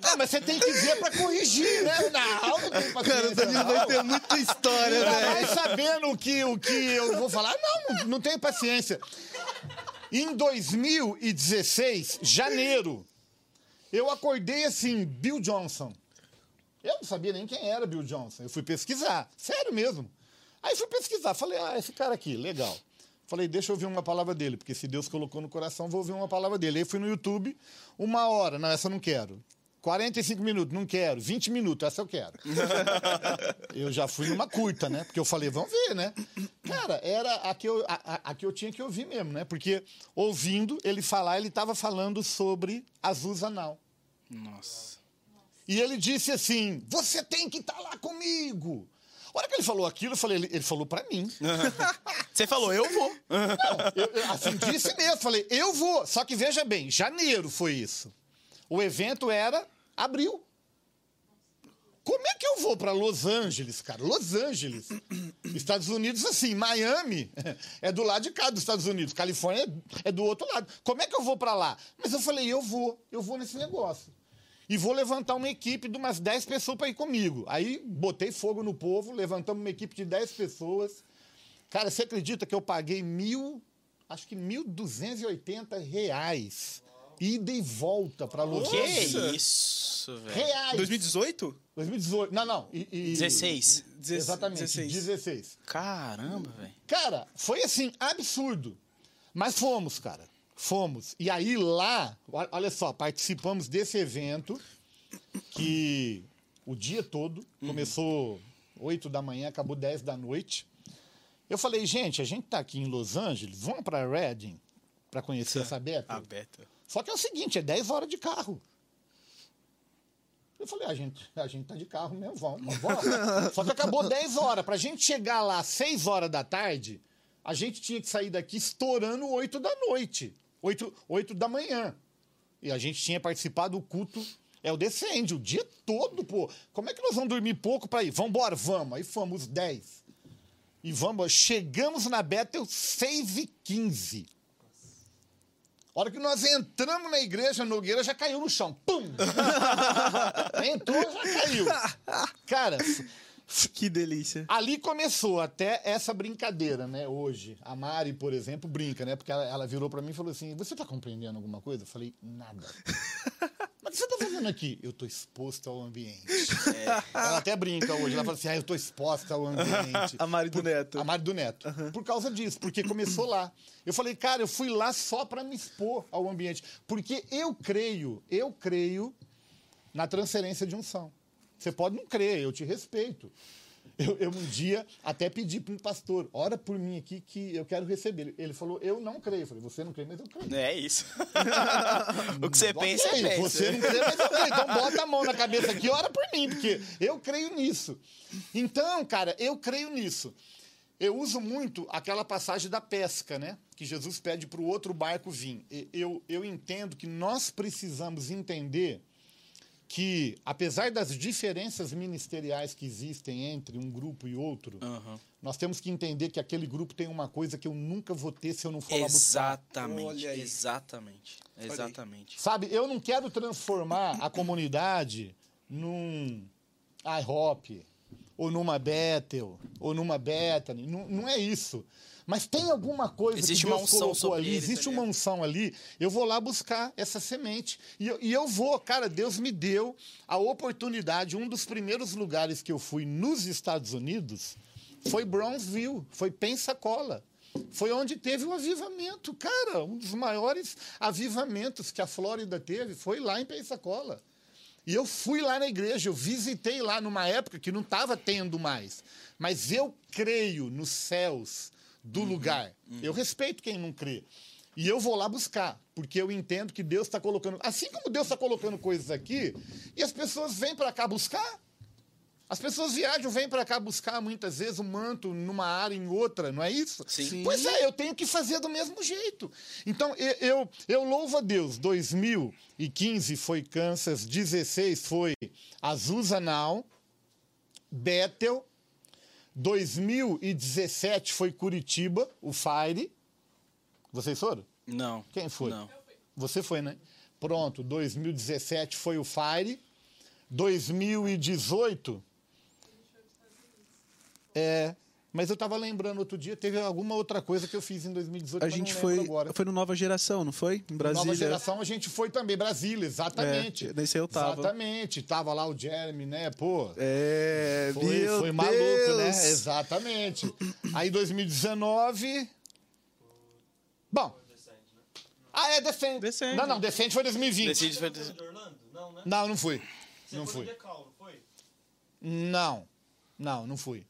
Não, mas você tem que ver pra corrigir, né? Não, não tem paciência, não. muita história, Ainda mais sabendo o que, o que eu vou falar. Não, não, não tenho paciência. Em 2016, janeiro, eu acordei assim, Bill Johnson. Eu não sabia nem quem era Bill Johnson. Eu fui pesquisar, sério mesmo. Aí fui pesquisar, falei, ah, esse cara aqui, legal. Falei, deixa eu ouvir uma palavra dele, porque se Deus colocou no coração, vou ouvir uma palavra dele. Aí fui no YouTube, uma hora, não, essa eu não quero. 45 minutos, não quero. 20 minutos, essa eu quero. eu já fui numa curta, né? Porque eu falei, vamos ver, né? Cara, era a que eu, a, a- que eu tinha que ouvir mesmo, né? Porque ouvindo ele falar, ele estava falando sobre Azusa Now. Nossa. E ele disse assim: Você tem que estar lá comigo. A hora que ele falou aquilo, eu falei, ele, ele falou pra mim. Você falou, eu vou. Eu- eu- assim, disse mesmo. Falei, eu vou. Só que veja bem, janeiro foi isso. O evento era abril. Como é que eu vou para Los Angeles, cara? Los Angeles. Estados Unidos, assim, Miami é do lado de cá dos Estados Unidos. Califórnia é do outro lado. Como é que eu vou para lá? Mas eu falei, eu vou. Eu vou nesse negócio. E vou levantar uma equipe de umas 10 pessoas para ir comigo. Aí botei fogo no povo, levantamos uma equipe de 10 pessoas. Cara, você acredita que eu paguei mil, acho que 1.280 reais. Ida e volta para Los Que isso, velho. Reais. 2018? 2018. Não, não. E, e- 16. Deze- Exatamente, 16. 16. Caramba, velho. Cara, foi assim, absurdo. Mas fomos, cara. Fomos. E aí lá, ol- olha só, participamos desse evento que o dia todo começou 8 da manhã, acabou 10 da noite. Eu falei, gente, a gente tá aqui em Los Angeles, vamos para Reading para conhecer essa beta. A beta. Só que é o seguinte, é 10 horas de carro. Eu falei, a gente, a gente tá de carro mesmo, vamos, vamos. Só que acabou 10 horas. Pra gente chegar lá às 6 horas da tarde, a gente tinha que sair daqui estourando 8 da noite. 8, 8 da manhã. E a gente tinha participado do culto É o descende, o dia todo, pô. Como é que nós vamos dormir pouco pra ir? Vambora, vamos. Aí fomos 10. E vamos, chegamos na Bethel 6 e 15. A hora que nós entramos na igreja, Nogueira já caiu no chão. Pum! Entrou, já caiu. Cara, Que delícia. Ali começou até essa brincadeira, né? Hoje. A Mari, por exemplo, brinca, né? Porque ela, ela virou pra mim e falou assim: Você tá compreendendo alguma coisa? Eu falei: Nada. Mas o que você tá fazendo aqui? Eu tô exposto ao ambiente. Ela até brinca hoje. Ela fala assim: Ah, eu tô exposta ao ambiente. A Mari do Neto. A Mari do Neto. Por causa disso, porque começou lá. Eu falei, cara, eu fui lá só pra me expor ao ambiente. Porque eu creio, eu creio na transferência de unção. Você pode não crer, eu te respeito. Eu, eu um dia até pedi para um pastor, ora por mim aqui que eu quero receber. Ele- falou, eu não creio. Eu falei, você não crê, mas eu creio. É isso. o que você Ok, pensa, é pensa. Você não crê, mas eu creio. Então bota a mão na cabeça aqui e ora por mim, porque eu creio nisso. Então, cara, eu creio nisso. Eu uso muito aquela passagem da pesca, né? Que Jesus pede para o outro barco vir. Eu, eu entendo que nós precisamos entender que, apesar das diferenças ministeriais que existem entre um grupo e outro, Aham. nós temos que entender que aquele grupo tem uma coisa que eu nunca vou ter se eu não for lá buscar. Exatamente. Olha aí. Exatamente. Exatamente. Sabe, eu não quero transformar a comunidade num IHOP, ou numa Bethel, ou numa Bethany. Não, não é isso. Mas tem alguma coisa Existe que uma Deus unção colocou ali, eles, existe uma unção ali, eu vou lá buscar essa semente. E eu, e eu vou, cara, Deus me deu a oportunidade, um dos primeiros lugares que eu fui nos Estados Unidos foi Brownsville, foi Pensacola. Foi onde teve o avivamento, cara, um dos maiores avivamentos que a Flórida teve foi lá em Pensacola. E eu fui lá na igreja, eu visitei lá numa época que não estava tendo mais. Mas eu creio nos céus do lugar. Eu respeito quem não crê. E eu vou lá buscar, porque eu entendo que Deus está colocando. Assim como Deus está colocando coisas aqui, e as pessoas vêm para cá buscar. As pessoas viajam, vêm para cá buscar muitas vezes um manto numa área, em outra, não é isso? Sim. Sim. Pois é, eu tenho que fazer do mesmo jeito. Então, eu, eu, eu louvo a Deus. 2015 foi Kansas, 16 foi Azusa Now, Bethel, 2017 foi Curitiba, o Fire. Vocês foram? Não. Quem foi? Não. Você foi, né? Pronto, 2017 foi o Fire. 2018. É. Mas eu tava lembrando outro dia, teve alguma outra coisa que eu fiz em 2018, A gente foi, agora. foi no Nova Geração, não foi? Em Brasília. Nova geração, a gente foi também, Brasília, exatamente. É, nesse eu tava. Exatamente, tava lá o Jeremy, né? Pô, É, foi, meu foi maluco, Deus. né? Exatamente. Aí 2019. Bom. Ah, é Decente. Decente. Não, não, Decente foi 2020. Decide foi- de Orlando? Não, né? Não, não fui. Você não foi fui. Decal, não foi? Não. Não, não fui.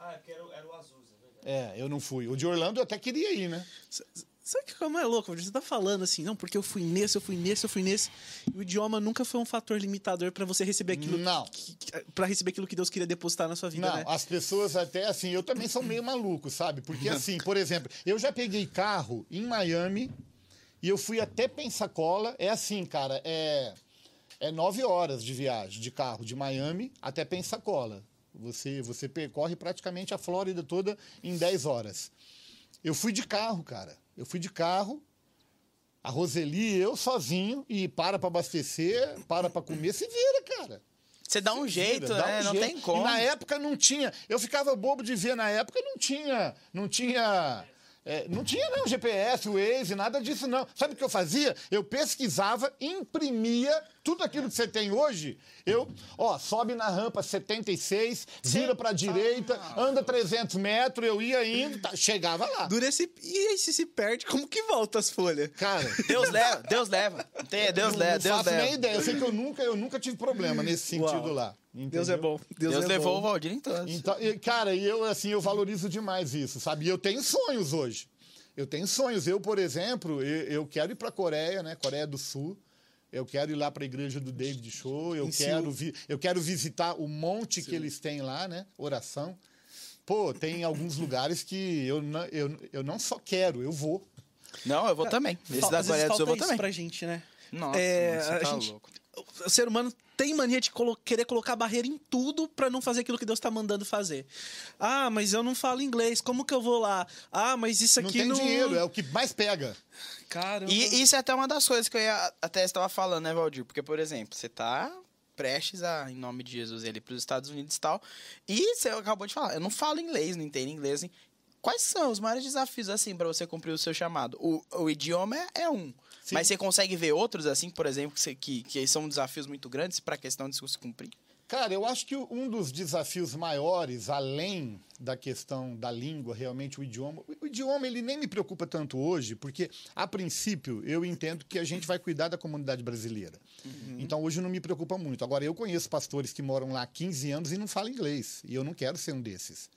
Ah, é porque era, o- era o Azusa, verdade. É, eu não fui. O de Orlando eu até queria ir, né? S- Sabe que como é louco? Você tá falando assim, não, porque eu fui nesse, eu fui nesse, eu fui nesse. E o idioma nunca foi um fator limitador pra você receber aquilo. Não. Que, que, pra receber aquilo que Deus queria depositar na sua vida, Não, né? as pessoas até assim, eu também sou meio maluco, sabe? Porque assim, por exemplo, eu já peguei carro em Miami e eu fui até Pensacola. É assim, cara, é, é nove horas de viagem de carro de Miami até Pensacola. Você, você percorre praticamente a Flórida toda em 10 horas. Eu fui de carro, cara. Eu fui de carro. A Roseli e eu sozinho e para pra abastecer, para pra comer, se vira, cara. Você dá um jeito, Vira, né? um não jeito. tem como. E na época não tinha. Eu ficava bobo de ver na época, não tinha. Não tinha. É, não tinha não GPS, Waze, nada disso não. Sabe o que eu fazia? Eu pesquisava, imprimia tudo aquilo que você tem hoje. Eu, ó, sobe na rampa 76, vira pra direita, anda 300 metros, eu ia indo, tá, chegava lá. Dura esse. E aí, se se perde, como que volta as folhas? Cara, Deus leva, Deus leva. Tem- Deus não, leva, não Deus faço nem leva. ideia. Eu sei que eu nunca, eu nunca tive problema nesse sentido Uau. lá. Deus é entendeu? bom. Deus, Deus é levou bom. o Valdir em. Então, e, cara, e eu assim, eu valorizo demais isso, sabe? E eu tenho sonhos hoje. Eu tenho sonhos. Eu, por exemplo, eu, eu quero ir para a Coreia, né? Coreia do Sul. Eu quero ir lá para a igreja do David Show. Eu Em quero, vi, eu quero visitar o monte que eles têm lá, né? Oração. Pô, tem alguns lugares que eu não, eu, eu não só quero, eu vou. Não, eu vou também. Esse da Coreia do Sul eu vou também. pra gente, né? Nossa, É, mano, você a tá gente- louco. O ser humano tem mania de colo- querer colocar barreira em tudo pra não fazer aquilo que Deus tá mandando fazer. Ah, mas eu não falo inglês, como que eu vou lá? Ah, mas isso Não aqui tem não. dinheiro, é o que mais pega. Caramba. E isso é até uma das coisas que eu ia, até estava falando, né, Valdir? Porque, por exemplo, você tá prestes a, em nome de Jesus, ele para os Estados Unidos e tal. E você acabou de falar, eu não falo inglês, não entendo inglês. hein? Quais são os maiores desafios, assim, para você cumprir o seu chamado? O, o idioma é, é um. Sim. Mas você consegue ver outros, assim, por exemplo, que, que, que são desafios muito grandes para a questão de se cumprir? Cara, eu acho que um dos desafios maiores, além da questão da língua, realmente o idioma. O idioma ele nem me preocupa tanto hoje, porque a princípio eu entendo que a gente vai cuidar da comunidade brasileira. Então hoje não me preocupa muito. Agora eu conheço pastores que moram lá há 15 anos e não falam inglês, e eu não quero ser um desses.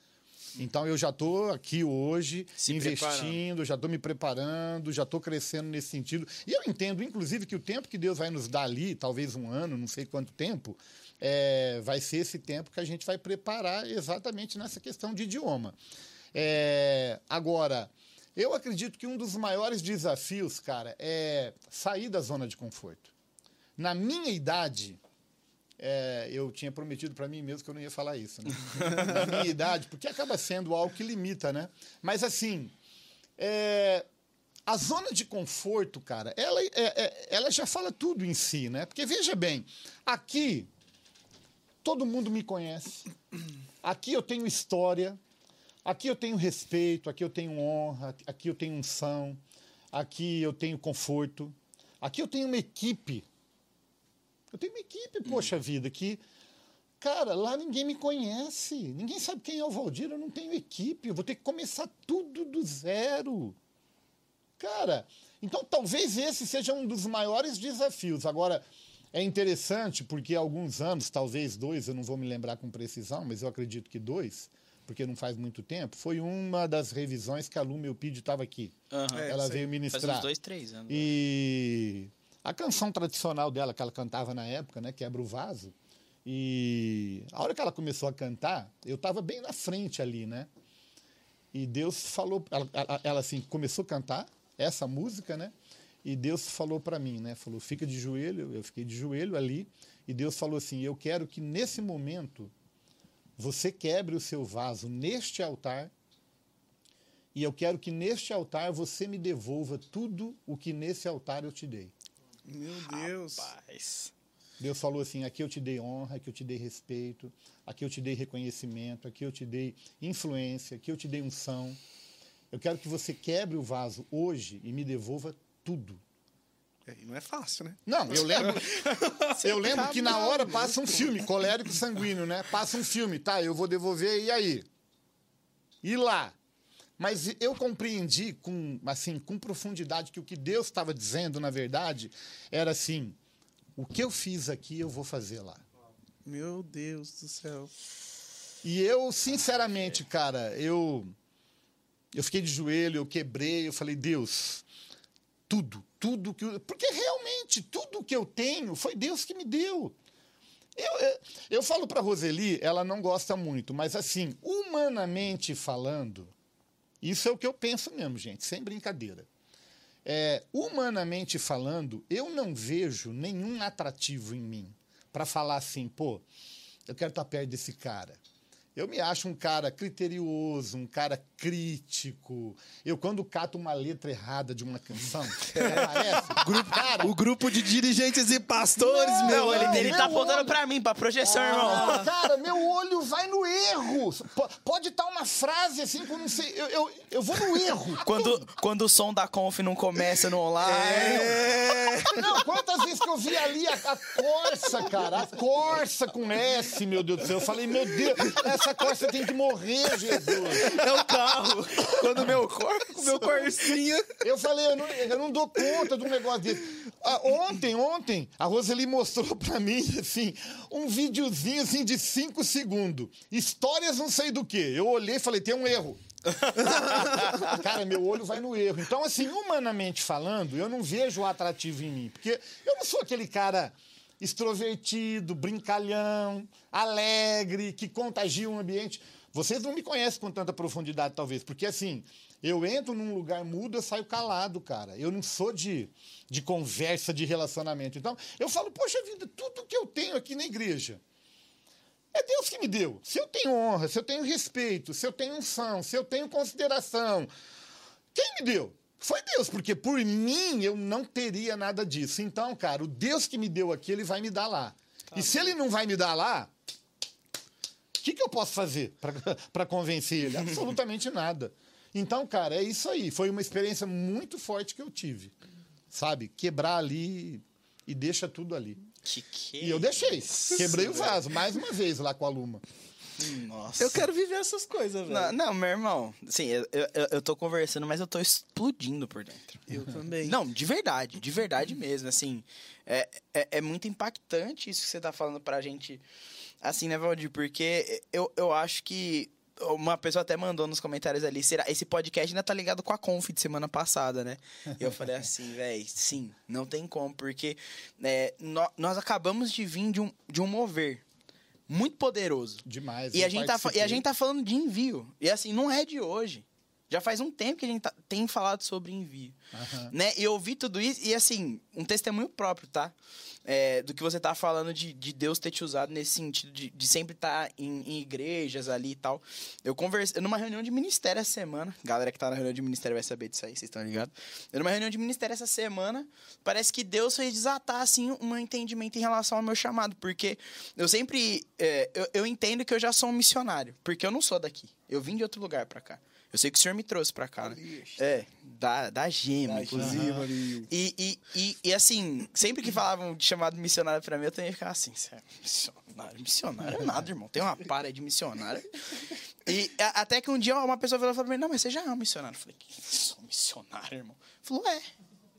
Então eu já estou aqui hoje Se investindo, já estou me preparando, já estou crescendo nesse sentido. E eu entendo, inclusive, que o tempo que Deus vai nos dar ali, talvez um ano, não sei quanto tempo, é, vai ser esse tempo que a gente vai preparar exatamente nessa questão de idioma. É, agora, eu acredito que um dos maiores desafios, cara, é sair da zona de conforto. Na minha idade, é, eu tinha prometido para mim mesmo que eu não ia falar isso. Né? Na minha idade, porque acaba sendo algo que limita, né? Mas assim, é, a zona de conforto, cara, ela, é- é- ela já fala tudo em si, né? Porque veja bem, aqui todo mundo me conhece. Aqui eu tenho história, aqui eu tenho respeito, aqui eu tenho honra, aqui eu tenho unção, aqui eu tenho conforto, aqui eu tenho uma equipe. Eu tenho uma equipe, poxa vida, que. Cara, lá ninguém me conhece. Ninguém sabe quem é o Valdir. Eu não tenho equipe. Eu vou ter que começar tudo do zero. Cara, então talvez esse seja um dos maiores desafios. Agora, é interessante porque há alguns anos, talvez dois, eu não vou me lembrar com precisão, mas eu acredito que dois, porque não faz muito tempo, foi uma das revisões que a Lu Melpide estava aqui. É, Ela veio Faz ministrar. uns dois, três anos. E a canção tradicional dela, que ela cantava na época, né? Quebra o Vaso. E a hora que ela começou a cantar, eu estava bem na frente ali, né? E Deus falou, ela, ela- assim, começou a cantar essa música, né? E Deus falou para mim, né? Falou, fica de joelho. Eu fiquei de joelho ali. E Deus falou assim: Eu quero que nesse momento você quebre o seu vaso neste altar. E eu quero que neste altar você me devolva tudo o que nesse altar eu te dei. Meu Deus. Rapaz. Deus falou assim: aqui eu te dei honra, aqui eu te dei respeito, aqui eu te dei reconhecimento, aqui eu te dei influência, aqui eu te dei unção. Eu quero que você quebre o vaso hoje e me devolva tudo. É, e não é fácil, né? Não, eu lembro. eu lembro que na hora passa um filme, colérico sanguíneo, né? Passa um filme, tá? Eu vou devolver, e aí? E lá? Mas eu compreendi com, assim, com profundidade que o que Deus estava dizendo, na verdade, era assim: o que eu fiz aqui, eu vou fazer lá. Meu Deus do céu. E eu, sinceramente, cara, eu eu fiquei de joelho, eu quebrei, eu falei, Deus, tudo, tudo que eu, porque realmente tudo que eu tenho foi Deus que me deu. Eu, eu, eu falo para Roseli, ela não gosta muito, mas assim, humanamente falando, isso é o que eu penso mesmo, gente, sem brincadeira. É, humanamente falando, eu não vejo nenhum atrativo em mim para falar assim, pô, eu quero estar perto desse cara. Eu me acho um cara criterioso, um cara crítico. Eu, quando cato uma letra errada de uma canção, parece. Grupo, cara, O grupo de dirigentes e pastores, Não, meu. Não, ele, ele meu tá apontando olho- pra mim, pra projeção, irmão. Ah, cara, meu olho vai no erro. Po- Pode estar uma frase assim eu não sei. Eu, eu, eu vou no erro. Quando, quando o som da conf não começa no online. Não, quantas vezes que eu vi ali a, a Corsa, cara, a Corsa com S, meu Deus do céu. Eu falei, meu Deus, essa Corsa tem que morrer, Jesus. É o carro. Quando meu corpo, meu corcinha. Eu falei, eu não, eu não dou conta de um negócio desse. Ah, ontem, ontem, a Roseli mostrou pra mim, assim, um videozinho, assim, de cinco segundos. Histórias não sei do que. Eu olhei e falei, tem um erro. Cara, meu olho vai no erro. Então, assim, humanamente falando, eu não vejo o atrativo em mim. Porque eu não sou aquele cara extrovertido, brincalhão, alegre, que contagia um ambiente. Vocês não me conhecem com tanta profundidade, talvez, porque assim, Eu entro num lugar mudo, eu saio calado, cara. Eu não sou de, de conversa, de relacionamento. Então, eu falo, poxa vida, tudo que eu tenho aqui na igreja é Deus que me deu. Se eu tenho honra, se eu tenho respeito, se eu tenho unção, se eu tenho consideração, quem me deu? Foi Deus, porque por mim eu não teria nada disso. Então, cara, o Deus que me deu aqui, ele vai me dar lá. e se ele não vai me dar lá, o que, que eu posso fazer para convencer ele? Absolutamente nada. Então, cara, é isso aí. Foi uma experiência muito forte que eu tive. Sabe? Quebrar ali e deixa tudo ali. Que que E eu deixei. Quebrei o vaso mais uma vez lá com a Luma. Nossa. Eu quero viver essas coisas, velho. Não, não, meu irmão. Sim, eu, eu, eu tô conversando, mas eu tô explodindo por dentro. Eu também. Não, de verdade, de verdade mesmo. Assim, é, é, é muito impactante isso que você tá falando pra gente. Assim, né, Valdir? Porque eu, eu acho que. Uma pessoa até mandou nos comentários ali, será esse podcast ainda tá ligado com a Conf de semana passada, né? E eu falei assim, velho, sim, não tem como, porque é, nó- nós acabamos de vir de um, de um mover muito poderoso. Demais. E a, gente tá, e a gente tá falando de envio. E assim, não é de hoje. Já faz um tempo que a gente tá- tem falado sobre envio. Aham. Né? E eu ouvi tudo isso, e assim, um testemunho próprio, tá? É, do que você tá falando de, de Deus ter te usado nesse sentido de, de sempre estar em, em igrejas ali e tal. Eu conversei numa reunião de ministério essa semana. Galera que tá na reunião de ministério vai saber disso aí, vocês estão ligados? Eu numa reunião de ministério essa semana, parece que Deus fez desatar, assim, um entendimento em relação ao meu chamado. Porque eu sempre. é, eu, eu entendo que eu já sou um missionário. Porque eu não sou daqui. Eu vim de outro lugar pra cá. Eu sei que o senhor me trouxe pra cá, né? É, da, da gema, inclusive. E, e, e, e, assim, sempre que falavam de chamado missionário pra mim, eu também ficava assim, "Cê é missionário, missionário é nada, irmão. Tem uma para de missionário. E a- até que um dia uma pessoa falou pra mim, não, mas você já é um missionário. Eu falei, que sou um missionário, irmão? Falou, é.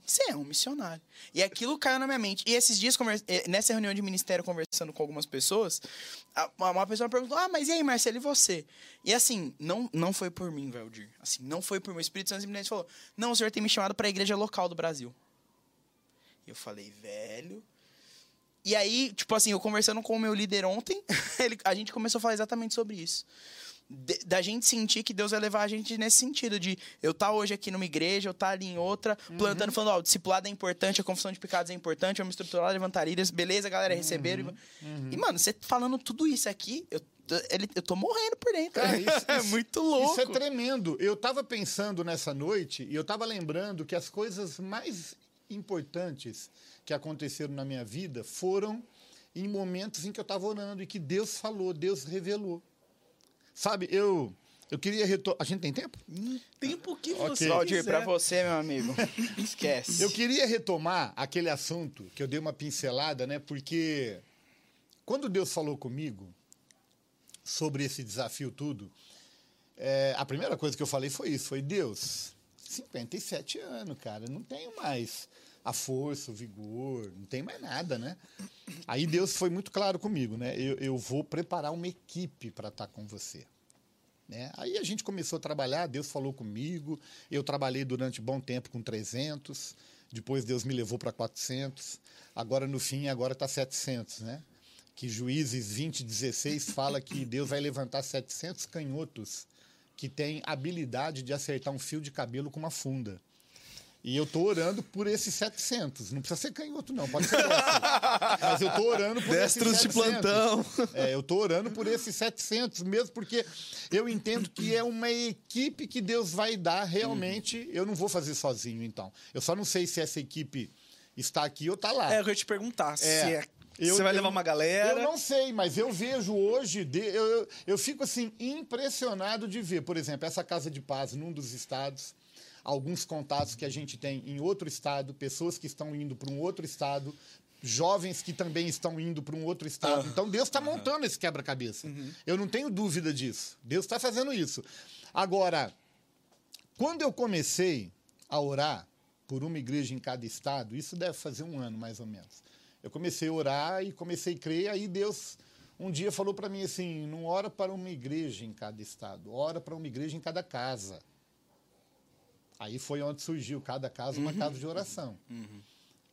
Você é um missionário. E aquilo caiu na minha mente. E esses dias, eh, nessa reunião de ministério, conversando com algumas pessoas, uma pessoa perguntou: Ah, mas e aí, Marcelo, e você? E assim, não, não foi por mim, Valdir. Assim, não foi por. O Espírito Santo simplesmente falou: Não, o senhor tem me chamado para a igreja local do Brasil. E eu falei, velho. E aí, tipo assim, eu conversando com o meu líder ontem, ele- a gente começou a falar exatamente sobre isso. De- da gente sentir que Deus vai levar a gente nesse sentido de eu estar hoje aqui numa igreja, eu estar ali em outra, plantando, falando, ó, o discipulado é importante, a confissão de pecados é importante, vamos estruturar, levantar ilhas, beleza, galera, receberam. E, mano, você falando tudo isso aqui, eu, tô- ele, eu tô morrendo por dentro. Cara, isso- é isso- muito louco. Isso é tremendo. Eu tava pensando nessa noite e eu tava lembrando que as coisas mais importantes que aconteceram na minha vida foram em momentos em que eu tava orando e que Deus falou, Deus revelou. Sabe, eu eu queria retomar. A gente tem tempo? Tempo que você Valdir, quiser. pra você, meu amigo, esquece. Eu queria retomar aquele assunto que eu dei uma pincelada, né? Porque quando Deus falou comigo sobre esse desafio tudo, é, a primeira coisa que eu falei foi isso, foi Deus, 57 anos, cara, não tenho mais a força, o vigor, não tem mais nada, né? Aí Deus foi muito claro comigo, né? Eu, eu vou preparar uma equipe para estar com você. Né? Aí a gente começou a trabalhar, Deus falou comigo, eu trabalhei durante bom tempo com 300, depois Deus me levou para 400, agora no fim, agora está 700, né? Que Juízes 20, 16 fala que Deus vai levantar 700 canhotos que têm habilidade de acertar um fio de cabelo com uma funda. E eu tô orando por esses 700. Não precisa ser canhoto, não. Pode ser. Mas eu tô orando por Destros esses de 700. plantão. É, eu tô orando por esses 700 mesmo, porque eu entendo que é uma equipe que Deus vai dar realmente. Eu não vou fazer sozinho, então. Eu só não sei se essa equipe está aqui ou está lá. É, eu ia te perguntar. se É. é- Eu- você vai eu- levar uma galera? Eu não sei, mas eu vejo hoje, de- eu, eu, eu fico assim, impressionado de ver, por exemplo, essa Casa de Paz num dos estados, alguns contatos que a gente tem em outro estado, pessoas que estão indo para um outro estado, jovens que também estão indo para um outro estado. Então Deus está montando esse quebra-cabeça. Eu não tenho dúvida disso. Deus está fazendo isso. Agora, quando eu comecei a orar por uma igreja em cada estado, isso deve fazer um ano mais ou menos. Eu comecei a orar e comecei a crer, aí Deus um dia falou para mim assim: não ora para uma igreja em cada estado, ora para uma igreja em cada casa. Aí foi onde surgiu cada casa uma casa de oração.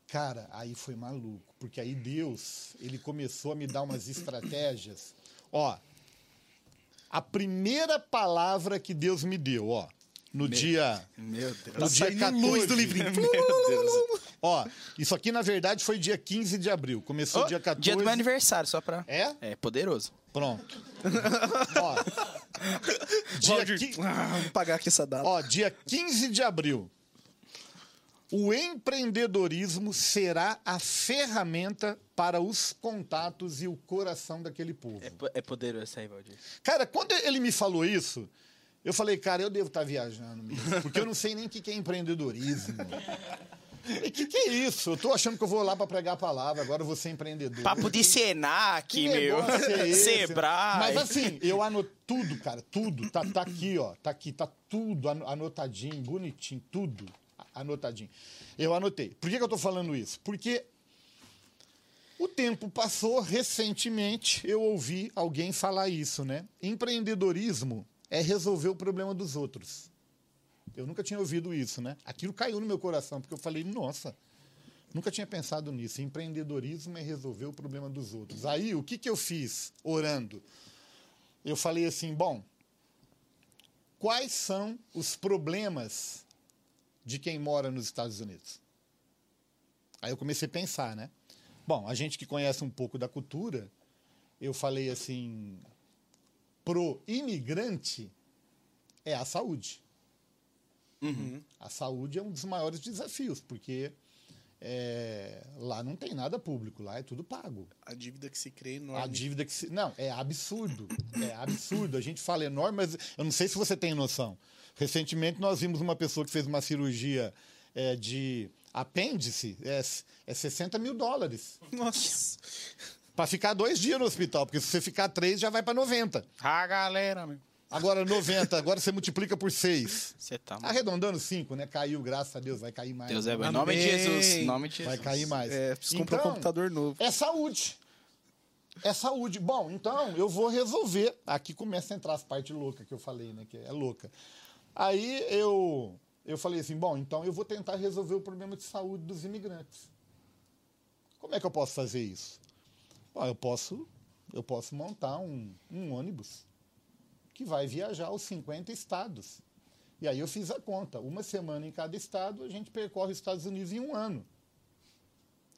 Cara, aí foi maluco, porque aí Deus, ele começou a me dar umas estratégias. Ó, a primeira palavra que Deus me deu, ó, no dia. Meu Deus. No dia 14. luz do livrinho. Meu Deus. Ó, isso aqui na verdade foi dia 15 de abril. Começou Ô, dia 14. Dia do meu aniversário, só pra. É? É poderoso. Pronto. Ó. Dia, Valdir, qui- ah, vou pagar aqui essa data. ó, dia 15 de abril. O empreendedorismo será a ferramenta para os contatos e o coração daquele povo. É, é poderoso aí, Valdir. Cara, quando ele me falou isso, eu falei, cara, eu devo estar viajando mesmo, porque eu não sei nem o que é empreendedorismo. O que, que é isso? Eu tô achando que eu vou lá para pregar a palavra, agora eu vou ser empreendedor. Papo de Senac, Que meu. é? Sebrae. Mas assim, eu anoto tudo, cara, tudo. Tá, tá aqui, ó. Tá aqui, tá tudo ano- anotadinho, bonitinho, tudo anotadinho. Eu anotei. Por que, que eu tô falando isso? Porque o tempo passou, recentemente eu ouvi alguém falar isso, né? Empreendedorismo é resolver o problema dos outros. Eu nunca tinha ouvido isso, né? Aquilo caiu no meu coração, porque eu falei, nossa, Nunca tinha pensado nisso. Empreendedorismo é resolver o problema dos outros. Aí, o que, que eu fiz orando? Eu falei assim: bom, quais são os problemas de quem mora nos Estados Unidos? Aí eu comecei a pensar, né? Bom, a gente que conhece um pouco da cultura, eu falei assim: pro imigrante é a saúde. A saúde é um dos maiores desafios, porque é, lá não tem nada público, lá é tudo pago. A dívida que se crê A enorme. dívida que se. Não, é absurdo. É absurdo. A gente fala enorme, mas eu não sei se você tem noção. Recentemente nós vimos uma pessoa que fez uma cirurgia é, de apêndice, é, é 60 mil dólares. Nossa. Para ficar dois dias no hospital, porque se você ficar três, já vai para 90. Ah, galera, meu. Agora 90, agora você multiplica por seis. Você tá. Arredondando cinco, né? Caiu, graças a Deus, vai cair mais. Deus é bom. Em nome de Jesus. Nome de Jesus. Vai cair mais. É, preciso comprar um computador novo. É saúde. É saúde. Bom, então eu vou resolver. Aqui começa a entrar as partes loucas que eu falei, né? Que é louca. Aí eu, eu falei assim: bom, então eu vou tentar resolver o problema de saúde dos imigrantes. Como é que eu posso fazer isso? Bom, eu posso, eu posso montar um, um ônibus que vai viajar aos 50 estados. E aí eu fiz a conta. Uma semana em cada estado, a gente percorre os Estados Unidos em um ano.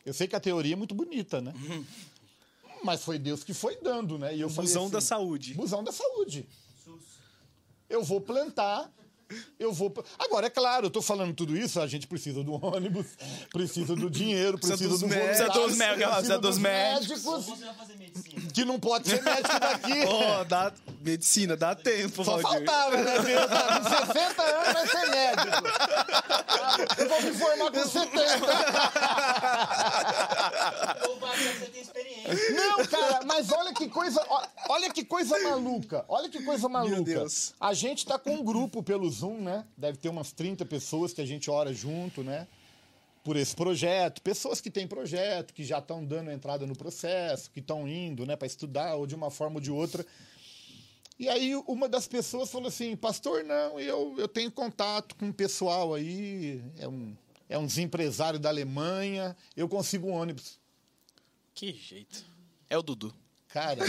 Eu sei que a teoria é muito bonita, né? Mas foi Deus que foi dando, né? E eu Busão assim, da saúde. Busão da saúde. Eu vou plantar. Eu vou. Agora, é claro, eu tô falando tudo isso, a gente precisa do ônibus, precisa do dinheiro, Precisa do médicos. Precisa dos médicos, precisa dos médicos. você vai fazer medicina? que não pode ser médico daqui. Ó, dá medicina, dá tempo, Só Valdir. faltava, né? Com 60 anos vai ser médico. Eu vou me formar com 70. Ou vai você tem experiência. Não, cara, mas olha que coisa, olha que coisa maluca. Olha que coisa maluca. Deus. A gente tá com um grupo pelo Zoom, né? Deve ter umas 30 pessoas que a gente ora junto, né? Por esse projeto, pessoas que têm projeto, que já estão dando entrada no processo, que estão indo, né, para estudar ou de uma forma ou de outra. E aí uma das pessoas falou assim, pastor, não, eu, eu tenho contato com um pessoal aí, é, um, é uns empresários da Alemanha, eu consigo um ônibus. Que jeito. É o Dudu. Cara.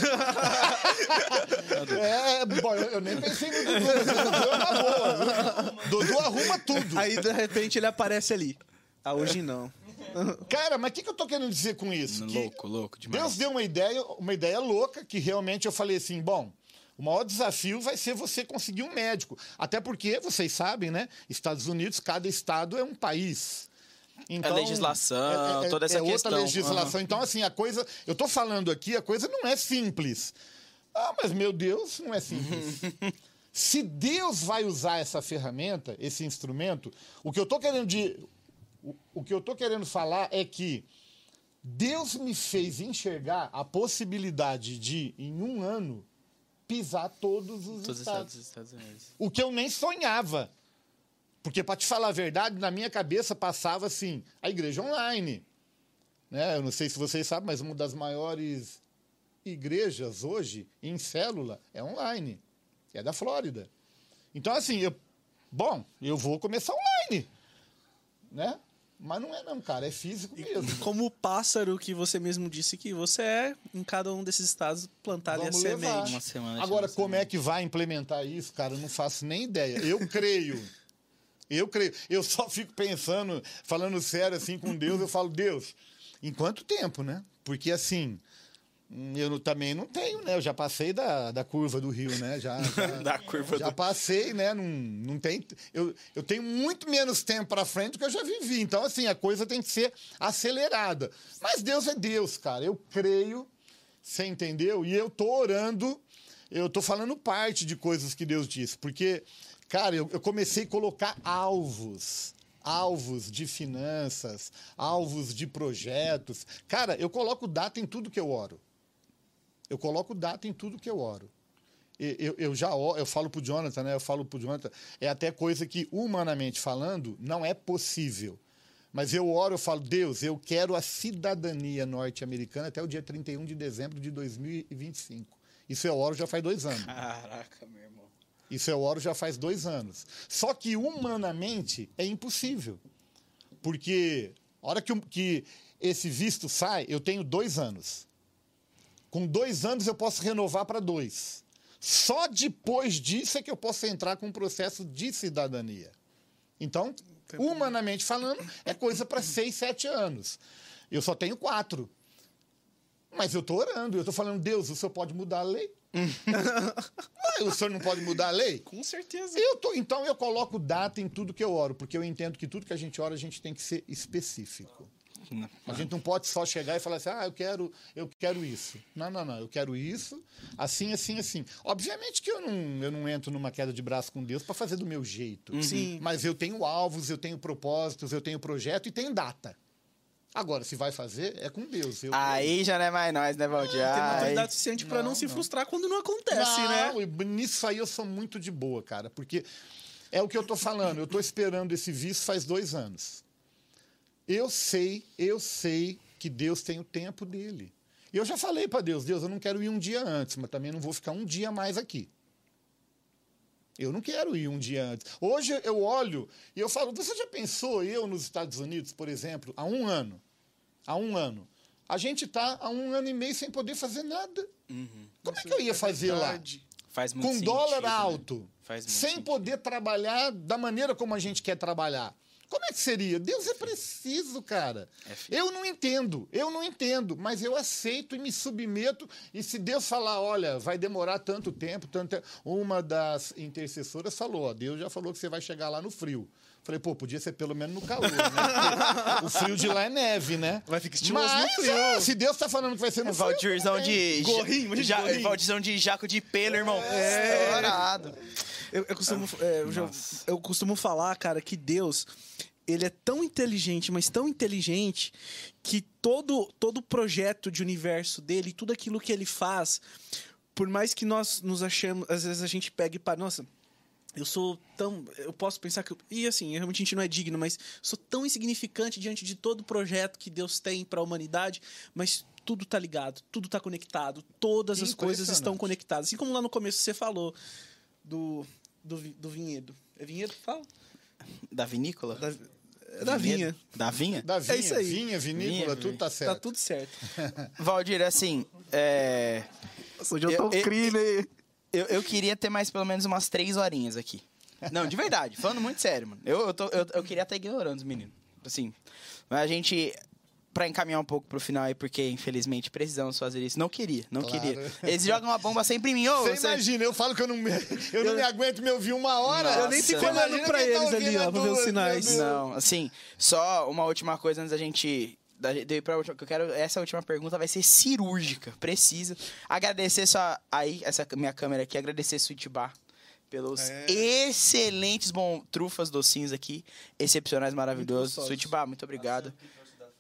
é, bom, eu, eu nem pensei no Dudu, mas o Dudu é uma boa. viu? Dudu arruma tudo. Aí, de repente, ele aparece ali. Ah, hoje não. Cara, mas o que, que eu tô querendo dizer com isso? Que Louco, louco demais. Deus deu uma ideia, uma ideia louca que realmente eu falei assim, bom, o maior desafio vai ser você conseguir um médico. Até porque, vocês sabem, né? Estados Unidos, cada estado é um país. Então, legislação, toda essa é outra questão. legislação. Então, assim, a coisa. Eu tô falando aqui, a coisa não é simples. Ah, mas meu Deus, não é simples. Se Deus vai usar essa ferramenta, esse instrumento, o que eu tô querendo de, o, o que eu tô querendo falar é que Deus me fez enxergar a possibilidade de, em um ano, pisar todos os Todos os estados. estados dos Estados Unidos. O que eu nem sonhava. Porque, para te falar a verdade, na minha cabeça passava assim: a igreja online. Né? Eu não sei se vocês sabem, mas uma das maiores igrejas hoje em célula é online. É da Flórida. Então, assim, eu, bom, eu vou começar online. Né? Mas não é não, cara, é físico mesmo. Como o pássaro que você mesmo disse que você é, em cada um desses estados, plantar ali a Vamos levar. semente. Uma semana. Agora, como é que vai implementar isso, cara? Eu não faço nem ideia. Eu creio. Eu creio. Eu só fico pensando, falando sério assim com Deus, eu falo, Deus, em quanto tempo, né? Porque assim, eu não- também não tenho, né? Eu já passei da, da curva do rio, né? Já, já, Da curva já do- passei, né? Não, não tem, eu, eu tenho muito menos tempo para frente do que eu já vivi. Então, assim, a coisa tem que ser acelerada. Mas Deus é Deus, cara. Eu creio, você entendeu? E eu tô orando, eu tô falando parte de coisas que Deus disse. Porque, cara, eu, eu comecei a colocar alvos. Alvos de finanças, alvos de projetos. Cara, eu coloco data em tudo que eu oro. Eu coloco data em tudo que eu oro. Eu, eu já eu falo pro Jonathan, né? Eu falo pro Jonathan, é até coisa que, humanamente falando, não é possível. Mas eu oro, eu falo, Deus, eu quero a cidadania norte-americana até o dia 31 de dezembro de 2025. Isso eu oro já faz dois anos. Caraca, meu irmão. Isso eu oro já faz dois anos. Só que humanamente é impossível. Porque a hora que, que esse visto sai, eu tenho dois anos. Com dois anos eu posso renovar para dois. Só depois disso é que eu posso entrar com um processo de cidadania. Então, humanamente falando, é coisa para seis, sete anos. Eu só tenho quatro. Mas eu estou orando, eu estou falando, Deus, o senhor pode mudar a lei? O senhor não pode mudar a lei? Com certeza. Eu tô, então eu coloco data em tudo que eu oro, porque eu entendo que tudo que a gente ora, a gente tem que ser específico. A gente não pode só chegar e falar assim, ah, eu quero, eu quero isso. Não, não, não, eu quero isso, assim, assim, assim. Obviamente que eu não, eu não entro numa queda de braço com Deus para fazer do meu jeito. Sim. Mas eu tenho alvos, eu tenho propósitos, eu tenho projeto e tenho data. Agora, se vai fazer, é com Deus. Eu Aí já não é mais nós, né, Valdir? Tem Ai. maturidade suficiente pra não, se frustrar quando não acontece, né? Não, e nisso aí eu sou muito de boa, cara, porque é o que eu tô falando. Eu tô esperando esse visto faz dois anos. Eu sei, eu sei que Deus tem o tempo dele. E eu já falei para Deus, Deus, eu não quero ir um dia antes, mas também não vou ficar um dia mais aqui. Eu não quero ir um dia antes. Hoje eu olho e eu falo, você já pensou eu nos Estados Unidos, por exemplo, há um ano? Há um ano. A gente está há um ano e meio sem poder fazer nada. Como é que eu ia fazer lá? Verdade. Faz muito com sentido, dólar né? alto, muito sem sentido. poder trabalhar da maneira como a gente quer trabalhar. Como é que seria? Deus é preciso, cara. É, eu não entendo, eu não entendo, mas eu aceito e me submeto. E se Deus falar, olha, vai demorar tanto tempo, tanto tempo. Uma das intercessoras falou, ó, Deus já falou que você vai chegar lá no frio. Falei, pô, podia ser pelo menos no calor, né? O frio de lá é neve, né? Vai ficar estiloso no Mas, frio. é, se Deus tá falando que vai ser no É, frio. Valdirzão de. Gorrinho, ja, gorrinho. Valdirzão de jaco de pelo, irmão. É. Estourado. Eu, eu costumo, é, eu, já- eu costumo falar, cara, que Deus ele é tão inteligente, mas tão inteligente que todo todo projeto de universo dele, tudo aquilo que ele faz, por mais que nós nos achamos, às vezes a gente pega e para, nossa, eu sou tão, eu posso pensar que eu- e assim, realmente a gente não é digno, mas sou tão insignificante diante de todo o projeto que Deus tem para a humanidade, mas tudo tá ligado, tudo tá conectado, todas as coisas estão conectadas. Assim como lá no começo você falou do do, do vinhedo. É vinhedo que fala? Da vinícola? Da, é da vinha. Da vinha? Da vinha, isso aí. vinha, vinícola, Vinha, tudo tá certo. Tá tudo certo. Valdir, assim, é, Nossa, hoje eu tô crime. eu, eu queria ter mais pelo menos umas três horinhas aqui. Não, de verdade, falando muito sério, mano. Eu, eu, tô- eu, eu queria estar ignorando os meninos. Assim, mas a gente, pra encaminhar um pouco pro final aí, porque infelizmente precisamos fazer isso. Não queria, não Claro. queria. Eles jogam uma bomba sempre em mim. Ô, Você você... imagina, eu falo que eu não me, eu não me aguento me ouvir uma hora. Eu nem fico olhando pra tá eles ali, ouvindo ó, pra ver os sinais. Não, assim, só uma última coisa antes da gente. Da, pra última, que eu quero. Essa última pergunta vai ser cirúrgica, precisa. Agradecer só. Aí, essa minha câmera aqui, agradecer Sweet Bar pelos excelentes bom, trufas docinhos aqui. Excepcionais, maravilhosos. Sweet Bar, muito obrigado.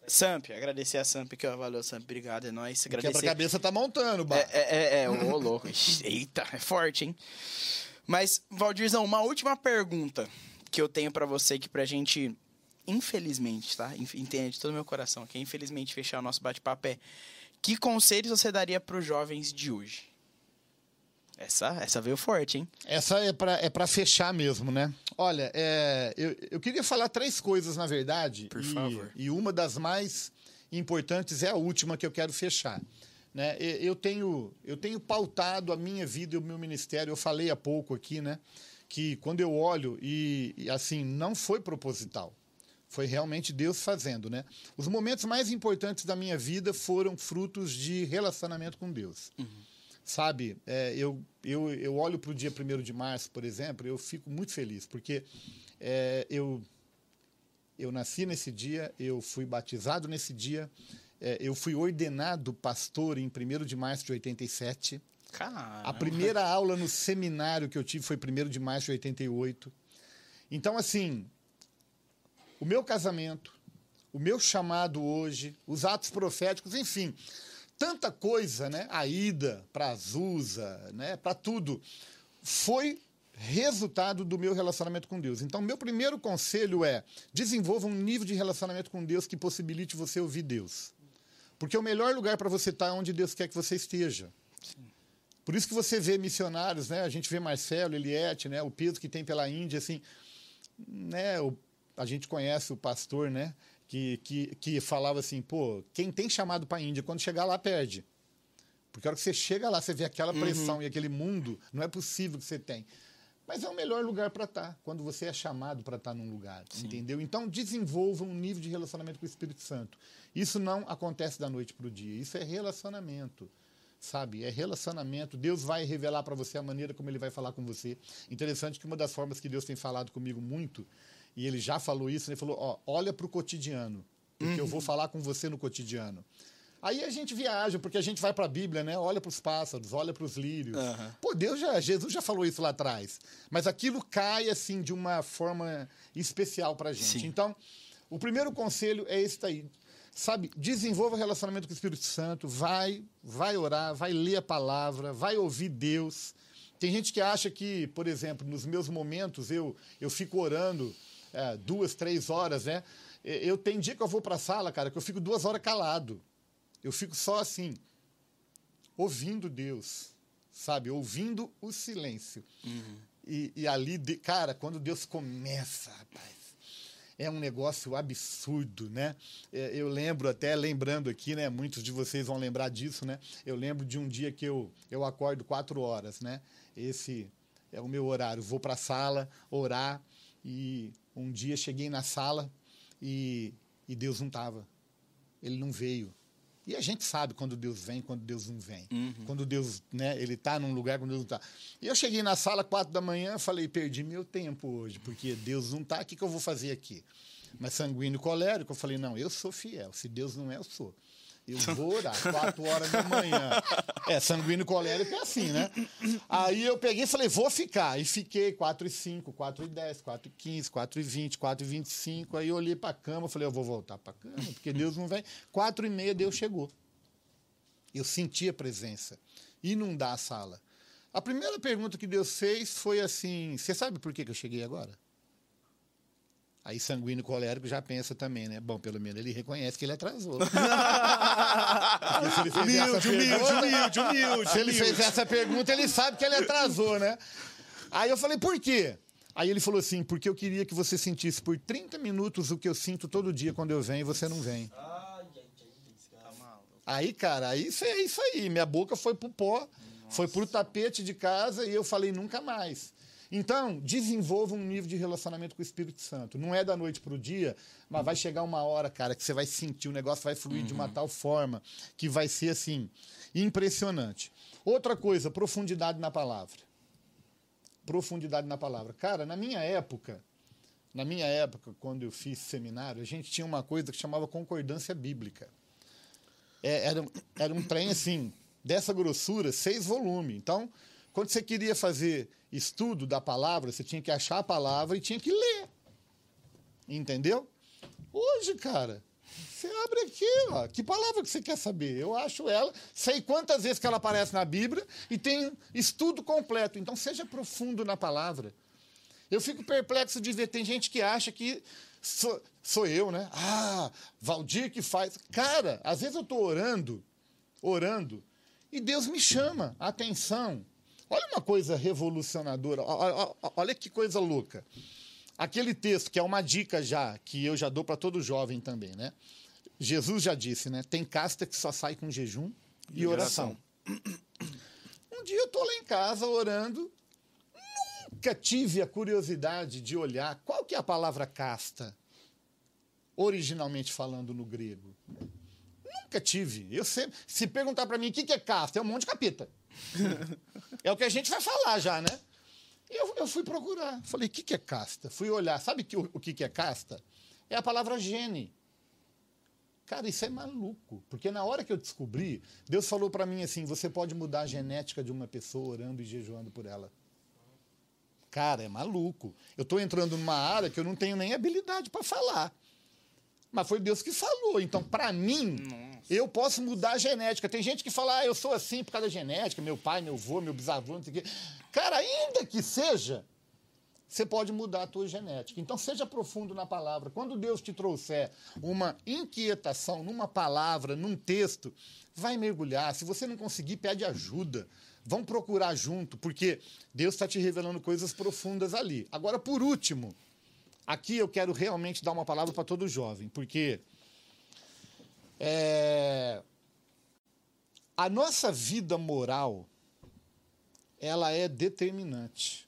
Samp, agradecer a Samp que ó, valeu, Samp, obrigado, é nóis. Agradecer. Quebra-cabeça tá montando, Bah. É, é, é, é, ô louco. Eita, é forte, hein? Mas, Valdirzão, uma última pergunta que eu tenho pra você aqui pra gente, infelizmente, tá? Entende de todo o meu coração aqui, infelizmente fechar o nosso bate-papo é que conselhos você daria pros jovens de hoje? Essa, essa veio forte, hein? Essa é para é pra fechar mesmo, né? Olha, é, eu, eu queria falar três coisas, na verdade. Por e, favor. E uma das mais importantes é a última que eu quero fechar. Né? Eu, tenho, eu tenho pautado a minha vida e o meu ministério. Eu falei há pouco aqui, né? Que quando eu olho e, e, assim, não foi proposital. Foi realmente Deus fazendo, né? Os momentos mais importantes da minha vida foram frutos de relacionamento com Deus. Sabe, é, eu, eu, eu olho para o dia 1 de março, por exemplo, eu fico muito feliz, porque é, eu, eu nasci nesse dia, eu fui batizado nesse dia, é, eu fui ordenado pastor em 1 de março de 87. Caramba. A primeira aula no seminário que eu tive foi 1 de março de 88. Então, assim, o meu casamento, o meu chamado hoje, os atos proféticos, enfim, tanta coisa, né? A ida para Azusa, né? Para tudo, foi resultado do meu relacionamento com Deus. Então, meu primeiro conselho é: desenvolva um nível de relacionamento com Deus que possibilite você ouvir Deus. Porque o melhor lugar para você estar é onde Deus quer que você esteja. Por isso que você vê missionários, né? A gente vê Marcelo, Eliette, né? O peso que tem pela Índia, assim, né? O, a gente conhece o pastor, né? Que, que, que falava assim, pô, quem tem chamado para a Índia, quando chegar lá, perde. Porque a hora que você chega lá, você vê aquela pressão e aquele mundo, não é possível que você tem. Mas é o melhor lugar para estar, quando você é chamado para estar num lugar, entendeu? Então, desenvolva um nível de relacionamento com o Espírito Santo. Isso não acontece da noite para o dia, isso é relacionamento sabe? É relacionamento. Deus vai revelar para você a maneira como ele vai falar com você. Interessante que uma das formas que Deus tem falado comigo muito, e ele já falou isso, ele falou: ó, olha para o cotidiano, porque eu vou falar com você no cotidiano. Aí a gente viaja, porque a gente vai para a Bíblia, né? Olha para os pássaros, olha para os lírios. Aham. Pô, Deus já, Jesus já falou isso lá atrás. Mas aquilo cai assim de uma forma especial para a gente. Sim. Então, o primeiro conselho é esse daí. Sabe, desenvolva relacionamento com o Espírito Santo, vai, vai orar, vai ler a palavra, vai ouvir Deus. Tem gente que acha que, por exemplo, nos meus momentos eu, eu fico orando é, duas, três horas, né? Eu tenho dia que eu vou para a sala, cara, que eu fico duas horas calado. Eu fico só assim, ouvindo Deus, sabe? Ouvindo o silêncio. E, e ali, de- cara, quando Deus começa, rapaz, é um negócio absurdo, né? É, Eu lembro até, lembrando aqui, né? Muitos de vocês vão lembrar disso, né? Eu lembro de um dia que eu, eu acordo quatro horas, né? Esse é o meu horário. Vou para a sala orar e um dia cheguei na sala e, e Deus não estava. Ele não veio. E a gente sabe quando Deus vem, quando Deus não vem. Quando Deus, né, ele está num lugar, quando Deus não está. E eu cheguei na sala, quatro da manhã, falei, perdi meu tempo hoje, porque Deus não está, o que, que eu vou fazer aqui? Mas sanguíneo e colérico, eu falei, não, eu sou fiel. Se Deus não é, eu sou. Eu vou orar, quatro horas da manhã. É, sanguíneo colérico é assim, né? Aí eu peguei e falei, vou ficar. E fiquei 4 e 5, 4 e 10, 4 e 15, 4 e 20, 4 e 25. Aí eu olhei para a cama, falei, eu vou voltar para a cama, porque Deus não vem. 4 e meia, Deus chegou. Eu senti a presença. Inundar a sala. A primeira pergunta que Deus fez foi assim: Você sabe por que que eu cheguei agora? Aí sanguíneo colérico já pensa também, né? Bom, pelo menos ele reconhece que ele atrasou. Ele essa pergunta- humilde, humilde. se ele fez essa pergunta, ele sabe que ele atrasou, né? Aí eu falei, por quê? Aí ele falou assim, porque eu queria que você sentisse por 30 minutos o que eu sinto todo dia quando eu venho e você não vem. Aí, cara, aí isso é isso aí. Minha boca foi pro pó, foi pro tapete de casa e eu falei nunca mais. Então, desenvolva um nível de relacionamento com o Espírito Santo. Não é da noite pro dia, mas vai chegar uma hora, cara, que você vai sentir, o negócio vai fluir de uma tal forma que vai ser assim, impressionante. Outra coisa, profundidade na palavra. Profundidade na palavra. Cara, na minha época, na minha época, quando eu fiz seminário, a gente tinha uma coisa que chamava concordância bíblica. É, era, era um trem assim, dessa grossura, seis volumes. Então, quando você queria fazer estudo da palavra, você tinha que achar a palavra e tinha que ler. Entendeu? Hoje, cara, você abre aqui, ó. Que palavra que você quer saber? Eu acho ela, sei quantas vezes que ela aparece na Bíblia e tem estudo completo. Então, seja profundo na palavra. Eu fico perplexo de ver, tem gente que acha que sou, sou eu, né? Ah, Valdir que faz. Cara, às vezes eu estou orando, orando, e Deus me chama a atenção Olha uma coisa revolucionadora. Olha que coisa louca. Aquele texto, que é uma dica já, que eu já dou para todo jovem também, né? Jesus já disse, né? Tem casta que só sai com jejum e oração. Um dia eu tô lá em casa orando, nunca tive a curiosidade de olhar qual que é a palavra casta, originalmente falando no grego. Nunca tive. Eu sempre, se perguntar para mim o que que é casta, é um monte de capeta. é o que a gente vai falar já, né? Eu, eu fui procurar. Falei, o que, que é casta? Fui olhar. Sabe que, o, o que, que é casta? É a palavra gene. Cara, isso é maluco. Porque na hora que eu descobri, Deus falou para mim assim: você pode mudar a genética de uma pessoa orando e jejuando por ela. Cara, é maluco. Eu estou entrando numa área que eu não tenho nem habilidade para falar. Mas foi Deus que falou. Então, para mim, eu posso mudar a genética. Tem gente que fala, ah, eu sou assim por causa da genética, meu pai, meu avô, meu bisavô, não sei o quê. Cara, ainda que seja, você pode mudar a tua genética. Então, seja profundo na palavra. Quando Deus te trouxer uma inquietação numa palavra, num texto, vai mergulhar. Se você não conseguir, pede ajuda. Vão procurar junto, porque Deus está te revelando coisas profundas ali. Agora, por último, aqui eu quero realmente dar uma palavra para todo jovem, porque é, a nossa vida moral ela é determinante.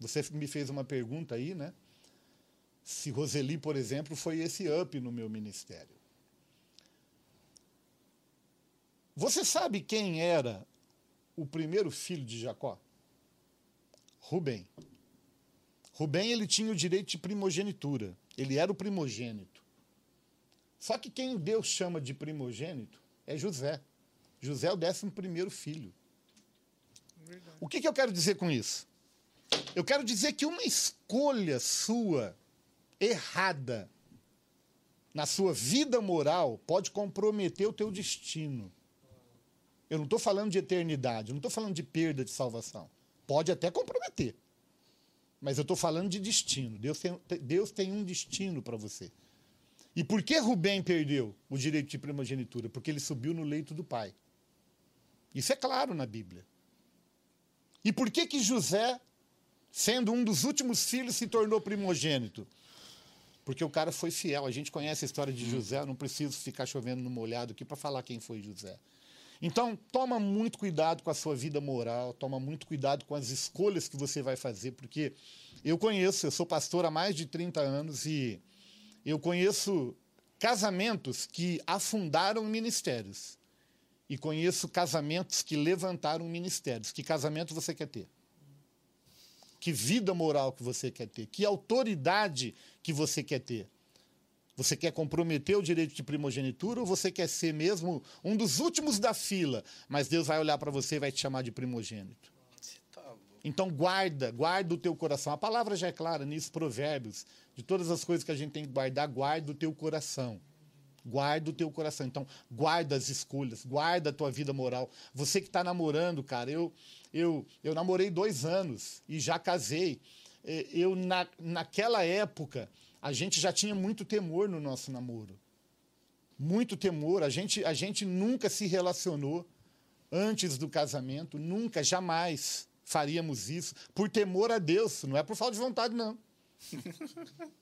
Você me fez uma pergunta aí, né? Se Roseli, por exemplo, foi esse up no meu ministério. Você sabe quem era o primeiro filho de Jacó? Rubem. Rubem ele tinha o direito de primogenitura. Ele era o primogênito. Só que quem Deus chama de primogênito é José. José é o décimo primeiro filho. O que, que eu quero dizer com isso? Eu quero dizer que uma escolha sua errada na sua vida moral pode comprometer o teu destino. Eu não estou falando de eternidade, eu não estou falando de perda de salvação. Pode até comprometer. Mas eu estou falando de destino. Deus tem, Deus tem um destino para você. E por que Rubem perdeu o direito de primogenitura? Porque ele subiu no leito do pai. Isso é claro na Bíblia. E por que que José, sendo um dos últimos filhos, se tornou primogênito? Porque o cara foi fiel. A gente conhece a história de José, não preciso ficar chovendo no molhado aqui para falar quem foi José. Então, toma muito cuidado com a sua vida moral, toma muito cuidado com as escolhas que você vai fazer, porque eu conheço, eu sou pastor há mais de 30 anos e eu conheço casamentos que afundaram ministérios. E conheço casamentos que levantaram ministérios. Que casamento você quer ter? Que vida moral que você quer ter? Que autoridade que você quer ter? Você quer comprometer o direito de primogenitura ou você quer ser mesmo um dos últimos da fila, mas Deus vai olhar para você e vai te chamar de primogênito? Então guarda, guarda o teu coração. A palavra já é clara nisso, provérbios. De todas as coisas que a gente tem que guardar, guarda o teu coração. Guarda o teu coração. Então, guarda as escolhas, guarda a tua vida moral. Você que está namorando, cara, eu, eu, eu namorei dois anos e já casei. Eu, na, naquela época, a gente já tinha muito temor no nosso namoro. Muito temor. A gente, a gente nunca se relacionou antes do casamento, nunca, jamais faríamos isso por temor a Deus. Não é por falta de vontade, não.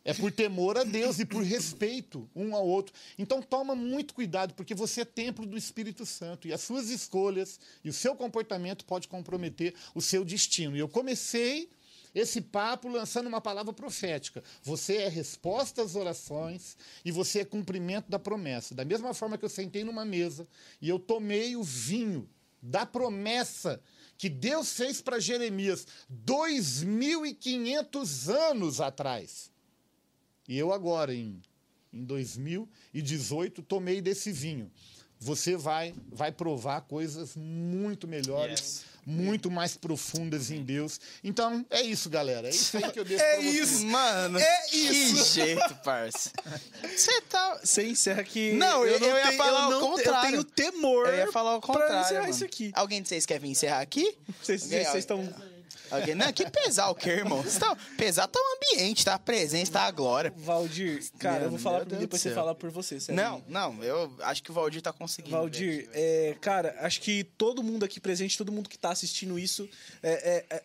É por temor a Deus e por respeito um ao outro. Então toma muito cuidado, porque você é templo do Espírito Santo e as suas escolhas e o seu comportamento pode comprometer o seu destino. E eu comecei esse papo lançando uma palavra profética. Você é resposta às orações e você é cumprimento da promessa. Da mesma forma que eu sentei numa mesa e eu tomei o vinho da promessa que Deus fez para Jeremias 2.500 anos atrás. E eu agora, em, em 2018, tomei desse vinho. Você vai, vai provar coisas muito melhores, Yes. Muito mais profundas em Deus. Então, é isso, galera. É isso aí que eu deixo É pra vocês. isso. Mano, É que isso. jeito, parça. Você tá. Você encerra que. Não, eu- eu ia falar eu o não, contrário. Eu tenho temor. Eu ia falar o contrário. Pra encerrar mano. isso aqui. Alguém de vocês quer vir encerrar aqui? Vocês estão. Alguém, não, que pesar o quê, irmão? Tá- pesar tá o ambiente, tá a presença, tá a glória. Valdir, cara, eu vou Meu falar por mim, depois você fala por você, sério. Não, não, eu acho que o Valdir tá conseguindo. Valdir, é, cara, acho que todo mundo aqui presente, todo mundo que tá assistindo isso, é, é- é-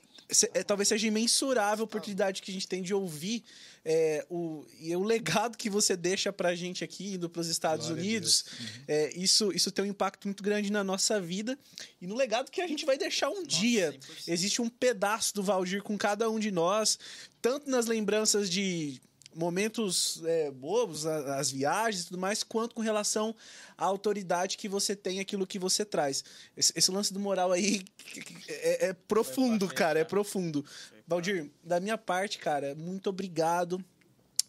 é, talvez seja imensurável a oportunidade que a gente tem de ouvir é, o, e o legado que você deixa pra gente aqui, indo pros Estados Glória a Unidos. É, isso, isso tem um impacto muito grande na nossa vida e no legado que a gente vai deixar um dia. Existe um pedaço do Valdir com cada um de nós, tanto nas lembranças de momentos é, bobos, a- as viagens e tudo mais, quanto com relação à autoridade que você tem, aquilo que você traz. Esse, esse lance do moral aí é, é profundo, cara, é profundo. Valdir, da minha parte, cara, muito obrigado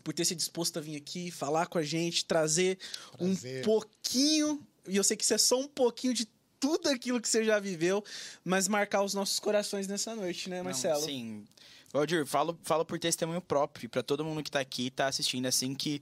por ter se disposto a vir aqui, falar com a gente, trazer Prazer. um pouquinho, e eu sei que isso é só um pouquinho de tudo aquilo que você já viveu, mas marcar os nossos corações nessa noite, né, Não, Marcelo? Sim. Valdir, falo, falo por testemunho próprio, pra todo mundo que tá aqui, tá assistindo, assim, que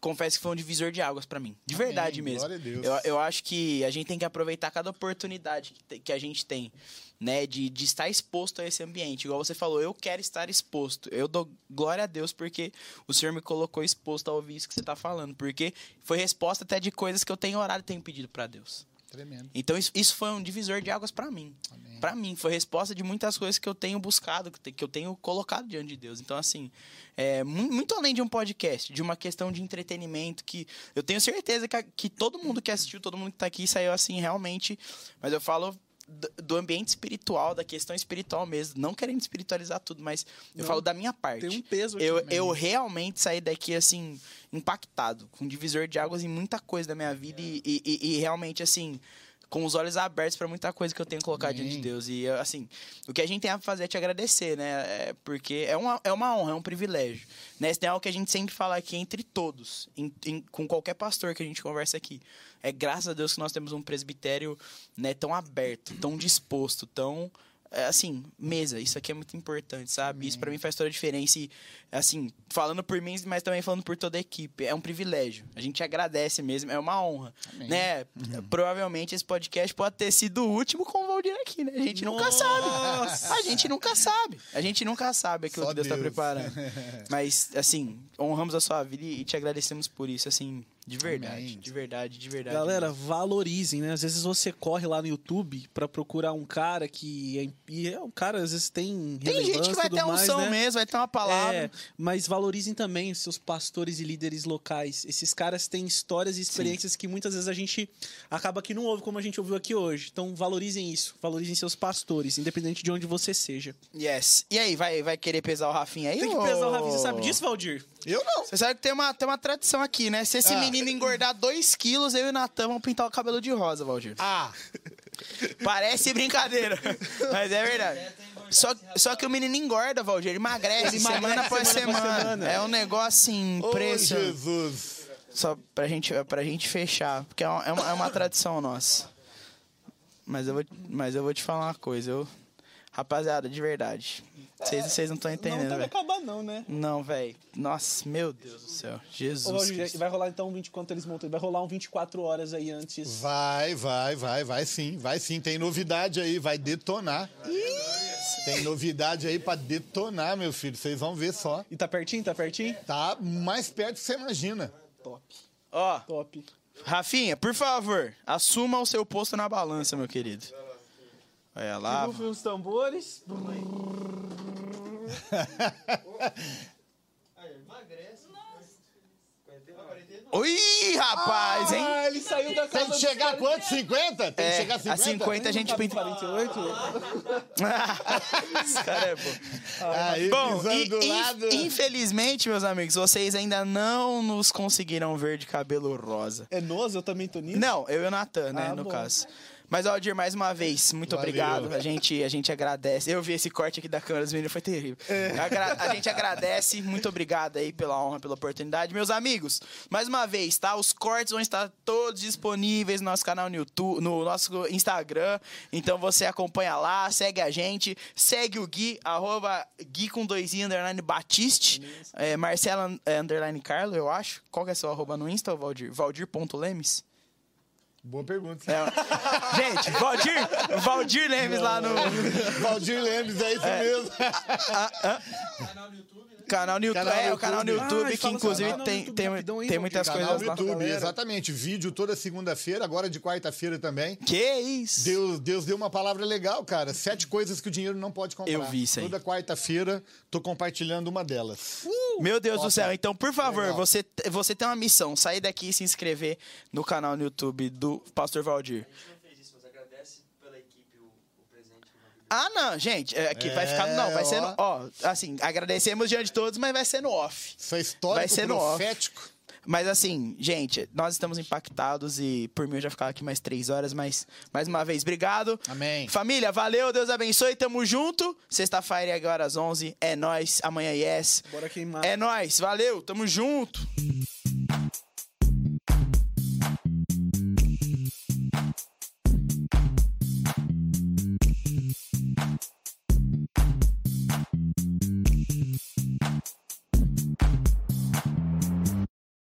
confesso que foi um divisor de águas pra mim. De Amém, verdade mesmo. glória a Deus. Eu, eu acho que a gente tem que aproveitar cada oportunidade que, que a gente tem, né, de, de estar exposto a esse ambiente. Igual você falou, eu quero estar exposto. Eu dou glória a Deus porque o Senhor me colocou exposto a ouvir isso que você tá falando, porque foi resposta até de coisas que eu tenho orado e tenho pedido pra Deus. Tremendo. Então isso, isso foi um divisor de águas pra mim. Pra mim foi resposta de muitas coisas que eu tenho buscado, que eu tenho colocado diante de Deus. Então assim, é mu- muito além de um podcast, de uma questão de entretenimento que eu tenho certeza que, que todo mundo que assistiu, todo mundo que tá aqui saiu assim realmente, mas eu falo do- ambiente espiritual, da questão espiritual mesmo, não querendo espiritualizar tudo, mas eu Não, falo da minha parte. Tem um peso aqui. Eu, eu realmente saí daqui, assim, impactado, com um divisor de águas em muita coisa da minha vida e, e- e- e realmente, assim, com os olhos abertos para muita coisa que eu tenho colocado Amém. diante de Deus. E, assim, o que a gente tem a fazer é te agradecer, né? É porque é uma, é uma honra, é um privilégio. Né? Isso tem algo que a gente sempre fala aqui entre todos, em- em- com qualquer pastor que a gente conversa aqui. É graças a Deus que nós temos um presbitério né, tão aberto, tão disposto, tão é, assim, mesa, isso aqui é muito importante, sabe? Isso pra mim faz toda a diferença e, assim, falando por mim, mas também falando por toda a equipe, é um privilégio. A gente agradece mesmo, é uma honra, Amém. né? Provavelmente esse podcast pode ter sido o último com o Valdir aqui, né? A gente nunca sabe. A gente nunca sabe. A gente nunca sabe aquilo Só que Deus, tá Deus. preparando. Mas, assim, honramos a sua vida e te agradecemos por isso, assim, de verdade, Amém. de verdade, de verdade. Galera, mesmo. valorizem, né? Às vezes você corre lá no YouTube pra procurar um cara que é, e é um cara às vezes tem tem gente que vai ter mais, unção né? mesmo, vai ter uma palavra. É, mas valorizem também os seus pastores e líderes locais. Esses caras têm histórias e experiências que muitas vezes a gente acaba que não ouve como a gente ouviu aqui hoje. Então valorizem isso, valorizem seus pastores, independente de onde você seja. Yes. E aí, vai, vai querer pesar o Rafinha aí? Tem que pesar o Rafinha, você sabe disso, Valdir? Eu não. Você sabe que tem uma, tem uma tradição aqui, né? Se esse Ah. menino engordar 2 quilos, eu e o Natan vamos pintar o cabelo de rosa, Valdir. Ah, Parece brincadeira, mas é verdade. Só, só que o menino engorda, Valdir, ele emagrece, Ele semana emagrece após semana semana. semana. É um negócio assim, ô impressionante. Jesus. Só pra gente, pra gente fechar, porque é uma, é uma, é uma tradição nossa. Mas eu, vou, mas eu vou te falar uma coisa, eu... Rapaziada, de verdade. Vocês vocês não estão entendendo, não vai acabar não, né? Não, velho. Nossa, meu Deus do céu. Ô, Jesus. Cristo. vai rolar então um 20 quanto eles montam? Vai rolar um 24 horas aí antes. Vai, vai, vai, vai sim, vai sim. Tem novidade aí, vai detonar. Tem novidade aí pra detonar, meu filho. Vocês vão ver só. E tá pertinho, tá pertinho? Tá mais perto que você imagina. Top, Ó, top. Rafinha, por favor, assuma o seu posto na balança, meu querido. Olha lá. Rufem os tambores. Oi, rapaz, hein? Ah, ele saiu da casa Tem que chegar a quanto? 50? Tem que É, chegar a 50? a 50 a gente pinta. 48? Esse cara é bom. Aí, Bom, e- do lado. infelizmente, meus amigos, vocês ainda não nos conseguiram ver de cabelo rosa. É nós? Eu também tô nisso? Não, eu e o Natan, né, Ah, no bom. caso. Mas, Aldir, mais uma vez, muito Valeu. obrigado. A gente, a gente agradece. Eu vi esse corte aqui da câmera dos meninos, foi terrível. Agra- a gente agradece, muito obrigado aí pela honra, pela oportunidade. Meus amigos, mais uma vez, tá? Os cortes vão estar todos disponíveis no nosso canal no YouTube, no nosso Instagram. Então você acompanha lá, segue a gente, segue o Gui, arroba Gui com dois i, underline Batiste, é, Marcela é, underline Carlo, eu acho. Qual que é seu arroba no Insta, Valdir? Valdir.lemes? Boa pergunta. É. Gente, Valdir, Valdir Lemes lá no Valdir Lemes, é isso mesmo. canal no YouTube. Canal no é, o canal no YouTube. YouTube, Ah, que inclusive canal tem, YouTube tem, rapidão aí, tem muitas Canal coisas no lá. YouTube, galera. exatamente. Vídeo toda segunda-feira, agora de quarta-feira também. Que isso? Deus, Deus deu uma palavra legal, cara. Sete coisas que o dinheiro não pode comprar. Eu vi isso aí. Toda quarta-feira, tô compartilhando uma delas. Meu Deus do céu. Então, por favor, Legal. você, você tem uma missão. Sair daqui e se inscrever no canal no YouTube do Pastor Valdir. A gente não fez isso, mas agradece pela equipe o, o presente que o Valdir Ah, não, gente. É, vai É, ficar. Não, vai ser no. ó. Ó, assim, agradecemos diante de todos, mas vai ser no off. Isso é histórico, Vai ser no off. profético. Mas assim, gente, nós estamos impactados e por mim eu já ficava aqui mais três horas, mas mais uma vez, obrigado. Amém. Família, valeu, Deus abençoe, tamo junto. Sexta-feira agora às 11, é nóis. Amanhã yes. Bora queimar. É nóis, valeu, tamo junto.